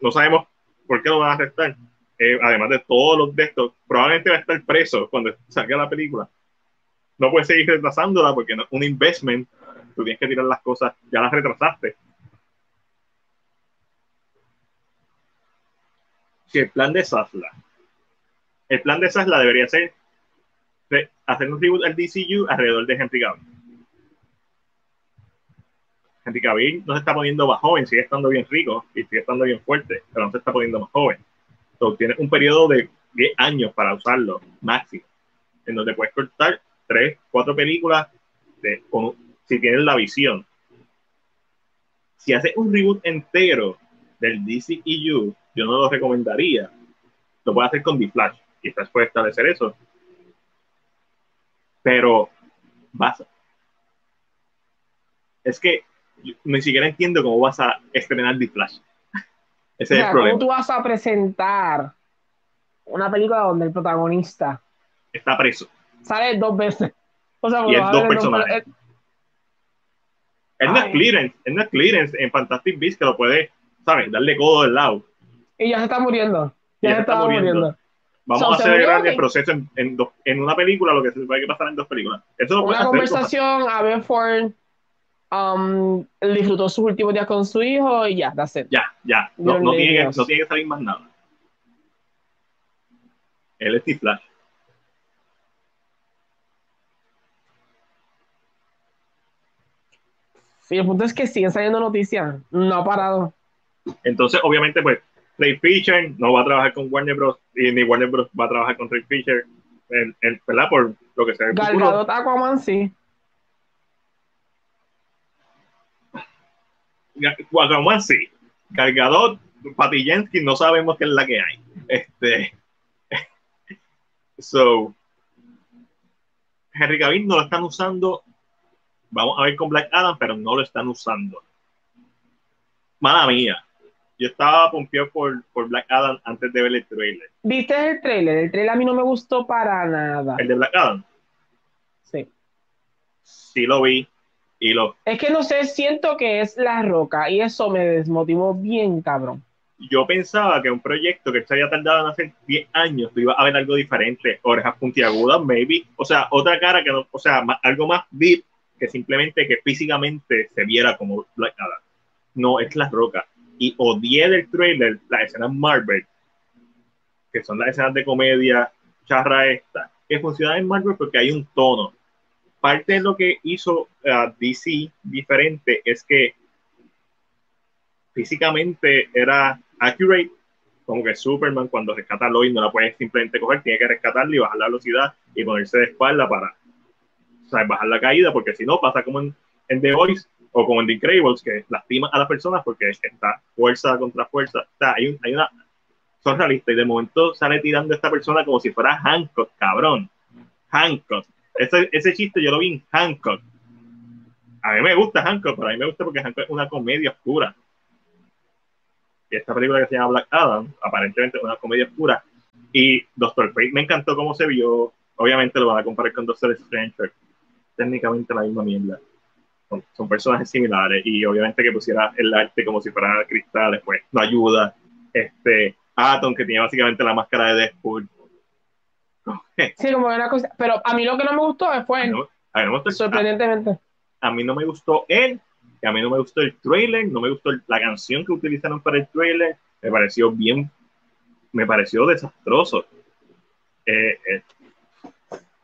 no sabemos por qué lo van a arrestar. Eh, además de todos los de estos, probablemente va a estar preso cuando salga la película. No puedes seguir retrasándola porque no, un investment, tú tienes que tirar las cosas, ya las retrasaste. Si el plan de Sasla, el plan de Sasla debería ser hacer un reboot al DCU alrededor de Henry Cavill. Henry Cavill no se está poniendo más joven, sigue estando bien rico y sigue estando bien fuerte, pero no se está poniendo más joven. Entonces tienes un periodo de 10 años para usarlo, máximo, en donde puedes cortar 3, 4 películas si tienes la visión. Si haces un reboot entero del DCEU, yo no lo recomendaría. Lo puedes hacer con The quizás puede establecer eso. Pero vas Es que ni siquiera entiendo cómo vas a estrenar The Flash. Ese o es el ¿cómo problema. tú vas a presentar una película donde el protagonista Está preso. sale dos veces? O sea, Y es dos personajes. es Ay. clearance, es clearance en Fantastic Beasts que lo puede, ¿sabes? Darle codo del lado. Y ya se está muriendo. Ya, Ya se está muriendo. Vamos So, a se acelerar murió, el ok. proceso en, en, dos- en una película, lo que se puede que pasar en dos películas. Eso Una hacer. conversación, a ver Ford um, disfrutó sus últimos días con su hijo y ya, that's it. Ya, ya. No, tiene, que- no tiene que salir más nada. Él es T-Flash. Y el punto es que siguen saliendo noticias. No ha parado. Entonces, obviamente, pues, Ray Fisher no va a trabajar con Warner Bros. y ni Warner Bros. va a trabajar con Ray Fisher, en- en- ¿verdad? Por lo que se ve en el Gal futuro. Gadot, Aquaman, sí. Aquaman sí. Cargador, Patty Jenkins, no sabemos qué es la que hay. Este. So. Henry Cavill no lo están usando. Vamos a ver con Black Adam, pero no lo están usando. Mala mía. Yo estaba pompeado por, por Black Adam antes de ver el trailer. ¿Viste el trailer? El trailer a mí no me gustó para nada. El de Black Adam, Sí. sí lo vi. Y lo, Es que no sé, siento que es La Roca y eso me desmotivó bien, cabrón. yo pensaba que un proyecto que se había tardado en hacer 10 años, tú ibas a ver algo diferente, orejas puntiagudas, maybe, o sea, otra cara que no, o sea, algo más deep que simplemente que físicamente se viera como Black Adam. No, es la roca. Y odié del trailer las escenas Marvel, que son las escenas de comedia charra esta, que funcionan en Marvel porque hay un tono. Parte de lo que hizo uh, DC diferente es que físicamente era accurate, como que Superman cuando rescata a Lois no la puede simplemente coger, tiene que rescatarla y bajar la velocidad y ponerse de espalda para o sea, bajar la caída, porque si no pasa como en, en The Voice o como en The Incredibles, que lastima a las personas porque está fuerza contra fuerza. O sea, hay, hay una... Son realistas y de momento sale tirando a esta persona como si fuera Hancock, cabrón. Hancock. Ese, ese chiste yo lo vi en Hancock. A mí me gusta Hancock, pero a mí me gusta porque Hancock es una comedia oscura. Y esta película que se llama Black Adam, aparentemente es una comedia oscura. Y Doctor Fate me encantó cómo se vio. Obviamente lo van a comparar con Doctor Strange, técnicamente la misma mierda. Son, son personajes similares y obviamente que pusiera el arte como si fuera cristales, pues no ayuda. Este Atom, que tiene básicamente la máscara de Deadpool. Sí, como una cosa. Pero a mí lo que no me gustó fue, A mí no- a mí no me gustó sorprendentemente. a mí no me gustó él, a mí no me gustó el trailer, no me gustó el- la canción que utilizaron para el trailer, me pareció bien, me pareció desastroso. Eh, eh,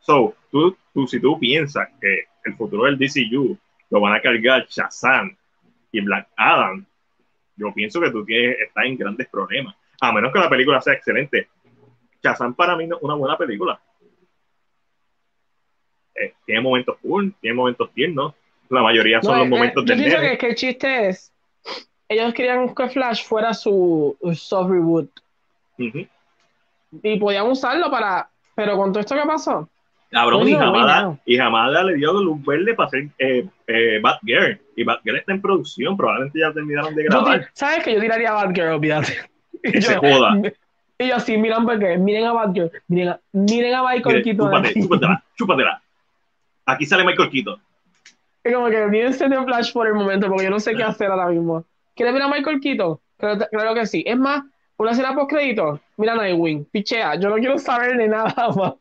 So, tú, tú, si tú piensas que el futuro del DCU lo van a cargar Shazam y Black Adam, yo pienso que tú tienes, estás en grandes problemas. A menos que la película sea excelente. Shazam para mí no es una buena película. Eh, tiene momentos cool, tiene momentos tiernos. La mayoría son No, los eh, momentos yo del pienso que, que el chiste es, ellos querían que Flash fuera su soft reboot y podían usarlo para, pero con todo esto que pasó, Cabrón, y Hamada, y Hamada le dio luz verde para hacer eh, eh, Batgirl. Y Batgirl está en producción, probablemente ya terminaron de yo grabar. ¿sabes que yo tiraría a Batgirl, olvídate? Que Y se yo- joda. Y yo así, miran Batgirl, miren a Batgirl, miren a, miren a Michael Mire, Keaton chúpate, chúpatela, chúpatela. Aquí sale Michael Keaton. Y como que olvídense de Flash por el momento, porque yo no sé qué hacer ahora mismo. ¿Quieres ver a Michael Keaton? Claro, claro que sí. Es más, una escena post crédito, mira a Nightwing, pichea, yo no quiero saber de nada más.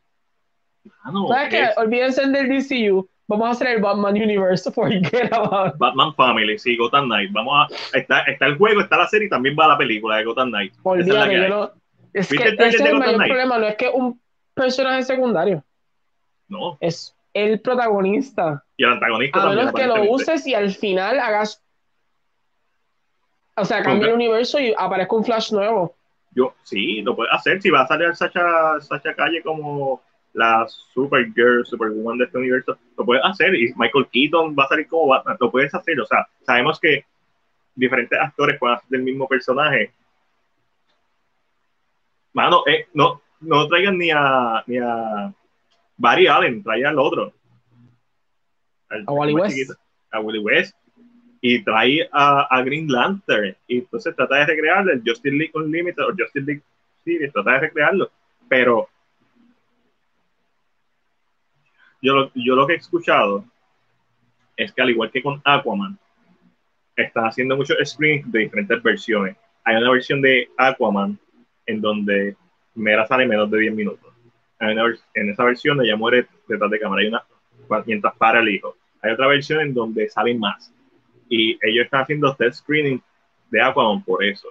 Ah, no, ¿Sabes qué? Olvídense del DCU, vamos a hacer el Batman Universe, forget about it. Batman Family, sí, Gotham Knight. Vamos a, está, está el juego, está la serie y también va la película de Gotham Knight. Es Olvídate, no. Es ¿Viste que ese es el mayor Knight? problema, no es que un personaje secundario, No, es el protagonista. y el antagonista A también. menos que lo uses y al final hagas. O sea, cambie el universo y aparezca un Flash nuevo. Yo, sí, lo puedes hacer. Si va a salir Sacha, Sacha Calle como la Supergirl, Superwoman de este universo, lo puedes hacer. Y Michael Keaton va a salir como Batman, lo puedes hacer. O sea, sabemos que diferentes actores pueden hacer el mismo personaje. Mano, eh, no, no traigan ni a, ni a Barry Allen, traigan al otro. Al- A Wally West. chiquito, A Wally West. Y trae a, a Green Lantern. Y entonces trata de recrearlo, el Justice League Unlimited o Justice League Series, trata de recrearlo. Pero yo lo, yo lo que he escuchado es que al igual que con Aquaman, están haciendo muchos screens de diferentes versiones. Hay una versión de Aquaman en donde Mera sale en menos de 10 minutos. Hay en esa versión ella muere detrás de cámara. Una mientras para el hijo. Hay otra versión en donde salen más. Y ellos están haciendo test screening de Aquaman por eso.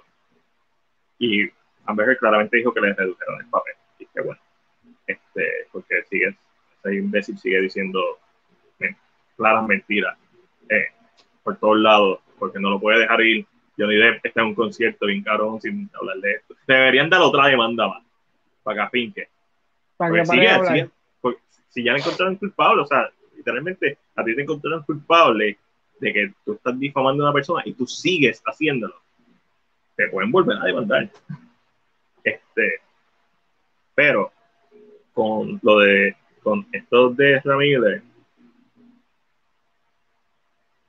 Y Amber claramente dijo que le redujeron el papel. Y que bueno, este, porque sigue, ese imbécil sigue diciendo claras mentiras eh, por todos lados, porque no lo puede dejar ir. Johnny Depp está en un concierto bien cabrón sin hablar de esto. Deberían dar otra demanda más para que finque. Para que si ya le encontraron culpable, o sea, literalmente a ti te encontraron culpable de que tú estás difamando a una persona y tú sigues haciéndolo, te pueden volver a demandar. Este, pero con lo de con estos de Ramírez,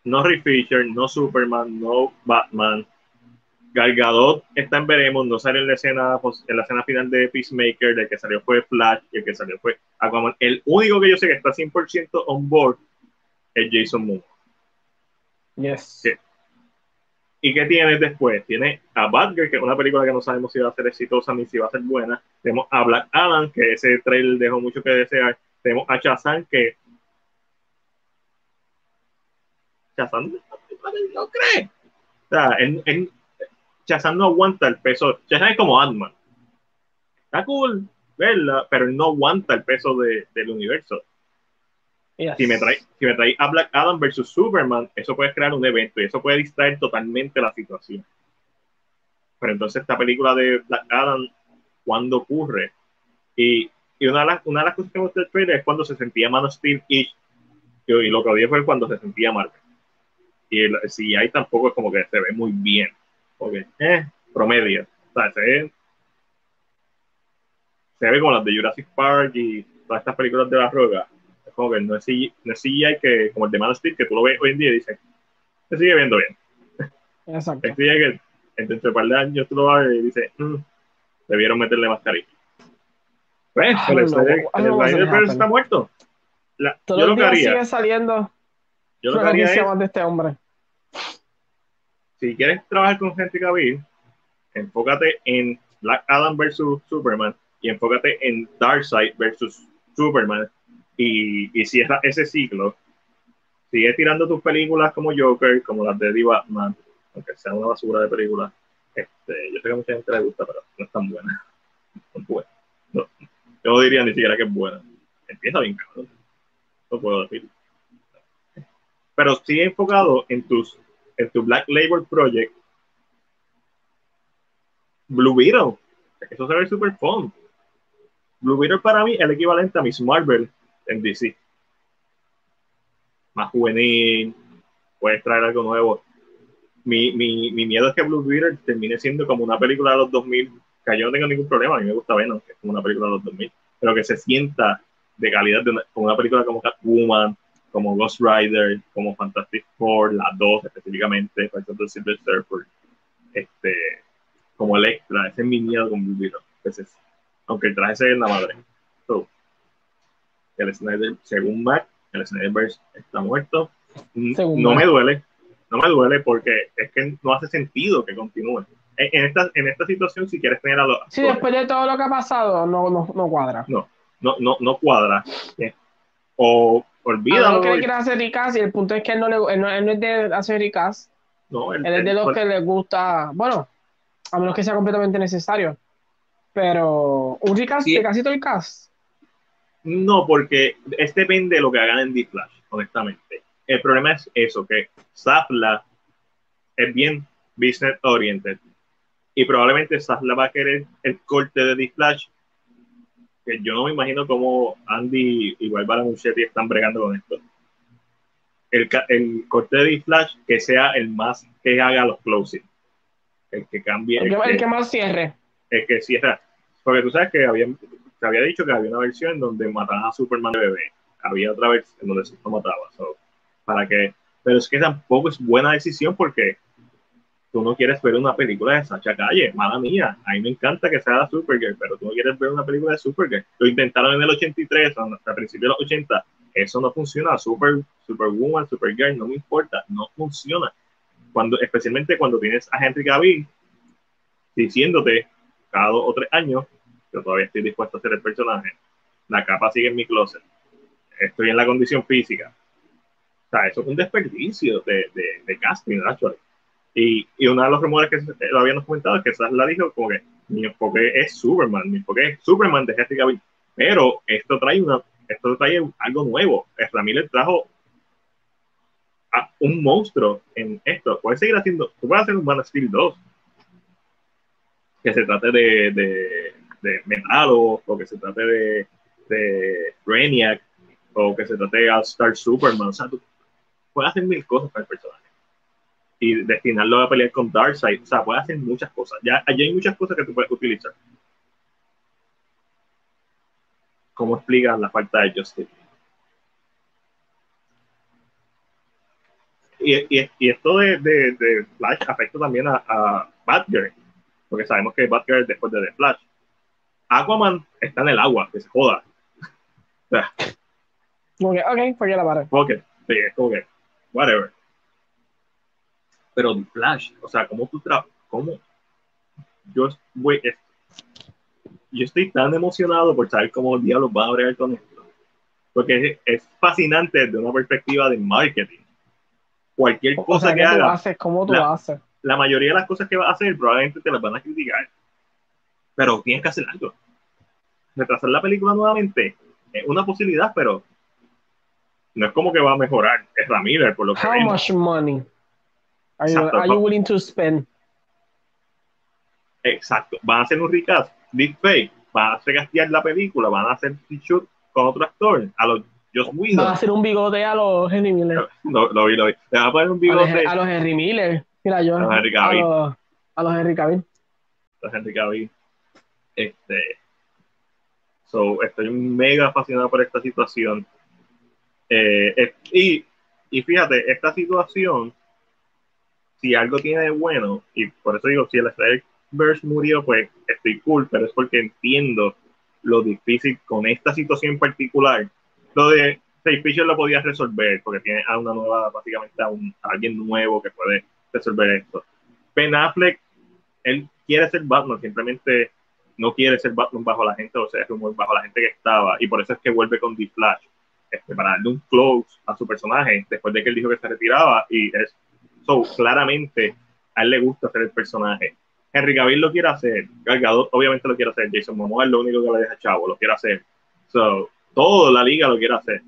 no Rick Fisher, no Superman, no Batman. Gal Gadot está en veremos, no sale en la escena en la escena final de Peacemaker, el que salió fue Flash, y el que salió fue Aquaman. El único que yo sé que está 100% on board es Jason Momoa. Yes. ¿Y qué tienes después? Tiene a Batgirl, que es una película que no sabemos si va a ser exitosa ni si va a ser buena. Tenemos a Black Adam, que ese trailer dejó mucho que desear. Tenemos a Shazam, que Shazam no cree. O no aguanta el peso. Shazam es como Ant-Man. Está cool verla, pero no aguanta el peso de, del universo. Si me, trae, si trae a Black Adam versus Superman, eso puede crear un evento y eso puede distraer totalmente la situación. Pero entonces esta película de Black Adam, ¿cuándo ocurre? Y, y una, de las, una de las cosas que me gusta del trailer es cuando se sentía Man of Steel y, lo que odié fue cuando se sentía Marvel y el CGI tampoco es como que se ve muy bien. Porque, eh, promedio. O sea, se ve, se ve como las de Jurassic Park y todas estas películas de la roca. Que no es, CGI, no es CGI que, como el de Man Steel, que tú lo ves hoy en día y dices, se sigue viendo bien. Exacto. Es que de un par de años tú lo vas y dices, mm, debieron meterle más cariño. Pues, Ah, el Snyder- Verse está muerto. La- Todos yo lo que haría, sigue saliendo yo lo que haría es, de este hombre. si quieres trabajar con Henry Cavill, enfócate en Black Adam versus Superman y enfócate en Darkseid versus Superman y, cierra ese ciclo. Sigue tirando tus películas como Joker, como las de Eddie Batman, aunque sea una basura de películas. Este, yo sé que a mucha gente le gusta, pero no es tan buena. No. No, yo no diría ni siquiera que es buena. Empieza bien cabrón. No puedo decir. Pero sigue enfocado en tus en tu Black Label Project, Blue Beetle. Eso se ve super fun. Blue Beetle para mí es el equivalente a Miss Marvel en DC. Más juvenil, puedes traer algo nuevo. Mi, mi, mi miedo es que Blue Beetle termine siendo como una película de los 2000, que yo no tengo ningún problema, a mí me gusta Venom, que es como una película de los 2000, pero que se sienta de calidad de una, como una película como Catwoman, como Ghost Rider, como Fantastic Four, las dos específicamente, por Silver Surfer, este, como Electra, ese es mi miedo con Blue Beetle. Ese es- aunque el traje se ve en la madre. El Snyder, según Mac, el Snyderverse está muerto. Según no me duele, no me duele porque es que no hace sentido que continúe. En, esta, en esta situación, si quieres tener a los Sí, después de todo lo que ha pasado, no, no, no cuadra. no, no, no cuadra. ¿eh? O olvídalo. él quiere hacer Ricas y el punto es que él no, le, él no, él no es de hacer Ricas, no, él es de los que le gusta, bueno, a menos que sea completamente necesario. Pero un Ricas Sí. de casi todo el cast. No, porque es depende de lo que hagan en D-Flash, honestamente. El problema es eso, que Zafla es bien business oriented y probablemente Zafla va a querer el corte de D-Flash que yo no me imagino cómo Andy y Barbara Muschetti están bregando con esto. El, el corte de D-Flash que sea el más que haga los closing. El que cambie. El que, el el que- más cierre. es que cierra. Porque tú sabes que había, se había dicho que había una versión donde mataban a Superman de bebé. Había otra versión en donde lo mataba. So, para que, pero es que tampoco es buena decisión porque tú no quieres ver una película de Sacha Calle. Mala mía. A mí me encanta que sea la Supergirl, pero tú no quieres ver una película de Supergirl. Lo intentaron en el 83, hasta principios de los 80. Eso no funciona. Super, Superwoman, Supergirl, no me importa. No funciona. Cuando, especialmente cuando tienes a Henry Cavill diciéndote cada dos o tres años, yo todavía estoy dispuesto a hacer el personaje. La capa sigue en mi closet. Estoy en la condición física. O sea, eso es un desperdicio de, de, de casting, actually. Y, y uno de los rumores que lo habíamos comentado es que la dijo como que mi enfoque es Superman, mi enfoque es Superman de Henry Cavill. Pero esto trae una, esto trae algo nuevo. Miller trajo a un monstruo en esto. Puedes seguir haciendo, tú puedes hacer un Man of Steel 2 que se trate de, de, de Metalo o que se trate de, de Brainiac o que se trate de All Star Superman. O sea, tú puedes hacer mil cosas para el personaje y destinarlo a pelear con Darkseid. O sea, puedes hacer muchas cosas. Ya, allí hay muchas cosas que tú puedes utilizar. ¿Cómo explicas la falta de Justice? Y, y, esto de, Flash afecta también a, a Batgirl, porque sabemos que Batgirl es después de The Flash. Aquaman está en el agua, que se joda. O sea, ok, ok, porque la barra. Ok, sí, que, whatever. Pero The Flash, o sea, ¿cómo tú trabajas? ¿Cómo? Yo, estoy tan emocionado por saber cómo diablos van a bregar con esto. Porque es, es fascinante desde una perspectiva de marketing cualquier cosa que haga. ¿Cómo tú la, haces? La mayoría de las cosas que vas a hacer probablemente te las van a criticar. Pero tienes que hacer algo. Retrasar la película nuevamente es una posibilidad, pero no es como que va a mejorar. Es Ramírez, por lo que How vemos. much money are you, are you willing to spend? Exacto. Van a hacer un recast, deepfake, van a recastear la película, van a hacer shoot con otro actor, a los Joss Whedon. Van a hacer un bigote a los Henry Miller. No, lo vi, lo vi. Le van a poner un A los, bigote a los Henry Miller. Mira, yo. A los Henry a, Cavill. los, a los Henry Cavill. a Henry Cavill. Este, so, estoy mega fascinado por esta situación. Eh, y, y fíjate, esta situación, si algo tiene de bueno, y por eso digo, si el Snyderverse murió, pues estoy cool, pero es porque entiendo lo difícil con esta situación en particular. Lo de Ray Fisher lo podías resolver, porque tiene a una nueva, básicamente a, un, a alguien nuevo que puede resolver esto. Ben Affleck, él quiere ser Batman, simplemente no quiere ser Batman bajo la gente, o sea, es rumor bajo la gente que estaba, y por eso es que vuelve con The Flash, este, para darle un close a su personaje, después de que él dijo que se retiraba, y es, so, claramente, a él le gusta hacer el personaje. Henry Cavill lo quiere hacer, Gal Gadot obviamente lo quiere hacer, Jason Momoa es lo único que le deja chavo, lo quiere hacer. So, toda la liga lo quiere hacer.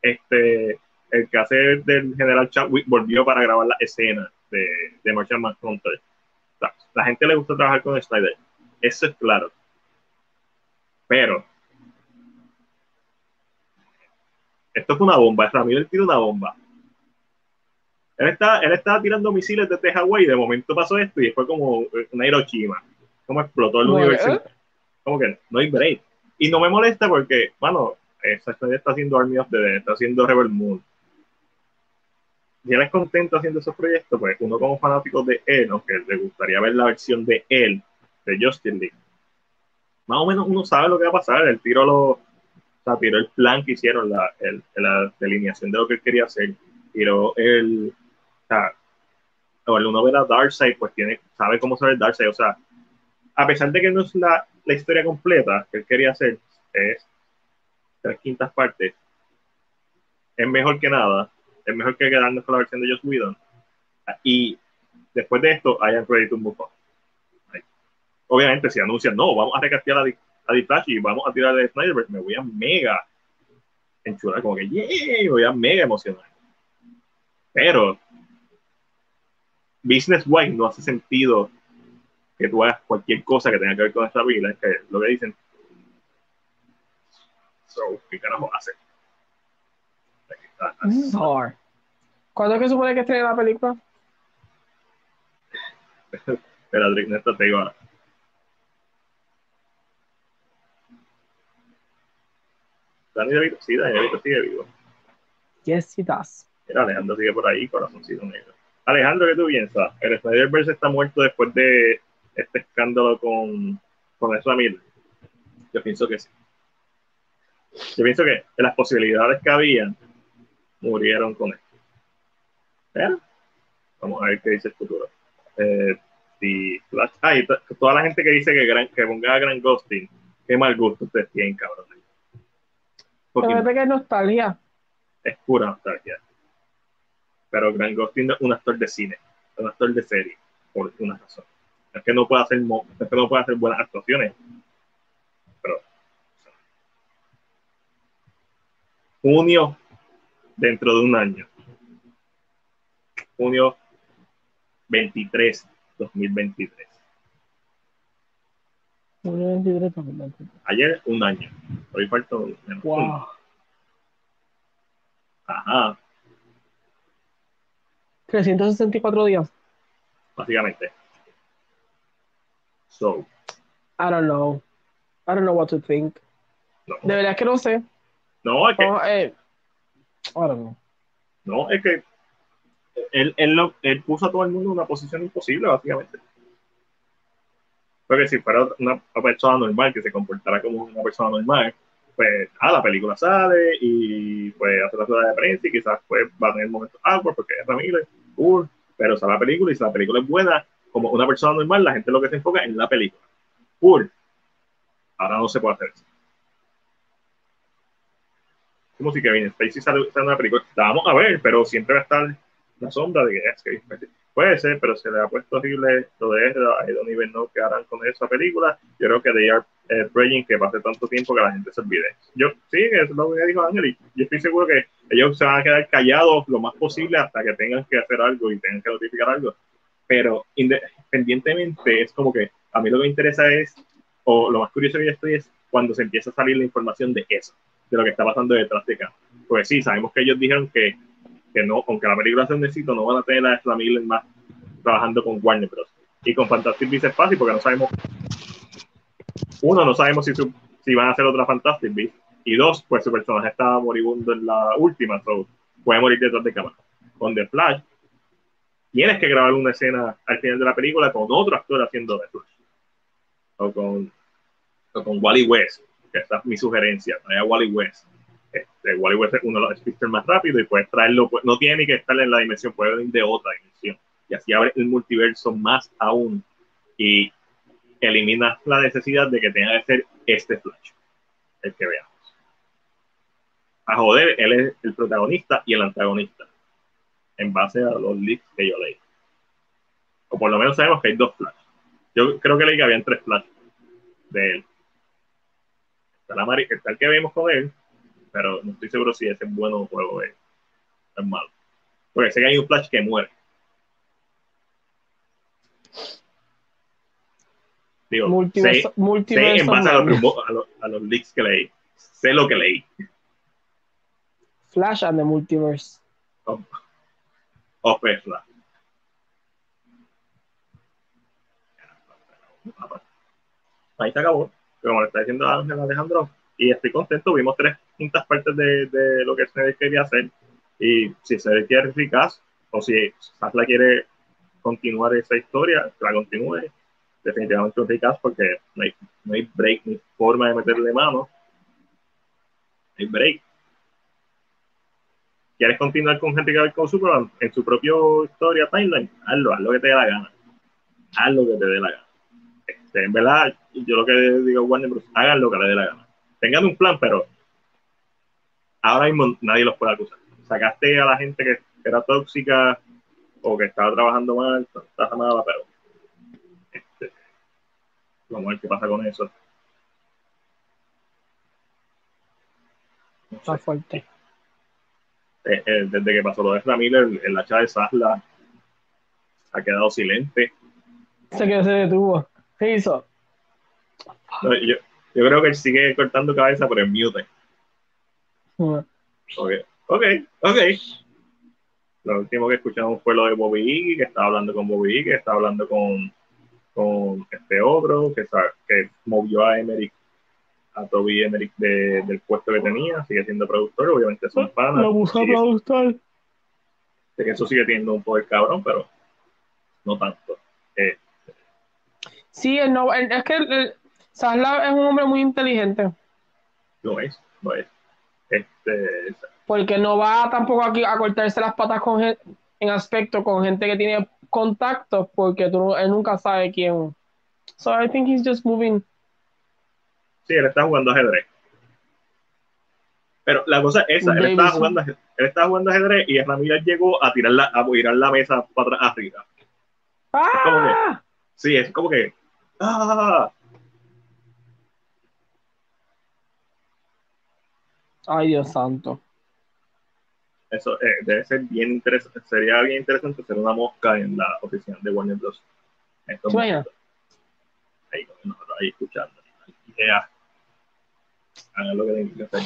Este, el que hace del general Chadwick volvió para grabar la escena de, de Martian Manhunter. La gente le gusta trabajar con Snyder, eso es claro. Pero esto fue una bomba, Ramírez tiró una bomba. Él estaba, él estaba tirando misiles desde Hawái y de momento pasó esto y fue como una Hiroshima. Como explotó el universo. Como que no hay break. Y no me molesta porque, bueno, Zack Snyder está haciendo Army of the Dead, está haciendo Rebel Moon. Si él es contento haciendo esos proyectos, pues uno como fanático de él, aunque le gustaría ver la versión de él, de Justin League, más o menos uno sabe lo que va a pasar. El tiro lo, o sea, tiró el plan que hicieron, la, el- la delineación de lo que él quería hacer, tiró el, o sea, cuando uno ve a Darkseid, pues tiene, sabe cómo sabe Darkseid, o sea, a pesar de que no es la, la historia completa que él quería hacer, es tres quintas partes, es mejor que nada, es mejor que quedarnos con la versión de Joss Whedon. Y después de esto, hayan ready to move on. Obviamente, si anuncian, no, vamos a recastear a, a Flash y vamos a tirar de Snyderverse, me voy a mega enchular, como que, yeah, me voy a mega emocionar. Pero, business wise, no hace sentido que tú hagas cualquier cosa que tenga que ver con esta vida, es que lo que dicen. So, ¿qué carajo hace? ¿Cuándo es que supone que estrena la película? Espera, Drake, Néstor, te digo DeVito, sí, Dani DeVito sigue vivo. Yes, it does. Mira, Alejandro sigue por ahí, corazoncito negro. Alejandro, ¿qué tú piensas? ¿El Snyderverse está muerto después de este escándalo con, con Ezra Miller? Yo pienso que sí. Yo pienso que las posibilidades que habían murieron con esto. Pero, vamos a ver qué dice el futuro. Eh, Flash, ah, y to- toda la gente que dice que, gran, que ponga a Grant Gustin, qué mal gusto ustedes tienen, cabrón. Porque que es nostalgia. es pura nostalgia. Pero Grant Gustin es un actor de cine, un actor de serie, por una razón. Es que no puede hacer, es que no puede hacer buenas actuaciones. Pero, junio, dentro de un año. Junio 23, 2023. Ayer, un año. Hoy falta un- menos Wow. Ajá, 364 días. básicamente. So, I don't know. I don't know what to think. no, De verdad que no sé. no, es que, Oh, eh, I don't know. no, es que él, él, lo- él puso a todo el mundo en una posición imposible, básicamente. Porque si fuera una, persona normal que se comportara como una persona normal, pues ah, la película sale y pues hace la rueda de prensa y quizás pues va a tener momentos awkward porque es Ramírez, cool, pero sale la película y si la película es buena, como una persona normal, la gente lo que se enfoca en la película. Cool. Ahora no se puede hacer eso. Como si Kevin Spacey sale, sale una película, la a ver, pero siempre va a estar la sombra de que es. Puede ser, pero se le ha puesto horrible lo de eso. I don't even know qué harán con esa película. Yo creo que they are eh, praying que pase tanto tiempo que la gente se olvide. Yo, sí, es lo que dijo Ángel, y yo estoy seguro que ellos se van a quedar callados lo más posible hasta que tengan que hacer algo y tengan que notificar algo. Pero independientemente, es como que a mí lo que me interesa es, o lo más curioso que yo estoy es cuando se empieza a salir la información de eso, de lo que está pasando detrás de cámara. Pues sí, sabemos que ellos dijeron que que no, aunque la película sea un éxito, no van a tener a Ezra Miller más trabajando con Warner Bros. Y con Fantastic Beasts es fácil porque no sabemos, uno, no sabemos si, si van a hacer otra Fantastic Beasts, y dos, pues su personaje estaba moribundo en la última, so puede morir detrás de cámara. Con The Flash, tienes que grabar una escena al final de la película con otro actor haciendo The Flash. O con, o con Wally West, que esa es mi sugerencia, trae Wally West. Este, Wally West es uno de los speedsters más rápidos y puedes traerlo, pues, no tiene ni que estar en la dimensión, puede venir de otra dimensión. Y así abre el multiverso más aún y elimina la necesidad de que tenga que ser este Flash, el que veamos. A joder, él es el protagonista y el antagonista, en base a los leaks que yo leí. O por lo menos sabemos que hay dos Flash. Yo creo que leí que habían tres Flash de él. Está, la está el que vemos con él, pero no estoy seguro si ese es bueno o juego es, es malo. Porque sé que hay un Flash que muere. Digo, sé, Multiverso, sé multiverso en base a los, man. rumo- a, los, a los leaks que leí. Sé lo que leí. Flash and the Multiverse. Of Flash. Ahí se acabó. Como le está diciendo Ángel Alejandro, y estoy contento. Vimos tres quintas partes de, de lo que Snyder quería hacer. Y si se quiere eficaz, o si Sasla quiere continuar esa historia, que la continúe. Definitivamente un porque no hay, no hay break ni forma de meterle mano. No hay break. ¿Quieres continuar con Henry Cavill con Superman en su propia historia timeline? Hazlo, haz lo que te dé la gana. Haz lo que te dé la gana. Este, en verdad, yo lo que digo Warner Bros. hagan lo que les dé la gana. Tengan un plan, pero ahora mismo nadie los puede acusar. Sacaste a la gente que era tóxica o que estaba trabajando mal, no está nada, pero este, vamos a ver qué pasa con eso. No sé. Está fuerte. Eh, eh, desde que pasó lo de Ramírez, el, el hacha de Sasla ha quedado silente. Se que se detuvo. ¿Qué hizo? No, yo, yo creo que él sigue cortando cabeza, pero en mute. Ok, ok, ok. Lo último que escuchamos fue lo de Bobby Iggy, que estaba hablando con Bobby Iggy, que estaba hablando con, con este otro, que, que movió a Emerick, a Toby Emerick de- del puesto que tenía, sigue siendo productor, obviamente son panas. Lo puso a sigue- productor. de que eso sigue teniendo un poder cabrón, pero no tanto. Eh, Sí, él no, él- es que él- Sasla es un hombre muy inteligente. lo es, lo es. Este, Porque no va tampoco aquí a cortarse las patas con en aspecto con gente que tiene contactos, porque tú, él nunca sabe quién. So I think he's just moving. sí, él está jugando ajedrez. Pero la cosa es esa, él estaba, jugando, él estaba jugando ajedrez y Ramírez llegó a tirar la, a tirar la mesa para atrás arriba. ¡Ah! Sí, es como que. ¡Ah! Ay, Dios santo. Eso eh, debe ser bien interesante. Sería bien interesante hacer una mosca en la oficina de Warner Bros. Ahí, con nosotros ahí escuchando. Yeah. Hagan lo que tienen que hacer.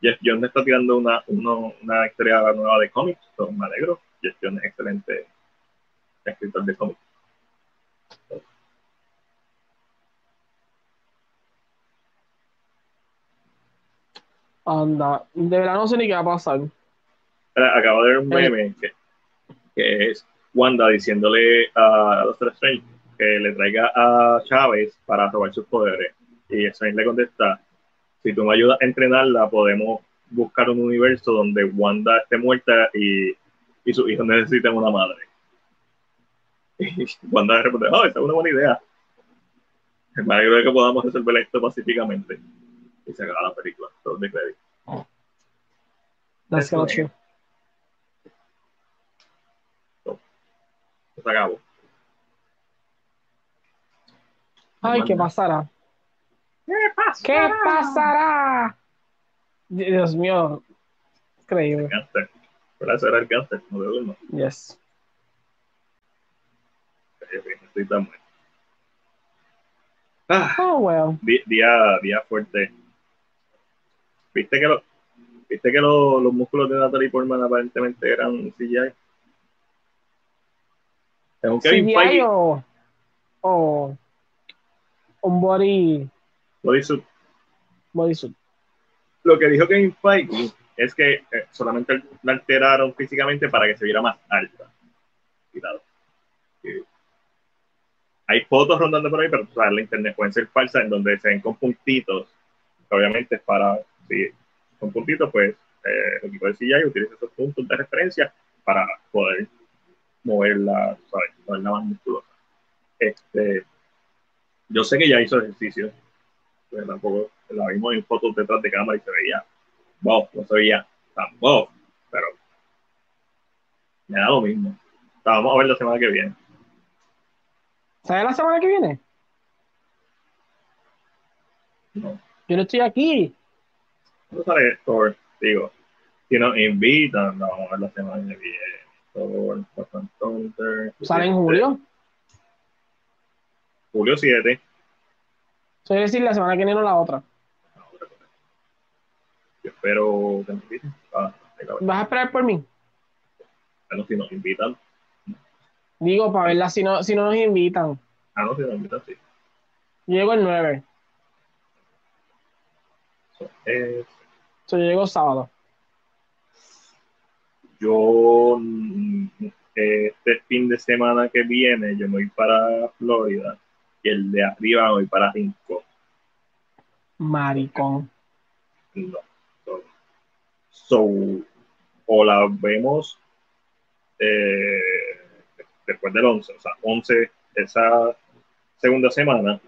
Jeff Jones está tirando una, uno, una historia nueva de cómics, so, me alegro. Jeff Jones es excelente escritor de cómics. Anda, de verdad no sé ni qué va a pasar. Acabo de ver un meme que, que es Wanda diciéndole a Doctor Strange que le traiga a Chávez para robar sus poderes. Y Strange le contesta, si tú me ayudas a entrenarla, podemos buscar un universo donde Wanda esté muerta y, y sus hijos necesiten una madre. Y Wanda de repente, oh, esa es una buena idea. Me alegro de que podamos resolver esto pacíficamente. Y se acaba la película. Todo de crédito. That's Eso not true. Se acabó. Ay, ¿qué pasará? ¿Qué pasa? ¿Qué pasará? Dios mío. Increíble. Pero eso era el cáncer, no de uno. Yes. Estoy tan bueno. Ah, Oh, well. día, día fuerte. ¿Viste que, lo- ¿viste que lo- los músculos de Natalie Portman aparentemente eran CGI? Es un Kevin CGI o, o un body, bodysuit. bodysuit. Lo que dijo Kevin Feige es que eh, solamente la alteraron físicamente para que se viera más alta. Cuidado. Hay fotos rondando por ahí, pero o sea, la internet pueden ser falsas en donde se ven con puntitos. Obviamente es para, sí, con puntitos, pues eh, el equipo de CGI utiliza esos puntos de referencia para poder moverla, ¿sabes? Moverla más musculosa. Este, yo sé que ya hizo ejercicio, pero tampoco la vimos en fotos detrás de cámara y se veía bof, no se veía tan bof, pero me da lo mismo. O sea, vamos a ver la semana que viene. ¿Sabes la semana que viene? No, Yo no estoy aquí. No sale Thor, digo, si nos invitan, no, ver la semana que viene. Thor, Thunder, Sale en julio. Julio 7. Soy decir la semana que viene o la otra. Yo espero que nos inviten. Ah. ¿Vas a esperar por mí? Bueno, si nos invitan. Digo, para verla si no, si no nos invitan. Ah, no, si nos invitan, sí. Llego el 9. So, es- So, yo llego sábado. yo mm, este fin de semana que viene yo me voy para Florida y el de arriba me voy para Rincón. Maricón. No. So, so, o la vemos eh, después del 11, o sea, 11 esa segunda semana.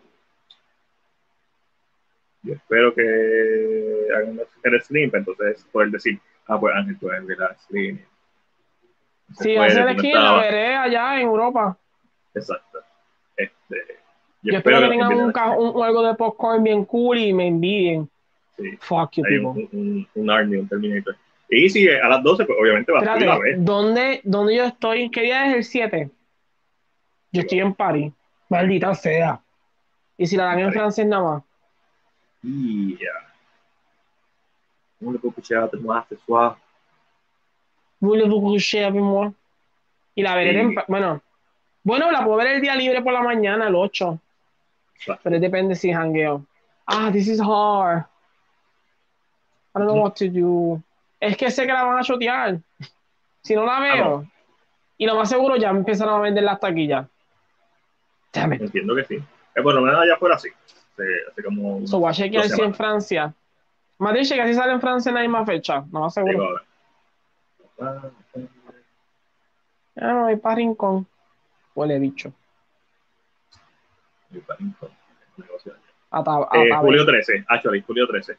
Yo espero que hagan el slim, entonces poder decir, ah, pues Ángel, tú eres el slim. Si Después hace de la estaba- veré allá en Europa. Exacto. Este, Yo, espero que tengan un, un, algo de popcorn bien cool y me envidien. sí, Fuck you, hay people. un, un, un Arnie, un Terminator. Y si a las 12, pues obviamente vas a ir a Espérate, ver. ¿dónde, ¿dónde yo estoy? ¿Qué día es el 7? Yo estoy en París. Maldita sea. ¿Y si la dan en francés nada más? Yeah. On ne peut coucher avec moi ce soir. Voulez-vous coucher avec moi? Y la veré Sí. Bueno, bueno, la puedo ver el día libre por la mañana, el 8. Exacto. Pero depende si jangueo. Ah, this is hard. I don't know what to do. Es que sé que la van a chotear. Si no la veo. Y lo más seguro ya empezaron a vender las taquillas. Damn it. Entiendo que sí. Eh, por lo menos allá afuera sí. Hace, hace como. So, voy a chequear si en. Francia. Dice que si sale en Francia en la misma fecha. No más Digo, seguro. Ah, no, hay para Rincón. Huele bicho. Ata- Eh, julio 13, actually, julio 13.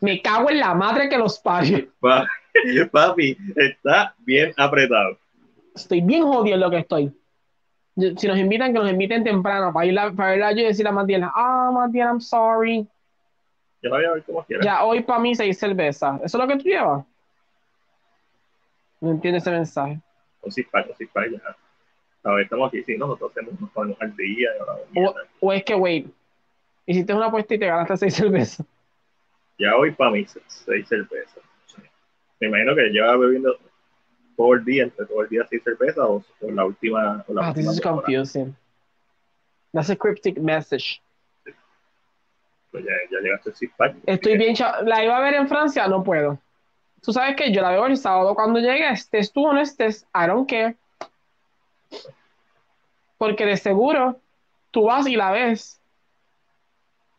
Me cago en la madre que los parió. Pa- Papi, está bien apretado. Estoy bien jodido en lo que estoy. Yo- Si nos invitan, que nos inviten temprano para ir a, para verla yo y decirle a Matiela, ah, Matiela, I'm sorry. Yo la voy a ver como quiera. Ya hoy para mí seis cervezas. ¿Eso es lo que tú llevas? No entiendo ese mensaje. Un six-pack, un six-pack, ya. A ver, estamos aquí, sí, nosotros hacemos, nos ponemos al día y ahora O, o es que, wait, hiciste una apuesta y te ganaste seis cervezas. Ya hoy para mí seis cervezas. Me imagino que lleva bebiendo todo el día, entre todo el día seis cervezas o, o la última. O la Ah, this última is temporada. confusing. That's a cryptic message. Pues ya, ya llegaste al pack. Estoy bien, la iba a ver en Francia, no puedo. Tú sabes que yo la veo el sábado cuando llegue, estés tú o no estés, I don't care. Porque de seguro tú vas y la ves.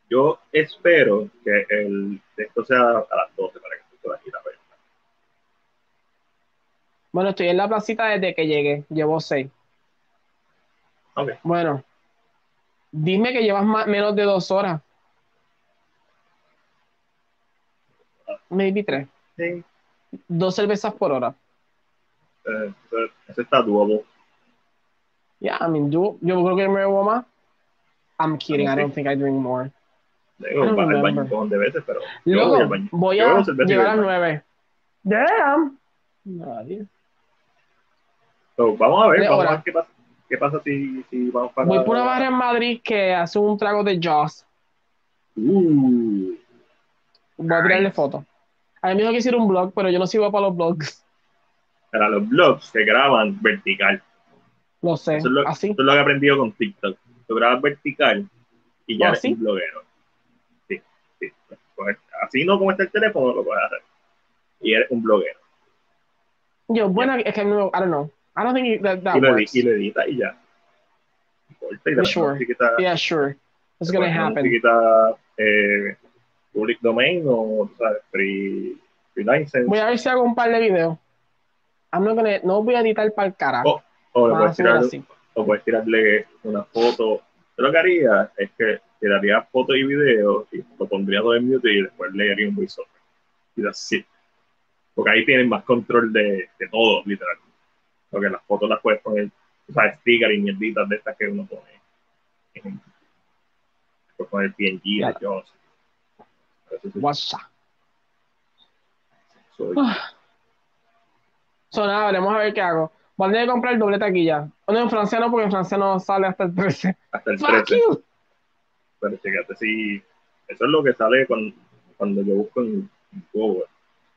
Yo espero que el, esto sea a las 12 para que tú puedas ir a. Bueno, estoy en la placita desde que llegué, llevo seis. Ok. Bueno, dime que llevas más, menos de dos horas. Maybe tres. Sí. Dos cervezas por hora. Eh, eso- está doable. Yeah, I mean, yo, yo creo que me bebo más. I'm kidding, I don't think I drink more. Digo, I don't baño un cojón de veces, pero voy Luego, voy Yo a llegar a voy nueve. Damn. Nadie. So, vamos a ver, De vamos a ver qué pasa, qué pasa si, si vamos para. Voy por una barra en Madrid que hace un trago de Joss. Uh, Voy a tirarle Nice. foto. A mí me dijo que hiciera un blog, pero yo no sirvo para los blogs. para los blogs se graban vertical. Lo sé. Eso es lo, Así. eso es lo que he aprendido con TikTok. Tú grabas vertical y ya ¿Oh, eres un bloguero. Sí, sí. Pues, así no como está el teléfono, lo puedes hacer. Y eres un bloguero. Yo, bueno, es que no, I don't know. I don't think that, that y, lo, works. y lo editas y ya. Y Sure. Yeah, sure. It's gonna happen. eh, public domain o ¿sabes? free, free license. Voy a ver si hago un par de videos. I'm not gonna, no voy a editar para el carajo. Oh, o, le puedes tirar, o puedes tirarle una foto. Yo lo que haría es que tiraría fotos y videos y lo pondría todo en mute y después le haría un voiceover. Y así. Porque ahí tienen más control de, de todo, literal. Porque las fotos las puedes poner, o sea, sticker y mierditas de estas que uno pone. Puedes poner PNG. Joss. Eso sí, WhatsApp. soy- So, nada, veremos a ver qué hago. Voy a tener que comprar el doble taquilla. No, en Francia no, porque en Francia no sale hasta el 13. hasta el Fuck 13. you. Pero fíjate, sí, eso es lo que sale cuando, cuando yo busco en Google.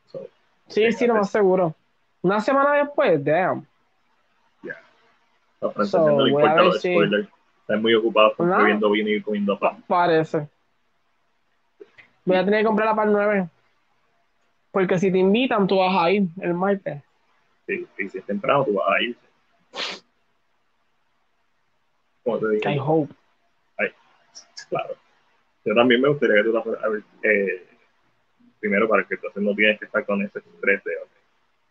So, Sí, sí, lo más seguro. Una semana después, damn. Los franceses So, no importa los si- spoilers. Están muy ocupados No. bebiendo vino y comiendo pan. Parece. Voy a tener que comprarla para el 9. Porque si te invitan, tú vas a ir el martes. Sí, y si es temprano, tú vas a ir. Como te dije, I hope. claro. Yo también me gustaría que tú la fueras a ver. eh, primero, para que entonces no tienes que estar con ese estrés de. ok.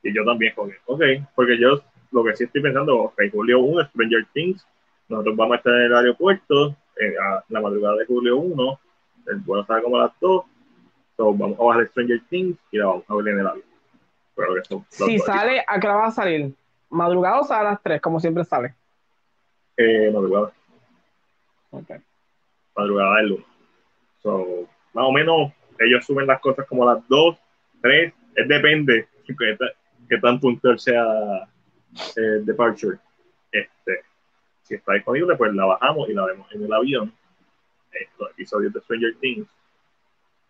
Y yo también, con ok, porque yo lo que sí estoy pensando, ok, Julio 1, Stranger Things, nosotros vamos a estar en el aeropuerto eh, a la madrugada de Julio 1, el vuelo sale como a las 2, so, vamos a bajar Stranger Things y la vamos a ver en el avión. Pero Si sale, ¿a qué va a salir? Madrugado o sale a las 3, como siempre sale. Eh, madrugada, Ok. madrugada del 1. So, más o menos, ellos suben las cosas como a las 2, 3, es depende que tan puntual sea eh, Departure. Este, si está disponible, pues la bajamos y la vemos en el avión. Estos episodios de Stranger Things.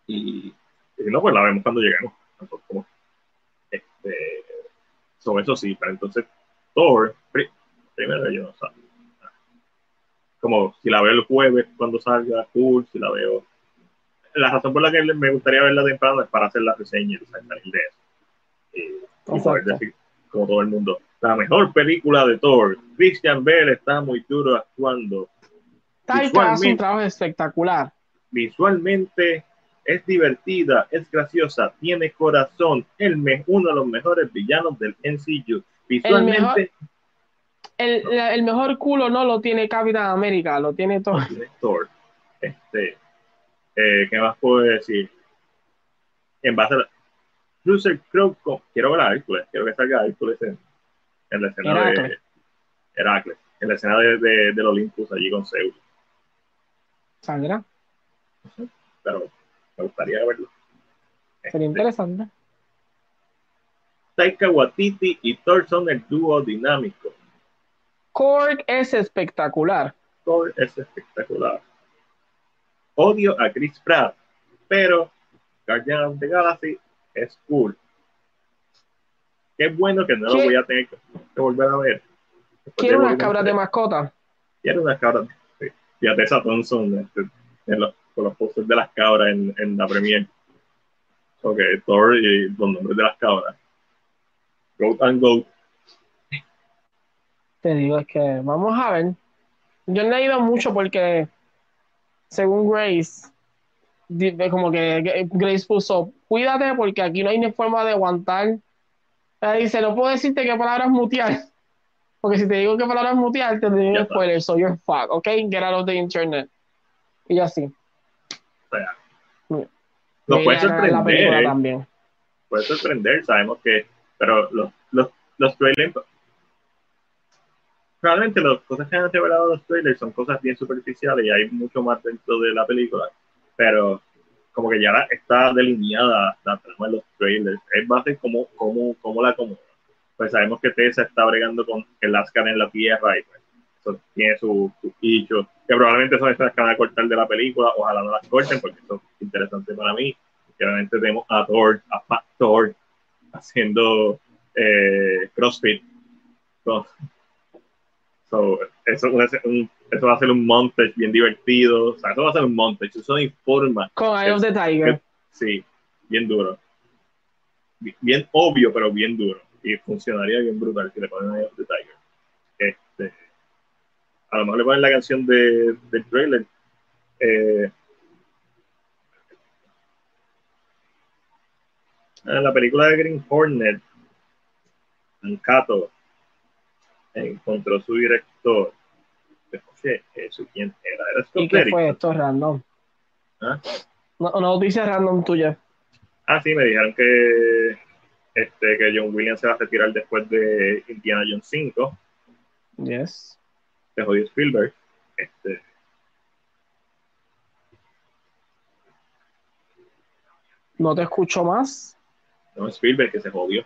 Y, y si no, pues la vemos cuando lleguemos. Entonces, como, este, sobre eso sí, pero entonces Thor, pri- primero yo no sé. Como si la veo el jueves cuando salga, cool, si la veo. La razón por la que me gustaría verla temprano es para hacer la reseña y salir de eso. Y, y poder decir, como todo el mundo, la mejor película de Thor. Christian Bale está muy duro actuando. Taika hace un trabajo espectacular. Visualmente es divertida, es graciosa, tiene corazón. El me- uno de los mejores villanos del MCU. Visualmente, El, la- el mejor culo no lo tiene Capitán América, lo tiene Thor. Este, eh, ¿Qué más puedo decir? En base a la, Russell Crowe, quiero ver a Hércules, quiero que salga Hércules en, en la escena de Heracles. En la escena de, de- del Olympus allí con Zeus, ¿Saldrá? pero me gustaría verlo. Sería Este, interesante. Taika Waititi y Thor son el dúo dinámico. Korg es espectacular. Thor es espectacular. Odio a Chris Pratt, pero Guardian of the Galaxy es cool. Qué bueno que no lo voy a tener que, volver a ver. Quiero unas cabras de mascota. Quiero unas cabras. Sí. Y a Tessa Thompson este, en los, con los posters de las cabras en, en la premiere. Ok, Thor y los nombres de las cabras. Goat and Goat. Te digo, es que vamos a ver. Yo no he leído mucho porque, según Grace, como que Grace puso, cuídate porque aquí no hay ni forma de aguantar. Ella dice, no puedo decirte qué palabras mutear. Porque si te digo qué palabras mutear, te digo está. spoiler, so you're fucked, ok? Get out of the internet. Y así. Mm. nos puede la sorprender. ¿eh? también. puede sorprender, sabemos que, pero los, los, los trailers, realmente las cosas que han revelado los trailers son cosas bien superficiales y hay mucho más dentro de la película, pero como que ya está delineada la trama de los trailers, es ser como, como, como la acomoda. Pues sabemos que Tessa está bregando con el Lascar en la tierra y pues eso tiene su, su bicho, que probablemente son estas que van a cortar de la película, ojalá no las corten porque eso es interesante para mí. Y obviamente tenemos a Thor, a Fat Thor, haciendo eh, CrossFit. So, so, eso, ser un, eso va a ser un montage bien divertido. O sea, eso va a ser un montage. Eso informa. Con Eye of the Tiger. Sí, bien duro. Bi- Bien obvio, pero bien duro. Y funcionaría bien brutal si le ponen Eye of the Tiger. Este, a lo mejor le ponen la canción de, del trailer. Eh, en la película de Green Hornet, Ancato encontró su director. ¿Y qué fue esto random? ¿Ah? No, no noticia random tuya. Ah, sí, me dijeron que, este, que John Williams se va a retirar después de Indiana Jones 5, Yes. de jodió Spielberg. Este, No te escucho más. no Spielberg que se jodió.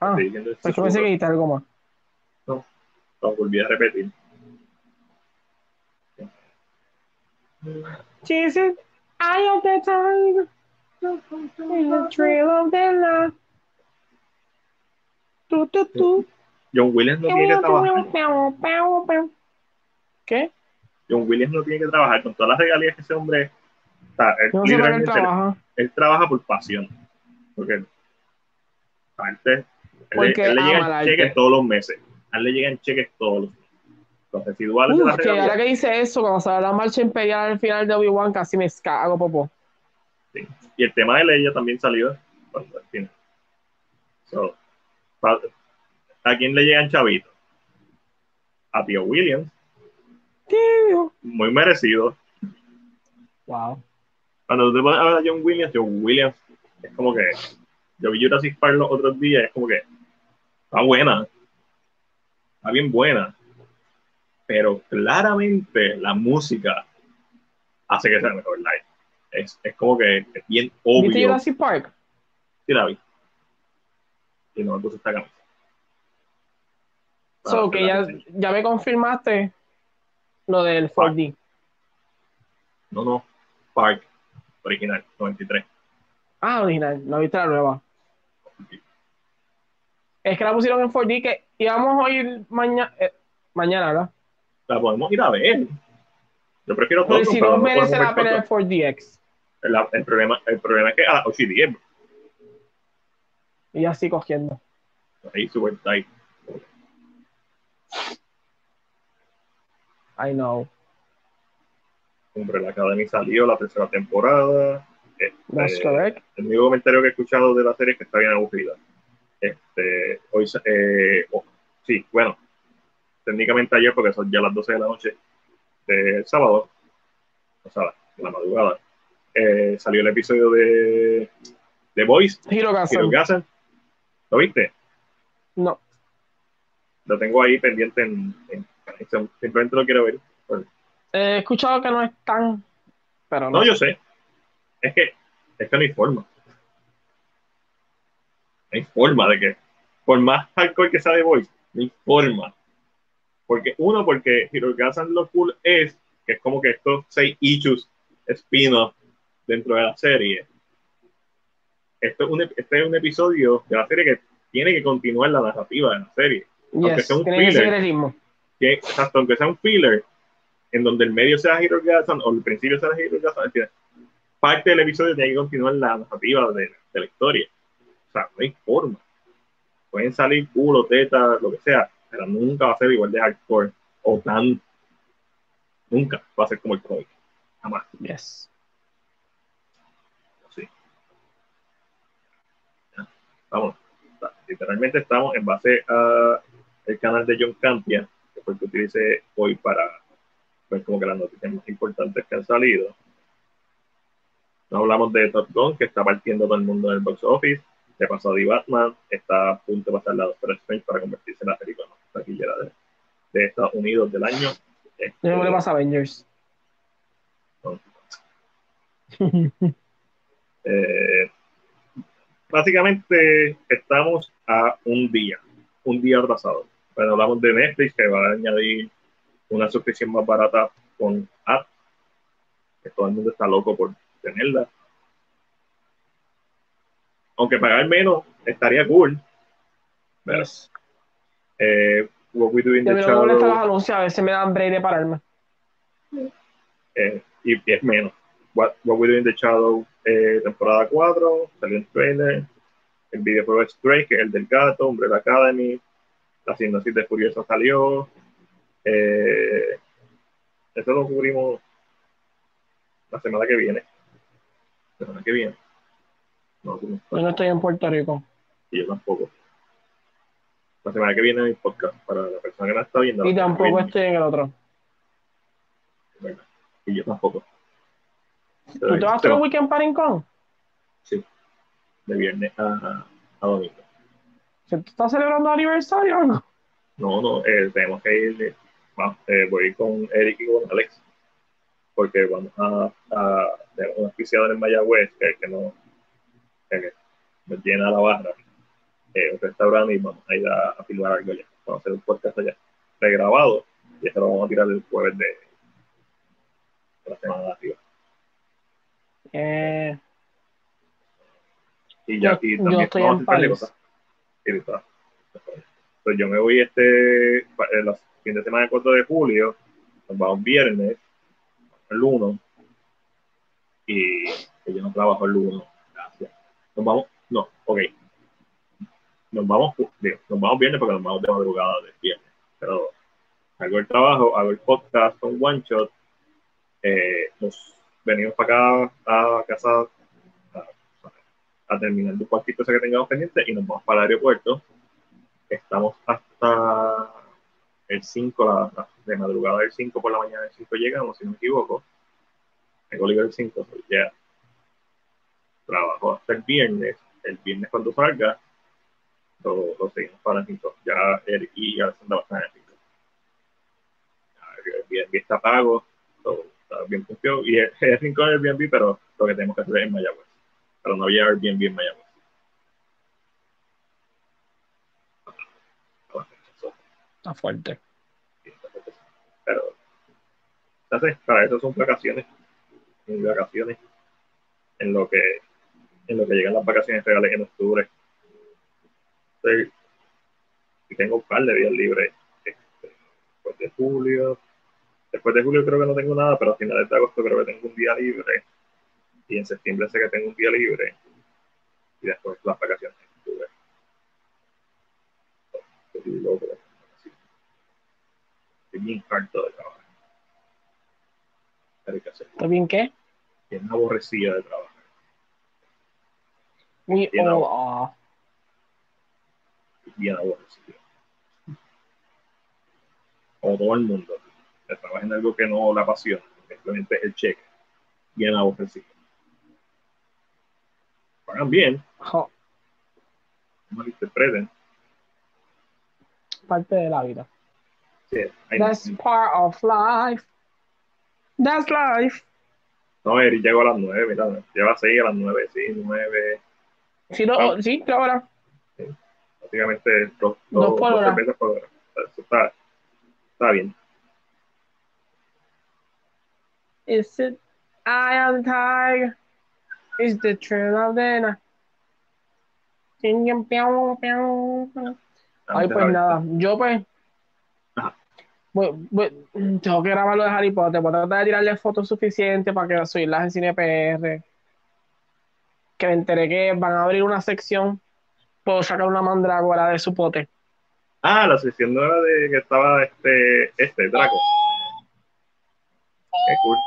Ah, pues que pensé que quitar algo más. Lo volví a repetir. Jesus, eye of the tiger, in the trail of the night. Tu, tu, tu. John Williams no tiene que trabajar. ¿Qué? John Williams no tiene que trabajar con todas las regalías que ese hombre. Sea, él, no sé él literalmente- trabaja. él trabaja por pasión. Porque antes, él, le- Porque él le ama el llegan cheques todos los meses. A él le llegan cheques todos los meses. Los residuales de Uf, las que ahora que dice eso, cuando sale la marcha imperial al final de Obi-Wan, casi me cago, popo. Y el tema de Leia también salió al final. So, ¿A quién le llegan chavitos? A Tío Williams, Tío. muy merecido. Wow. Cuando tú te pones a ver a John Williams, John Williams es como que. Yo vi Jurassic Park los otros días, es como que. Está buena. Está bien buena. Pero claramente la música hace que sea mejor live. Es, es como que es bien ¿Viste obvio. Jurassic Park? Sí, la vi. Y no me puse esta camisa. So, que ya, ya me confirmaste lo del 4D. No, no. Park. Original, 93. Ah, original, no viste la nueva. Es que la pusieron en 4D que íbamos a ir mañana, mañana, ¿verdad? La podemos ir a ver. Yo prefiero todo. Pero si no merece la pena el 4DX. El, el problema, el problema es que a las 8 y 10, bro. Y así cogiendo. ahí super tight. I know. Hombre, la Academy salió la tercera temporada. Este, correct. el único comentario que he escuchado de la serie es que está bien aburrida. Este, hoy, eh, oh, sí, bueno, técnicamente ayer, porque son ya las 12 de la noche del sábado, o sea, la madrugada, eh, salió el episodio de The Voice. ¿Lo viste? No. Lo tengo ahí pendiente en, en- simplemente lo quiero ver. He escuchado que no es tan. Pero no. No, yo sé. Es que, es que no hay forma. No hay forma de que, por más hardcore que sea de Voice, no hay forma. Porque, uno, porque Hirogazen lo cool es que es como que estos seis issues spin-off dentro de la serie esto es un, este es un episodio de la serie que tiene que continuar la narrativa de la serie. aunque Yes, sea un filler, que, exacto, aunque sea un filler, en donde el medio sea Hero Gasson o el principio sea decir, parte del episodio tiene que continuar la narrativa de, de la historia. O sea, no hay forma. Pueden salir culo, teta, lo que sea, pero nunca va a ser igual de hardcore o tan. Nunca va a ser como el cómic. Jamás. Yes. Sí. Vamos. Literalmente estamos en base a el canal de John Campia, que fue el que utilicé hoy para ver como que las noticias más importantes que han salido. No hablamos de Top Gun, que está partiendo todo el mundo en el box office. De pasó The Batman, está a punto de pasar la Doctor Strange para convertirse en la película más taquillera de, de Estados Unidos del año. Este, No le pasa a Avengers. Eh, básicamente estamos a un día, un día atrasado. Bueno, hablamos de Netflix que va a añadir una suscripción más barata con app, que todo el mundo está loco por tenerla. Aunque pagar menos estaría cool. Pero, eh, What We Do in the Shadows anuncios, a veces me dan break de pararme. eh, y, y es menos. What, What We Do in the Shadow, eh, temporada 4, salió un trailer. El videojuego es Stray, que es el del gato, Umbrella Academy. La sinopsis de Furiosa salió. Eh, eso lo cubrimos la semana que viene. La semana que viene. No. Yo no estoy en Puerto Rico. Y yo tampoco. La semana que viene hay podcast para la persona que la está viendo. Y tampoco estoy en el otro. Bueno, Y yo tampoco. ¿Tú te vas a hacer un weekend para Rincón? Sí. De viernes a, a domingo. ¿Se te está celebrando aniversario o algo? No, no, eh, tenemos que ir. eh, eh, voy con Eric y con Alex. Porque vamos a, a tenemos un auspiciador en Mayagüez que, que, no, que nos llena la barra. Eh, un restaurante y vamos a ir a, a filmar algo allá. Vamos a hacer un podcast allá. Regrabado. Y eso lo vamos a tirar el jueves de, de la semana de arriba. Eh, Y ya aquí yo también estoy vamos a en hacer cosas. Sí, está. Pues yo me voy este eh, fines de semana del 4 de julio, nos vamos viernes, el 1, y yo no trabajo el 1, gracias. Nos vamos, no, ok. Nos vamos, nos vamos viernes porque nos vamos de madrugada del viernes, pero hago el trabajo, hago el podcast con One Shot, eh, nos venimos para acá a casa a, terminar de cualquier cosa que tengamos pendiente y nos vamos para el aeropuerto. Estamos hasta el 5, la, de madrugada del 5 por la mañana del 5 llegamos, si no me equivoco. Tengo libre el 5, pues ya. Trabajo hasta el viernes. El viernes cuando salga, lo, lo seguimos para 5. Ya Eric y Alessandra van a estar en el 5. Ya, El Airbnb está pago, todo está bien funcionado. Y es el 5 en el Airbnb, pero lo que tenemos que hacer es en Mayagüez. Pero no había Airbnb en Mayagüez. está fuerte. pero entonces para eso son vacaciones vacaciones en lo que en lo que llegan las vacaciones reales en octubre Entonces, y tengo un par de días libres este, después de julio después de julio creo que no tengo nada pero a finales de agosto creo que tengo un día libre y en septiembre sé que tengo un día libre y después las vacaciones en octubre Estoy loco. Estoy bien harto de hacer ¿Está bien qué? bien aborrecida de trabajar. We You know. all are. Bien. Como todo el mundo. Trabaja en algo que no la apasiona. Simplemente es el cheque. Bien aborrecido. Pagan bien, Jo, no malinterpreten. parte de la vida. Sí, That's part of life. That's life. no, Eric llegó a las nueve, mira, lleva seis a las nueve, sí, nueve. Sí, no, Ah. sí, ahora. Básicamente dos, Dos dos, por dos hora. cervezas por hora. Eso está, está bien. Is it I am tired? Is the train of the night? Ay, pues nada, yo pues voy- voy- tengo que grabar lo de Harry Potter, voy a tratar de tirarle fotos suficientes para que subirlas en Cine PR. Que me enteré que van a abrir una sección, puedo sacar una mandrágora de su pote. Ah, la sesión no era de que estaba este, este, Draco. Qué cool.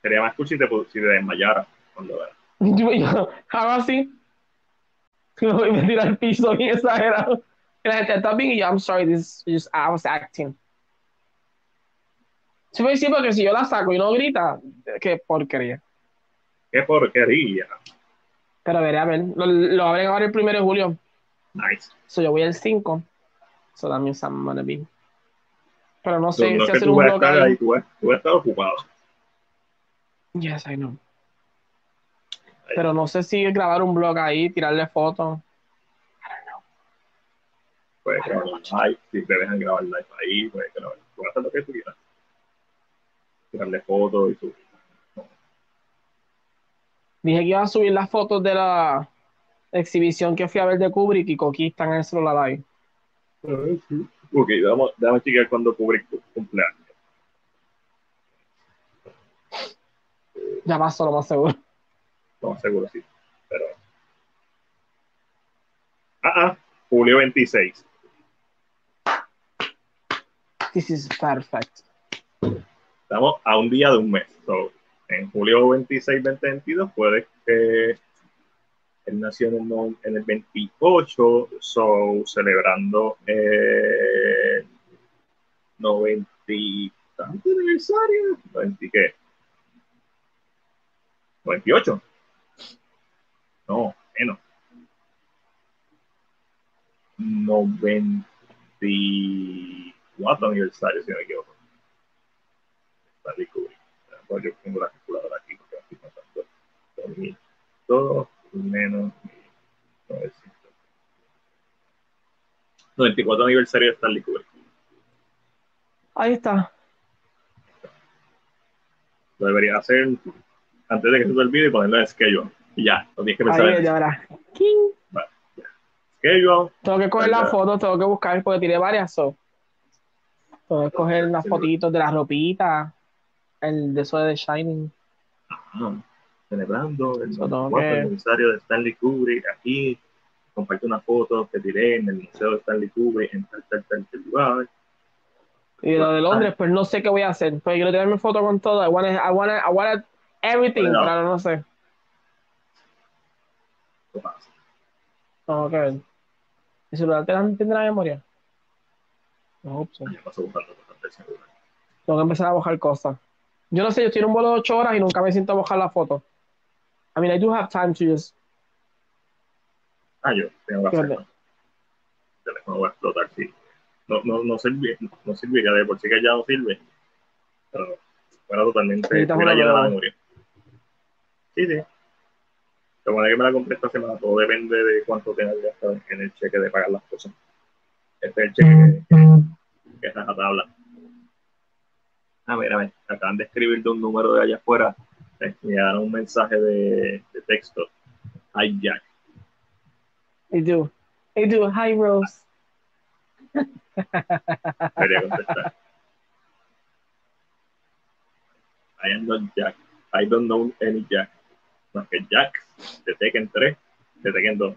Sería más cool si te, si te desmayara cuando era. Yo, yo hago así, me tiro al piso bien exagerado. Y la gente está bien y yo, I'm sorry, this is just, I was acting. Sí, pues sí, porque si yo la saco y no grita, qué porquería. Qué porquería. Pero veré, a ver, lo, lo abren ahora el primero de julio. Nice. So yo voy el 5. So that means I'm gonna be. Pero no sé no si hacer tú un vas estar ahí. tú vas, tú vas a estar ocupado. Yes, I know. Pero no sé si grabar un blog ahí, tirarle fotos. Puedes grabar un live, si te dejan grabar live ahí, puedes grabar. Puedes hacer lo que tú quieras. Tirarle fotos y subir. Dije que iba a subir las fotos de la exhibición que fui a ver de Kubrick y Coqui está en el celular ahí. Ok, déjame, déjame chequear cuando Kubrick cu- cumpleaños. Ya pasó lo más seguro. No, seguro sí. Pero. Ah, ah, julio 26. This is perfect. Estamos a un día de un mes. So, en julio 26, 2022, puede que él nació en el, en el 28, so, celebrando el 90 y tanto aniversario. ¿90 y qué? 98. No, menos. 94 aniversario, si no me equivoco. Pues yo tengo la calculadora aquí porque estoy contando 2002 menos 1900. 94 aniversario de Stanley Kubrick. Ahí está. Lo debería hacer antes de que se te olvide y ponerlo en schedule. Y ya, no tienes que pensar Ahí en ya eso. ahora. King. schedule. Tengo que coger las fotos, tengo que buscar porque tiré varias. So. Tengo que coger las Seguro. fotitos de la ropita. El de eso de Shining. Ajá. Celebrando el Eso tengo 94 que- aniversario de Stanley Kubrick aquí. Comparte una foto que tiré en el Museo de Stanley Kubrick en tal, tal, tal, tal lugar. Y lo de Londres, pues no sé qué voy a hacer. Pues quiero tirarme foto con todo. I want I wanna, I wanna everything, Bueno. pero no sé. Que ver. ¿El celular te tendrá memoria? No, pues, del celular. Tengo que empezar a bajar cosas. Yo no sé, yo estoy en un vuelo de 8 horas y nunca me siento a bajar la foto. I mean, I do have time to just. Ah, yo tengo hacerlo. El teléfono va a explotar, sí. No, no, no, sirve, no serviría de por sí que ya no sirve. Pero fuera totalmente. Hubiera llenado la memoria. Sí, sí. Lo bueno es que me la compré esta semana. Todo depende de cuánto tenga que gastar en el cheque de pagar las cosas. Este es el cheque que, que es la tabla. Ah, mira, mira, acaban de escribir de un número de allá afuera. Me llegaron un mensaje de, de texto. Hi, Jack. I do. I do. Hi, Rose. Quería contestar. I am not Jack. I don't know any Jack. Más que Jack de Tekken 3, de Tekken 2.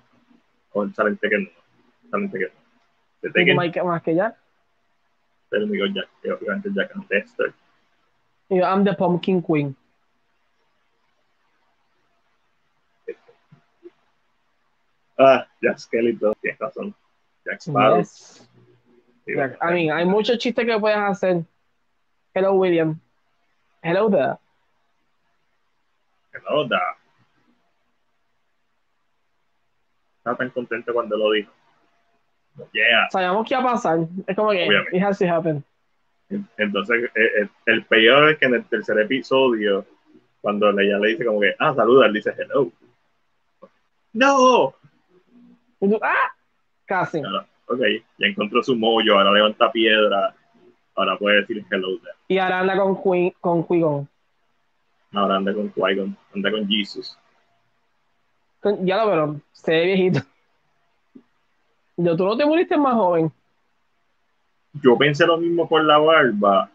O sale en Tekken 1. Sale en Tekken 1. De Tekken, más que- ya. el único Jack. Obviamente Jack and Dexter. Yo, I'm the Pumpkin Queen. Ah, Jack Skeleton. Tienes razón. Jack Sparrow. Yes. Like, I mean, hay muchos chistes que puedes hacer. Hello, William. Hello there. Hello, da. Estaba tan contento cuando lo dijo. Yeah. Sabíamos que iba a pasar. Es como que Obviamente. it has to happen. Entonces, eh, eh, el peor es que en el tercer episodio, cuando ella le dice como que, ah, saluda, él dice hello. No. ¡ah! Casi. Ahora, ok, ya encontró su mollo, ahora levanta piedra, ahora puede decir hello there. Y ahora anda con Queen, con Qui-Gon. Ahora anda con Qui-Gon, anda con Jesus. Ya lo veo, se ve viejito. Yo, tú no te muriste más joven. Yo pensé lo mismo por la barba,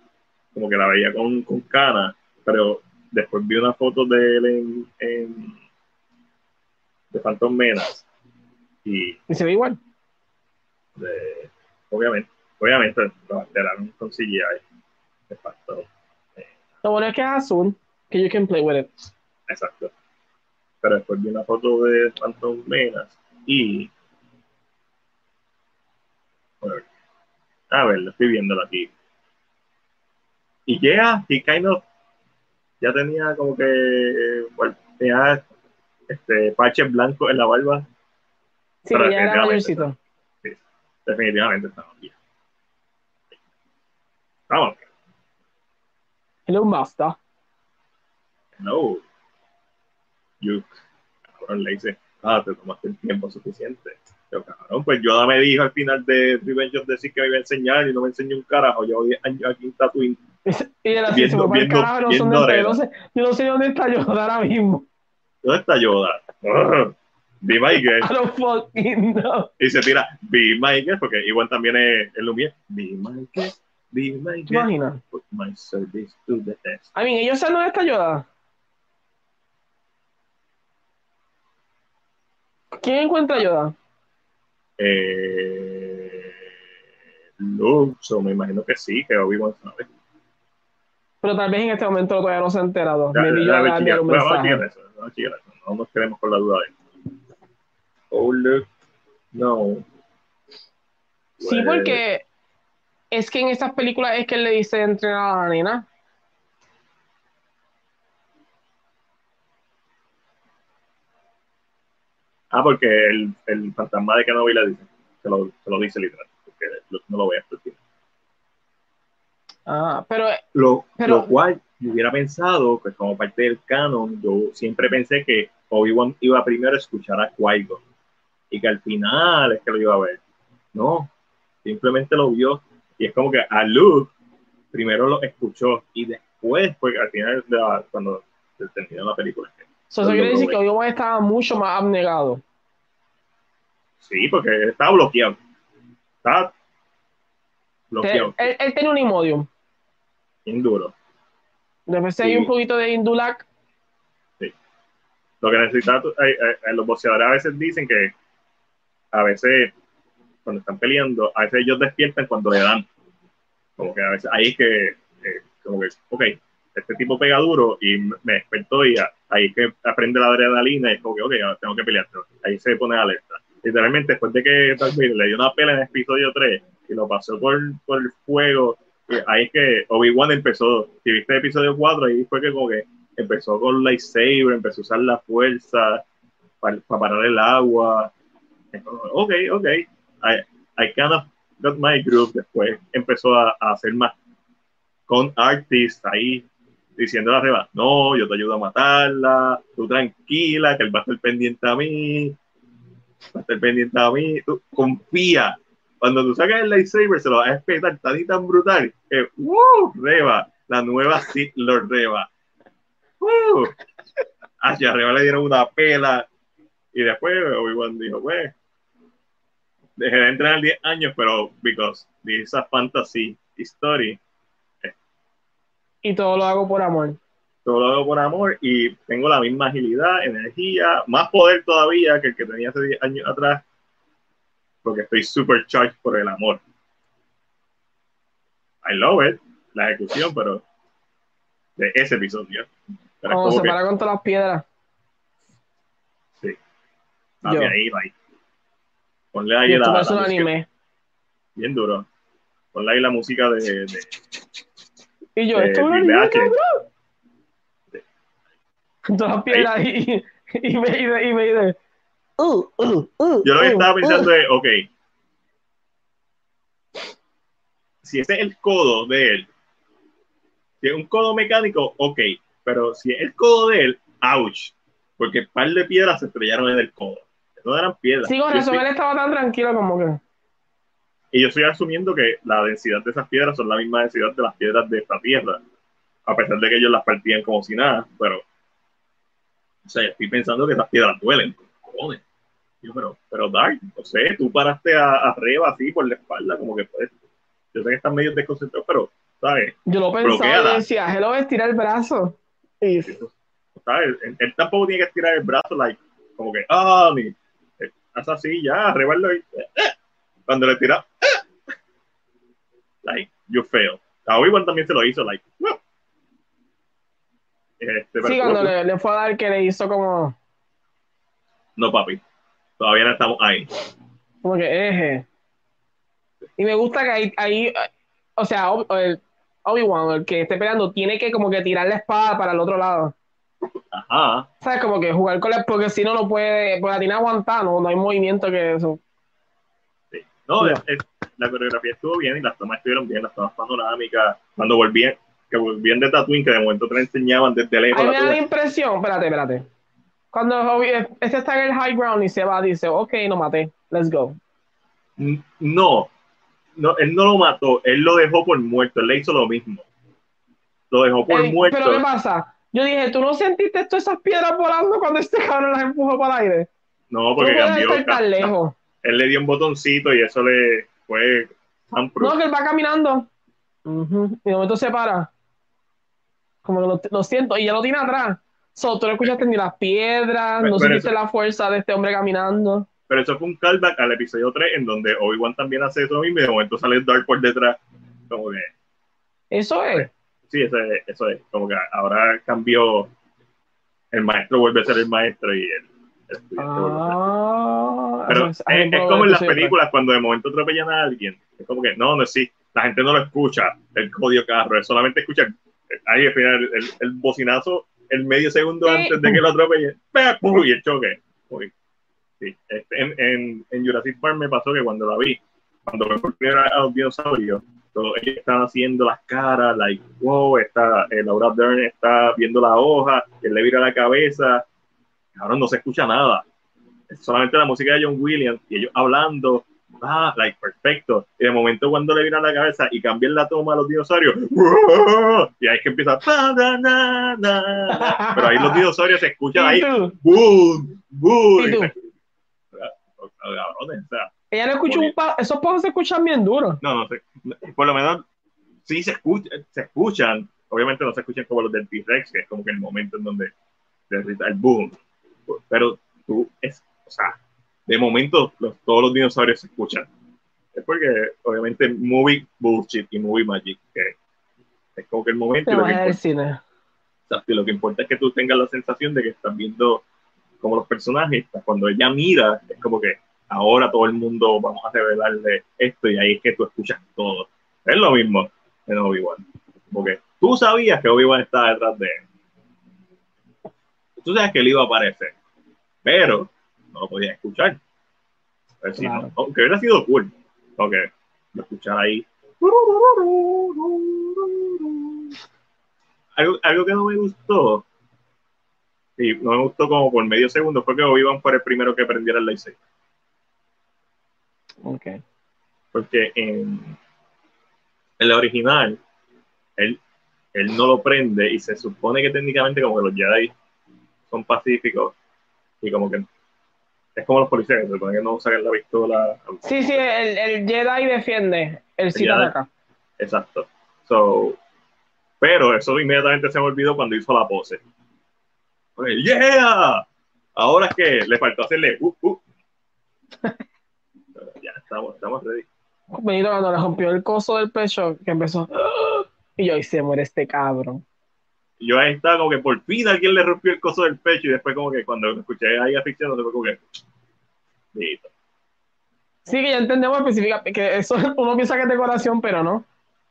como que la veía con, con cana, pero después vi una foto de él en, en de Phantom Menas y, Y se ve igual. de- obviamente, obviamente lo alteraron con CGI de facto, Lo bueno es que es azul, que you can play with it. exacto. Pero después vi una foto de Phantom Menas y bueno, a ver, lo estoy viéndolo aquí. Y llega, y kind of ya tenía como que eh, bueno, tenía este parches blancos en la barba. Sí, Pero ya era definitivamente mayorcito. Definitivamente estaba bien. Hello, Master. no. You, cabrón, le dice, ah, te tomaste el tiempo suficiente. Yo, cabrón, pues Yoda me dijo al final de Revenge of the Sith que me iba a enseñar y no me enseñó un carajo. Llevo 10 años aquí en Tatooine. Y él así Viendo- viendo- carajo, no viendo está. Yo arena. no sé, yo no sé dónde está yo ahora mismo. ¿Dónde está Yoda? Be my guest. I don't fucking know. Y se tira, be my guest, porque igual también es el Lumière. Be my guest, be my ¿Te guest. imaginas? Put my service to the test. I mean, ellos saben dónde está Yoda. ¿Quién encuentra a Yoda? Eh, Luke, so me imagino que sí, que Obi-Wan sabe. Pero tal vez en este momento todavía no se ha enterado. Ya, ya, ya, ya, un mensaje. eso, eso, No nos quedemos con la duda de eso. Oh, Luke, no. Sí, Pues, porque es que en estas películas es que él le dice entrenar a la nena. Ah, porque el, el fantasma de Kenobi le dice, se lo, se lo dice literal, porque no lo ve hasta el final. Ah, pero Lo, Pero- lo cual yo hubiera pensado, que como parte del canon, yo siempre pensé que Obi-Wan iba primero a escuchar a Qui-Gon y que al final es que lo iba a ver. No, simplemente lo vio y es como que a Luke primero lo escuchó y después, pues al final, cuando se terminó la película. Eso Lo quiere decir que Obi-Wan estaba mucho más abnegado. Sí, porque estaba bloqueado. Él, bloqueado, él, él tenía un Imodium. bien duro. Después Sí. hay un poquito de Indulac. Lo que necesita, eh, eh, los boxeadores a veces dicen que a veces cuando están peleando, a veces ellos despiertan cuando le dan. Como que a veces ahí es que, eh, como que, ok, este tipo pega duro y me despertó y a- ahí que aprende la adrenalina y es como que, ok, tengo que pelear. Ahí se pone alerta. Literalmente, después de que le dio una pelea en episodio 3 y lo pasó por, por el fuego, y ahí que Obi-Wan empezó. Si viste episodio 4, ahí fue que como que empezó con lightsaber, empezó a usar la fuerza para, parar el agua. Ok, ok. I, I kind of got my group. Después empezó a, a hacer más con artists ahí diciendo a Reba, no, yo te ayudo a matarla, tú tranquila, que él va a estar pendiente a mí, va a estar pendiente a mí, tú confía. Cuando tú sacas el lightsaber, se lo vas a respetar tan y tan brutal que, ¡wow! Reba, la nueva Sith Lord Reba. ¡Uh! Hacia arriba le dieron una pela. Y después Obi-Wan dijo, pues, dejé de entrenar 10 años, pero because de esa fantasy story, Y todo lo hago por amor. todo lo hago por amor y tengo la misma agilidad, energía, más poder todavía que el que tenía hace 10 años atrás, porque estoy super charged por el amor. I love it, la ejecución, pero de ese episodio. Como se que, para contra las piedras. papi, yo. ahí, ahí. Ponle Y ahí esto la, la un música, anime. bien duro. Ponle ahí la música de, de Y yo, Eh, esto es un Bill anime, H. cabrón. Contra las piedras y, y me dice, y me dice, uh, uh, uh, Yo lo que uh, estaba pensando es, ok, si ese es el codo de él, si es un codo mecánico, ok, pero si es el codo de él, ouch, porque un par de piedras se estrellaron en el codo. No eran piedras. Sí, con estoy- él estaba tan tranquilo como que. Y yo estoy asumiendo que la densidad de esas piedras son la misma densidad de las piedras de esta tierra, a pesar de que ellos las partían como si nada, pero, o sea, estoy pensando que esas piedras duelen. cojones. Yo, pero, pero Dark, no sé, tú paraste a, arriba así por la espalda, como que pues, yo sé que estás medio desconcentrado, pero, ¿sabes? Yo lo pensaba y decía, hello, estira el brazo. Y... ¿sabes? Él, tampoco tiene que estirar el brazo, like, como que, ah, mi, eh, haz así, ya, arreglarlo y, eh, eh. Cuando le tira, eh, like, you fail. A Obi-Wan también se lo hizo, like, Este, sí, cuando le, le, fue a dar que le hizo como... No, papi. Todavía no estamos ahí. Como que eje. Y me gusta que ahí, ahí o sea, Obi-Wan, el que esté peleando, tiene que como que tirar la espada para el otro lado. Ajá. ¿Sabes? Como que jugar con la porque si no, no puede, pues la tiene aguantar, no, hay movimiento que eso. No, la coreografía estuvo bien y las tomas estuvieron bien, las tomas panorámicas. Cuando volvían, que volvían de Tatooine, que de momento te la enseñaban desde lejos. A mí me da la impresión, espérate, espérate. Cuando este está en el high ground y se va, dice, ok, no maté, let's go. No, no, él no lo mató, él lo dejó por muerto, él le hizo lo mismo. Lo dejó por muerto. Pero ¿qué pasa? Yo dije, ¿tú no sentiste todas esas piedras volando cuando este cabrón las empujó para el aire? No, porque cambió. Tan lejos? Él le dio un botoncito y eso le fue No, que él va caminando. Y de momento se para. Como lo, lo siento, y ya lo tiene atrás. So, tú no escuchaste ni las piedras, no sentiste la fuerza de este hombre caminando. Pero eso fue un callback al episodio 3, en donde Obi-Wan también hace eso mismo y de momento sale Dark por detrás. Como que. Eso es. Sí, eso es, eso es. Como que ahora cambió. El maestro vuelve a ser el maestro y el, ah, Pero es, como en las películas cuando de momento atropellan a alguien. Es como que no, no es sí. La gente no lo escucha, el código carro, es solamente escucha ahí al final el, el bocinazo el medio segundo antes de que lo atropelle, y el choque. Sí. Este, en, en, en, Jurassic Park me pasó que cuando la vi, cuando me fui a los dinosaurios, todos ellos estaban haciendo las caras, like, wow, está, eh, Laura Dern está viendo la hoja, él le vira la cabeza, ahora no se escucha nada. Es solamente la música de John Williams y ellos hablando, ah, like, perfecto. Y de momento cuando le viran la cabeza y cambian la toma a los dinosaurios, y ahí es que empieza, pero ahí los dinosaurios se escuchan ahí, boom, boom. Ella no escuchó un pa esos pozos se escuchan bien duros. No, no sé, por lo menos sí se, escuchan, se escuchan, obviamente no se escuchan como los del T-Rex, que es como que el momento en donde derrita el boom, pero tú, es, o sea, de momento todos los dinosaurios se escuchan. Es porque, obviamente, movie bullshit y movie magic, que es como que el momento. Lo que, importa, lo que importa es que tú tengas la sensación de que estás viendo como los personajes, cuando ella mira, es como que ahora todo el mundo vamos a revelarle esto y ahí es que tú escuchas todo. Es lo mismo en Obi-Wan. Porque tú sabías que Obi-Wan estaba detrás de él. Tú sabes que él iba a aparecer. Pero no lo podía escuchar. aunque hubiera sido cool, porque lo escuchar ahí. Algo, algo que no me gustó, y no me gustó como por medio segundo, fue que Obi-Wan fue el primero que prendiera el lightsaber. Ok. Porque en, en la original, él, él no lo prende y se supone que técnicamente como que los Jedi son pacíficos y como que es como los policías, se supone que no sacan la pistola. Sí, sí, el, el Jedi defiende, el Sith ataca. Exacto. So, pero eso inmediatamente se me olvidó cuando hizo la pose. ¡Yeah! Ahora es que le faltó hacerle uh, uh. ya estamos, estamos ready. cuando le rompió el coso del pecho, que empezó. Y yo, y se muere este cabrón. Yo ahí estaba como que por fin alguien le rompió el coso del pecho y después como que cuando escuché ahí ficción se fue como que Listo. Sí, que ya entendemos específicamente que eso uno piensa que es decoración, pero no.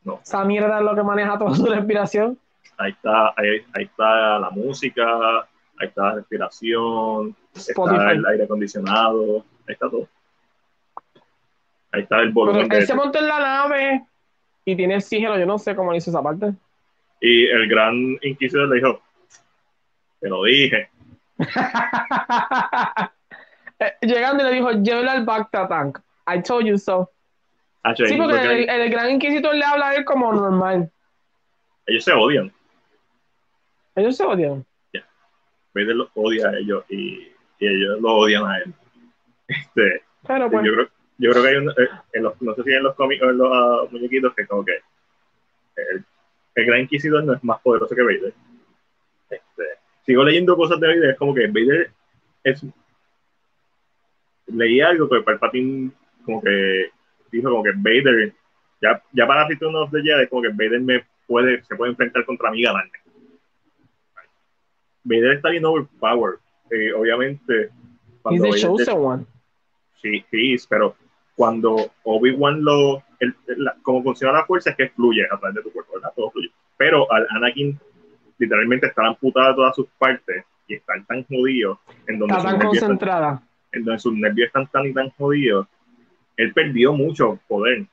No. Esa mierda es lo que maneja toda su respiración. Ahí está, ahí, ahí está la música, ahí está la respiración, está el aire acondicionado, ahí está todo. Ahí está el volumen. Pero él se monta en la nave y tiene oxígeno, yo no sé cómo hizo esa parte. Y el gran inquisidor le dijo, te lo dije. Eh, llegando y le dijo, llévela al Bacta Tank. I told you so. Ah, sí, porque el, gran inquisitor le habla a él como normal. Ellos se odian. Ellos se odian. Vader los odia a ellos y, y ellos lo odian a él. Este, Pero pues, yo, creo, yo creo que hay un, eh, en los, no sé si en los cómics o en los ah, muñequitos que como que el, el Gran Inquisidor no es más poderoso que Vader. Este, sigo leyendo cosas de Vader, es como que Vader es leí algo que Palpatine como que dijo como que Vader ya, ya para Return of the Jedi como que Vader me puede, se puede enfrentar contra mí ganarme. Vader está bien overpowered. Eh, obviamente, he's cuando the Vader- chosen one. sí, sí, pero cuando Obi-Wan lo. el- la- como funciona la fuerza es que fluye a través de tu cuerpo, ¿verdad? Todo fluye. Pero al Anakin literalmente está amputada de todas sus partes y están tan jodidos en donde, Está tan están- concentrada. en donde sus nervios están tan y tan jodidos, él perdió mucho poder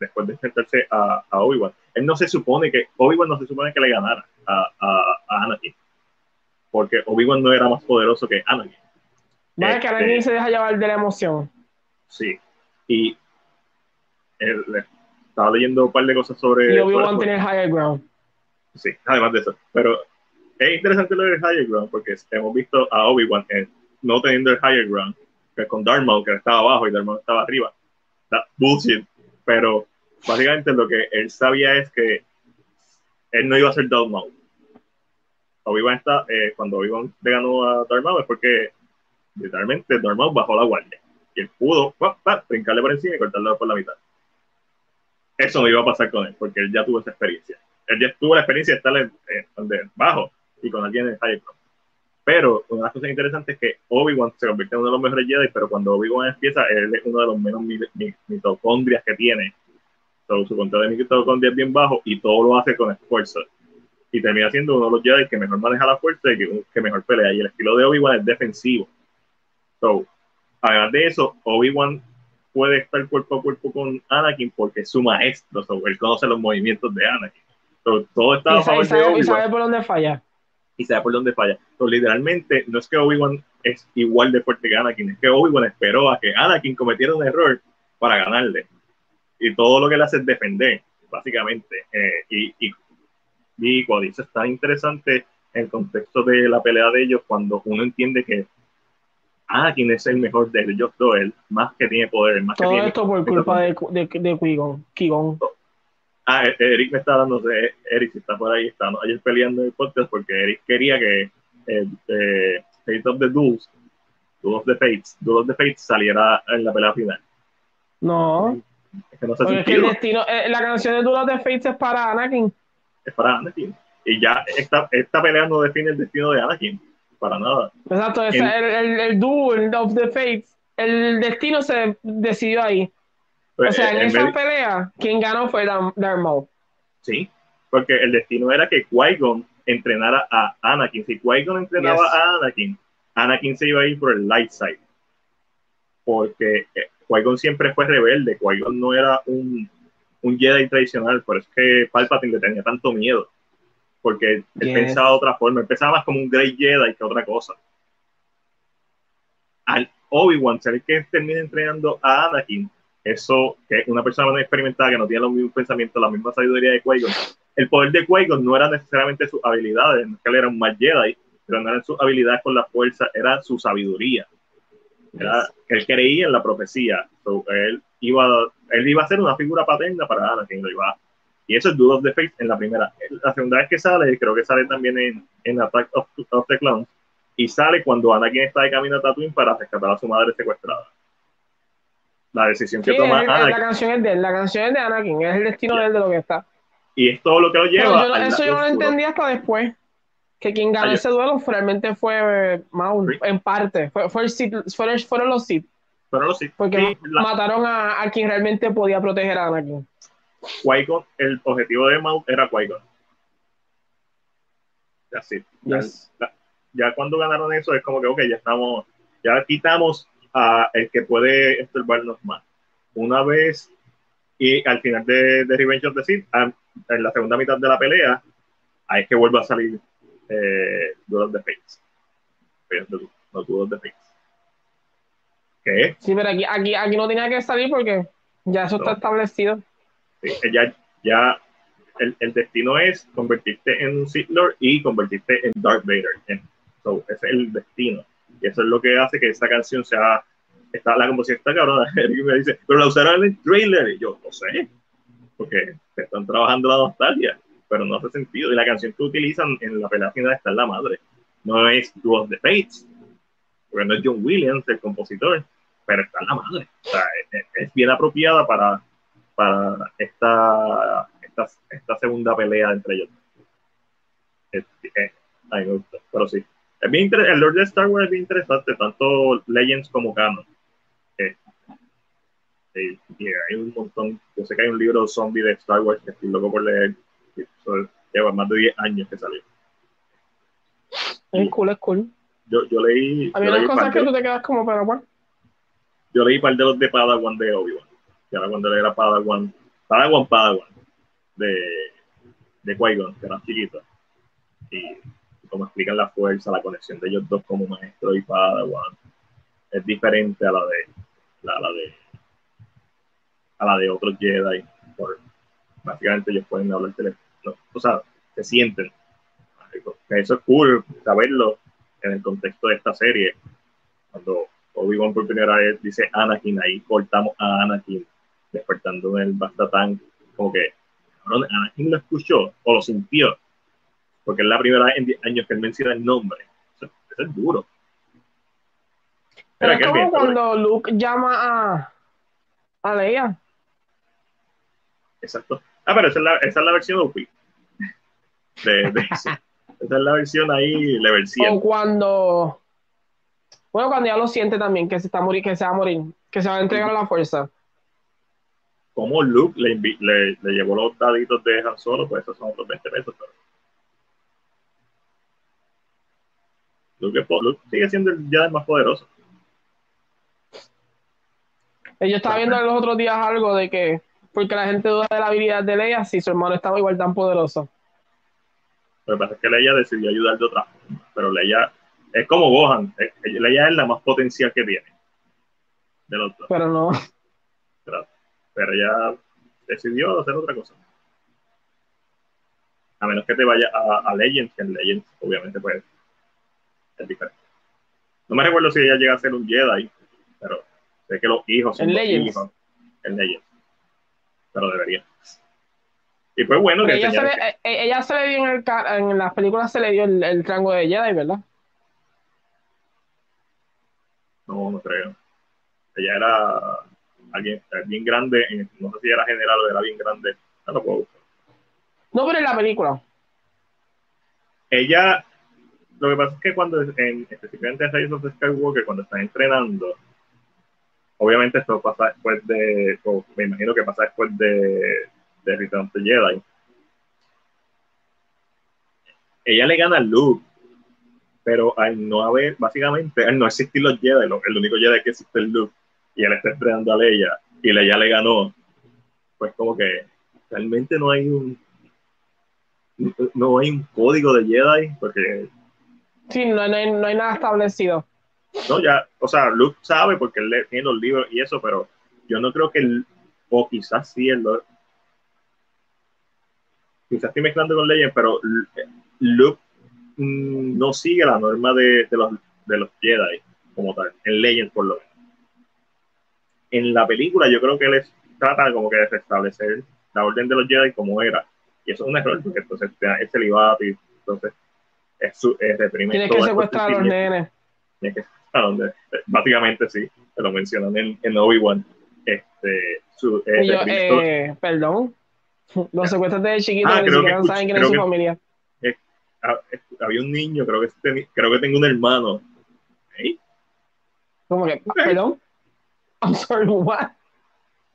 después de enfrentarse a, a Obi-Wan. Él no se supone que, Obi-Wan no se supone que le ganara a, a, a Anakin, porque Obi-Wan no era más poderoso que Anakin. Vaya que Este- alguien se deja llevar de la emoción. Sí. Y él, le- estaba leyendo un par de cosas sobre. Y Obi-Wan tiene el higher ground. Sí, además de eso. Pero es interesante lo del higher ground porque hemos visto a Obi-Wan eh, no teniendo el higher ground, que con Darth Maul, que estaba abajo y Darth Maul estaba arriba. That bullshit. Pero básicamente lo que él sabía es que él no iba a ser Darth Maul. Obi-Wan está, eh, cuando Obi-Wan le ganó a Darth Maul es porque literalmente Darth Maul bajó la guardia. Pudo pa, brincarle por encima y cortarlo por la mitad. Eso no iba a pasar con él, porque él ya tuvo esa experiencia él ya tuvo la experiencia de estar en, en- donde bajo y con alguien en high ground. Pero una de las cosas interesantes es que Obi-Wan se convierte en uno de los mejores Jedi, pero cuando Obi-Wan empieza, él es uno de los menos mi- mi- mitocondrias que tiene. Su control de mitocondria es bien bajo y todo lo hace con esfuerzo. Y termina siendo uno de los Jedi que mejor maneja la fuerza y que, que mejor pelea. Y el estilo de Obi-Wan es defensivo. So, además de eso, Obi-Wan puede estar cuerpo a cuerpo con Anakin porque es su maestro. So, él conoce los movimientos de Anakin. So, todo está Y a sabe, favor y de sabe- y Obi-Wan sabe por dónde falla. y sabe por dónde falla. Pero literalmente no es que Obi-Wan es igual de fuerte que Anakin, es que Obi-Wan esperó a que Anakin cometiera un error para ganarle. Y todo lo que él hace es defender, básicamente. Eh, y, y, y cuando dice es tan interesante el contexto de la pelea de ellos, cuando uno entiende que Anakin es el mejor de ellos dos, el más que tiene poder, el más que Todo tiene esto por culpa de, de, de Qui-Gon. Ah, eh, Eric me está dando, sé, Eric, si está por ahí, está ayer peleando en el podcast porque Eric quería que eh, eh, Fate of the Duels, Duel of the Fates, Duel of the Fates saliera en la pelea final. No, Es que no se porque es que el destino, eh, la canción de Duel of the Fates es para Anakin. es para Anakin. Y ya esta, esta pelea no define el destino de Anakin, para nada. Exacto, el, el, el Duel of the Fates, el destino se decidió ahí. O Pues, sea, eh, en en esa vez- pelea, quien ganó fue Darth Maul. sí, porque el destino era que Qui-Gon entrenara a Anakin. Si Qui-Gon entrenaba Yes. a Anakin, Anakin se iba a ir por el light side. Porque eh, Qui-Gon siempre fue rebelde. Qui-Gon no era un, un Jedi tradicional. Por eso es que Palpatine le tenía tanto miedo. Porque él Yes. pensaba de otra forma. Él pensaba más como un Great Jedi que otra cosa. Al Obi-Wan ser el que termina entrenando a Anakin, eso, que es una persona más experimentada que no tiene los mismos pensamientos, la misma sabiduría de Qui-Gon. El poder de Qui-Gon no era necesariamente sus habilidades, no es que él era un mal Jedi, pero no eran sus habilidades con la fuerza, era su sabiduría. Era, él creía en la profecía. So, él, iba, a- él iba a ser una figura paterna para Anakin. Lo iba a- y eso es Duel of the Fates en la primera. La segunda vez que sale, creo que sale también en, en Attack of, of the Clones, y sale cuando Anakin está de camino a Tatooine para rescatar a su madre secuestrada. La decisión que Sí, toma es- es- la Anakin, canción es de él, la canción es de Anakin, es el destino de él de lo que está. y es todo lo que lo lleva. yo eso yo no lo entendí hasta después. Que quien ganó ese duelo realmente fue eh, Maul, Sí. en parte. Fue, fue el Sith- fueron, fueron los Sith, Pero no, sí, porque sí, la- mataron a, a quien realmente podía proteger a Anakin. El objetivo de Maul era Qui-Gon. Así. Yes. Ya cuando ganaron eso es como que, ok, ya estamos, ya quitamos a el que puede estorbarnos más. Una vez, y al final de, de Revenge of the Sith, en la segunda mitad de la pelea, ahí es que vuelve a salir eh, Duel of the Fates. No Duel the Fates. ¿Qué? Sí, pero aquí, aquí, aquí no tenía que salir porque ya eso está establecido. Ya, ya el, el destino es convertirte en un Sith Lord y convertirte en Darth Vader. So, ese es el destino. Y eso es lo que hace que esa canción sea, está, la composición está cabrona. Y me dice, pero la usaron en el trailer. Y yo, no sé, porque están trabajando la nostalgia, pero no hace sentido. Y la canción que utilizan en la pelea final está en la madre. No es Two of the Fates, porque no es John Williams el compositor, pero está en la madre. O sea, es, bien apropiada para, para esta, esta, esta segunda pelea entre ellos. Es, me gusta, pero sí. Es bien el Lord de Star Wars es bien interesante, tanto Legends como Canon. Eh, y hay un montón. Yo sé que hay un libro zombie de Star Wars que estoy loco por leer. Eso lleva más de 10 años que salió. Es cool, es cool. Yo, yo leí. Había unas cosas que tú te quedas como, bueno. Yo leí par de los de Padawan de Obi-Wan. Que era cuando era Padawan. Padawan, Padawan. De, de Qui-Gon, que era chiquito. Y como explican la fuerza, la conexión de ellos dos como maestro y Padawan. Es diferente a la de. La, la de a la de otros Jedi. Por, básicamente ellos pueden hablar teléfono. O sea, se sienten. Eso es cool saberlo en el contexto de esta serie. Cuando Obi-Wan por primera vez dice Anakin, ahí cortamos a Anakin despertando en el Bastatán. Como que Anakin lo escuchó o lo sintió. Porque es la primera vez en 10 años que él menciona el nombre. Eso, es duro. Pero es como cuando Luke llama a, a Leia. Exacto. Ah, pero esa es la, esa es la versión OP. De, de. Esa es la versión ahí, level 100. O cuando. Bueno, cuando ya lo siente también, que se, está morir, que se va a morir, que se va a entregar a la fuerza. Como Luke le, le, le, llevó los daditos de Han Solo, pues esos son otros 20 pesos. Pero... Luke, Luke sigue siendo el ya más poderoso. Yo estaba viendo los otros días algo de que porque la gente duda de la habilidad de Leia si su hermano estaba igual tan poderoso. Lo que pasa es que Leia decidió ayudar de otra forma, pero Leia es como Gohan, Leia es la más potencial que tiene. Del otro. Pero no. Pero, pero ella decidió hacer otra cosa. A menos que te vaya a, a Legends, que en Legends obviamente pues es diferente. No me recuerdo si ella llega a ser un Jedi, pero sé que los hijos son en Legends. hijos en Legends pero debería. Y pues bueno que ella se, ve, eh, ella se ve bien en, el, en las películas se le dio el, el rango de Jedi, ¿verdad? No, no creo. Ella era alguien bien grande, no sé si era general o era bien grande. No lo puedo No, pero en la película. Ella, lo que pasa es que cuando, en, específicamente en Rise of Skywalker, cuando están entrenando, obviamente esto pasa después de, o me imagino que pasa después de, de Return of the Jedi. Ella le gana a Luke, pero al no haber, básicamente, al no existir los Jedi, el único Jedi que existe es Luke, y él está entrenando a Leia, y Leia le ganó, pues como que realmente no hay un no hay un código de Jedi, porque... Sí, no hay, no hay nada establecido. No, ya, o sea, Luke sabe porque él tiene los libros y eso, pero yo no creo que él, o quizás sí, él lo, quizás estoy mezclando con Legend, pero Luke mm, no sigue la norma de, de, los, de los Jedi como tal, en Legend por lo menos. En la película yo creo que él trata como que de restablecer la orden de los Jedi como era, y eso es un error, porque entonces es celibato y entonces es, su, es. Tienes que secuestrar a los nenes. Tienes que a donde básicamente sí, te lo mencionan en, en Obi-Wan. Este, su, eh, yo, eh, perdón, los secuestros de chiquitos ah, que ni siquiera saben quién es su familia. Eh, ah, había un niño, creo que, creo que tengo un hermano. ¿Eh? ¿Cómo que? ¿Perdón? I'm sorry, what?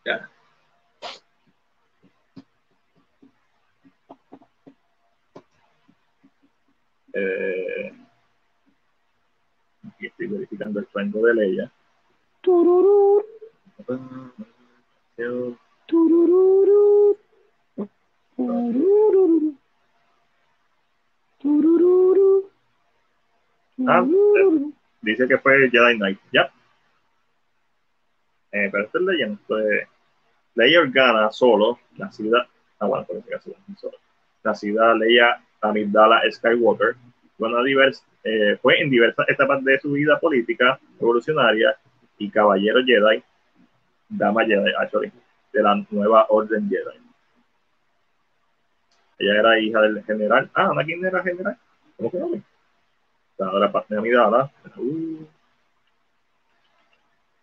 Yeah. Eh, estoy verificando el rango de Leia. Tururú. Tururú. Tururú. Ah, dice que fue Jedi Knight, ya. Eh, pero esto es. Pues, Leia Organa solo, nacida, ah, bueno, por este caso, solo, nacida Leia Amidala Skywalker, eh, fue en diversas etapas de su vida política revolucionaria y caballero Jedi, dama Jedi, actually, de la nueva orden Jedi. Ella era hija del general. Ah, ¿quién era general? ¿Cómo que no? La, la de mi dada. Uh.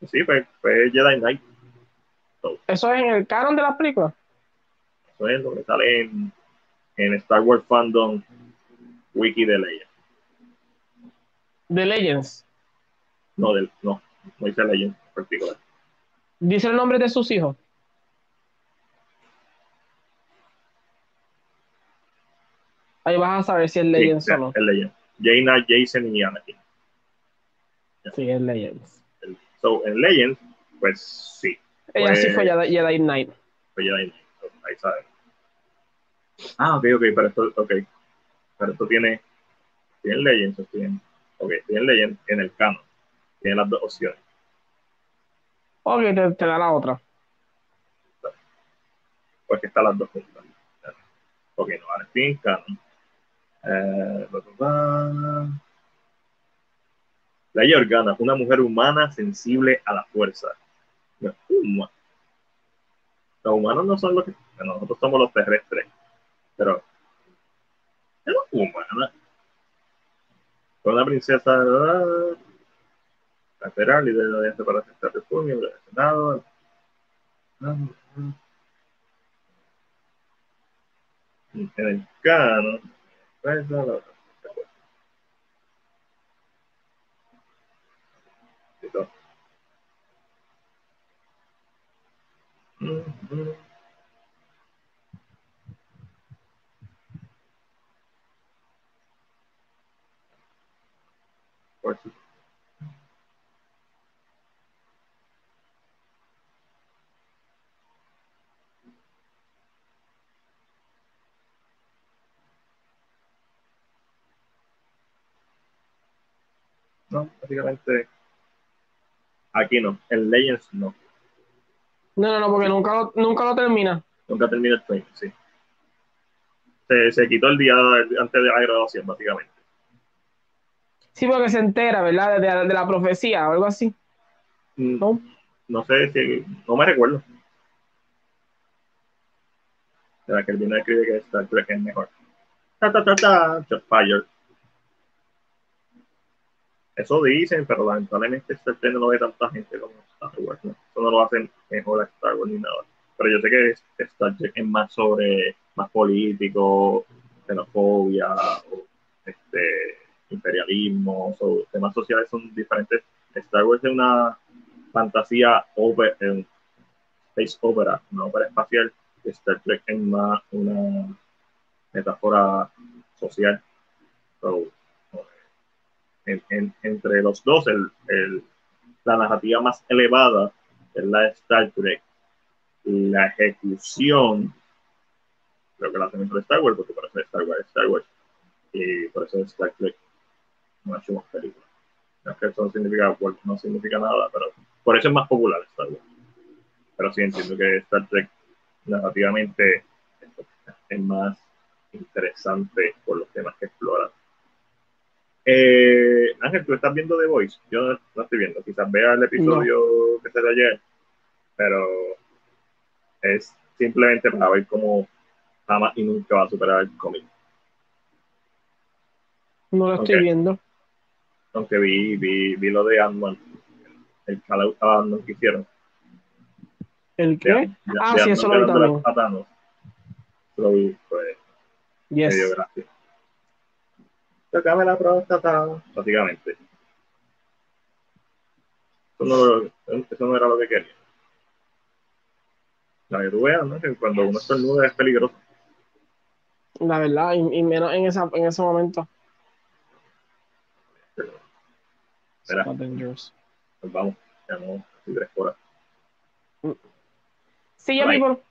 Sí, fue, fue Jedi Knight. ¿Eso es en el canon de las películas? Eso es lo que sale en, en Star Wars Fandom Wiki de Legends. ¿De Legends? No, del, no, no dice Legends en particular. ¿Dice el nombre de sus hijos? Ahí vas a saber si es Legends sí, o no. Es Legends. Jaina, Jason y Anakin. Sí, es Legends. So, en Legends, pues sí. Ella sí fue Jedi, Jedi Knight. Fue Jedi Knight. Ahí sabes. Ah, ok, ok, pero esto, ok. Pero esto tiene, tiene Legends, tiene, ok, tiene Legends en el canon. Tiene las dos opciones. Ok, te, te da la otra. Pues que están las dos juntas. Ok, no, ahora estoy en canon. Eh, la Organa, una mujer humana sensible a la fuerza. Los humanos no son los que. Nosotros somos los terrestres. Pero. Es humana. Fue una princesa. Lateral, líder de la alianza para aceptar el miembro del Senado. En el No, básicamente aquí no, en Legends no. No, no, no, porque nunca lo, nunca lo termina. Nunca termina el training, sí. Se, se, quitó el día antes de la graduación, básicamente. Sí, porque se entera, ¿verdad? De, de, de la profecía o algo así. Mm, ¿No? No sé si. No me recuerdo. La que el vino escribe que Star Trek es mejor. Ta, ta, ta, ta. Fire. Eso dicen, pero lamentablemente Star Trek no ve tanta gente como Star Wars. ¿no? Eso no lo hacen mejor a Star Wars ni nada. Pero yo sé que Star Trek es más sobre, más político, xenofobia, este, imperialismo, temas sociales son diferentes. Star Wars es una fantasía over, en space opera, una ópera espacial. Star Trek es más una metáfora social. So, en, en, entre los dos, el, el, la narrativa más elevada es la de Star Trek. La ejecución, creo que la hacen entre Star Wars, porque por eso Star Wars es Star Wars. Y por eso Star Trek no hecho más películas. No es que eso no significa, no significa nada, pero por eso es más popular Star Wars. Pero sí entiendo que Star Trek narrativamente es más interesante por los temas que explora. Eh, Ángel, tú estás viendo The Voice. Yo no, no estoy viendo. Quizás vea el episodio no. que dio ayer, pero es simplemente para ver cómo jamás y nunca va a superar el cómic. No lo estoy viendo. Aunque vi, vi, vi lo de Ant-Man, el call out que hicieron. ¿El qué? De, ah, de sí, eso lo vi también. Lo vi, pues. Yes. Me dio gracia. Tocame la próstata, básicamente. Eso no, eso no era lo que quería. La que tú veas, ¿no? Que cuando uno estornuda es peligroso. La verdad, y, y menos en, esa, en ese momento. Espera. Pues vamos, ya no, tres horas. Sí, ya, people.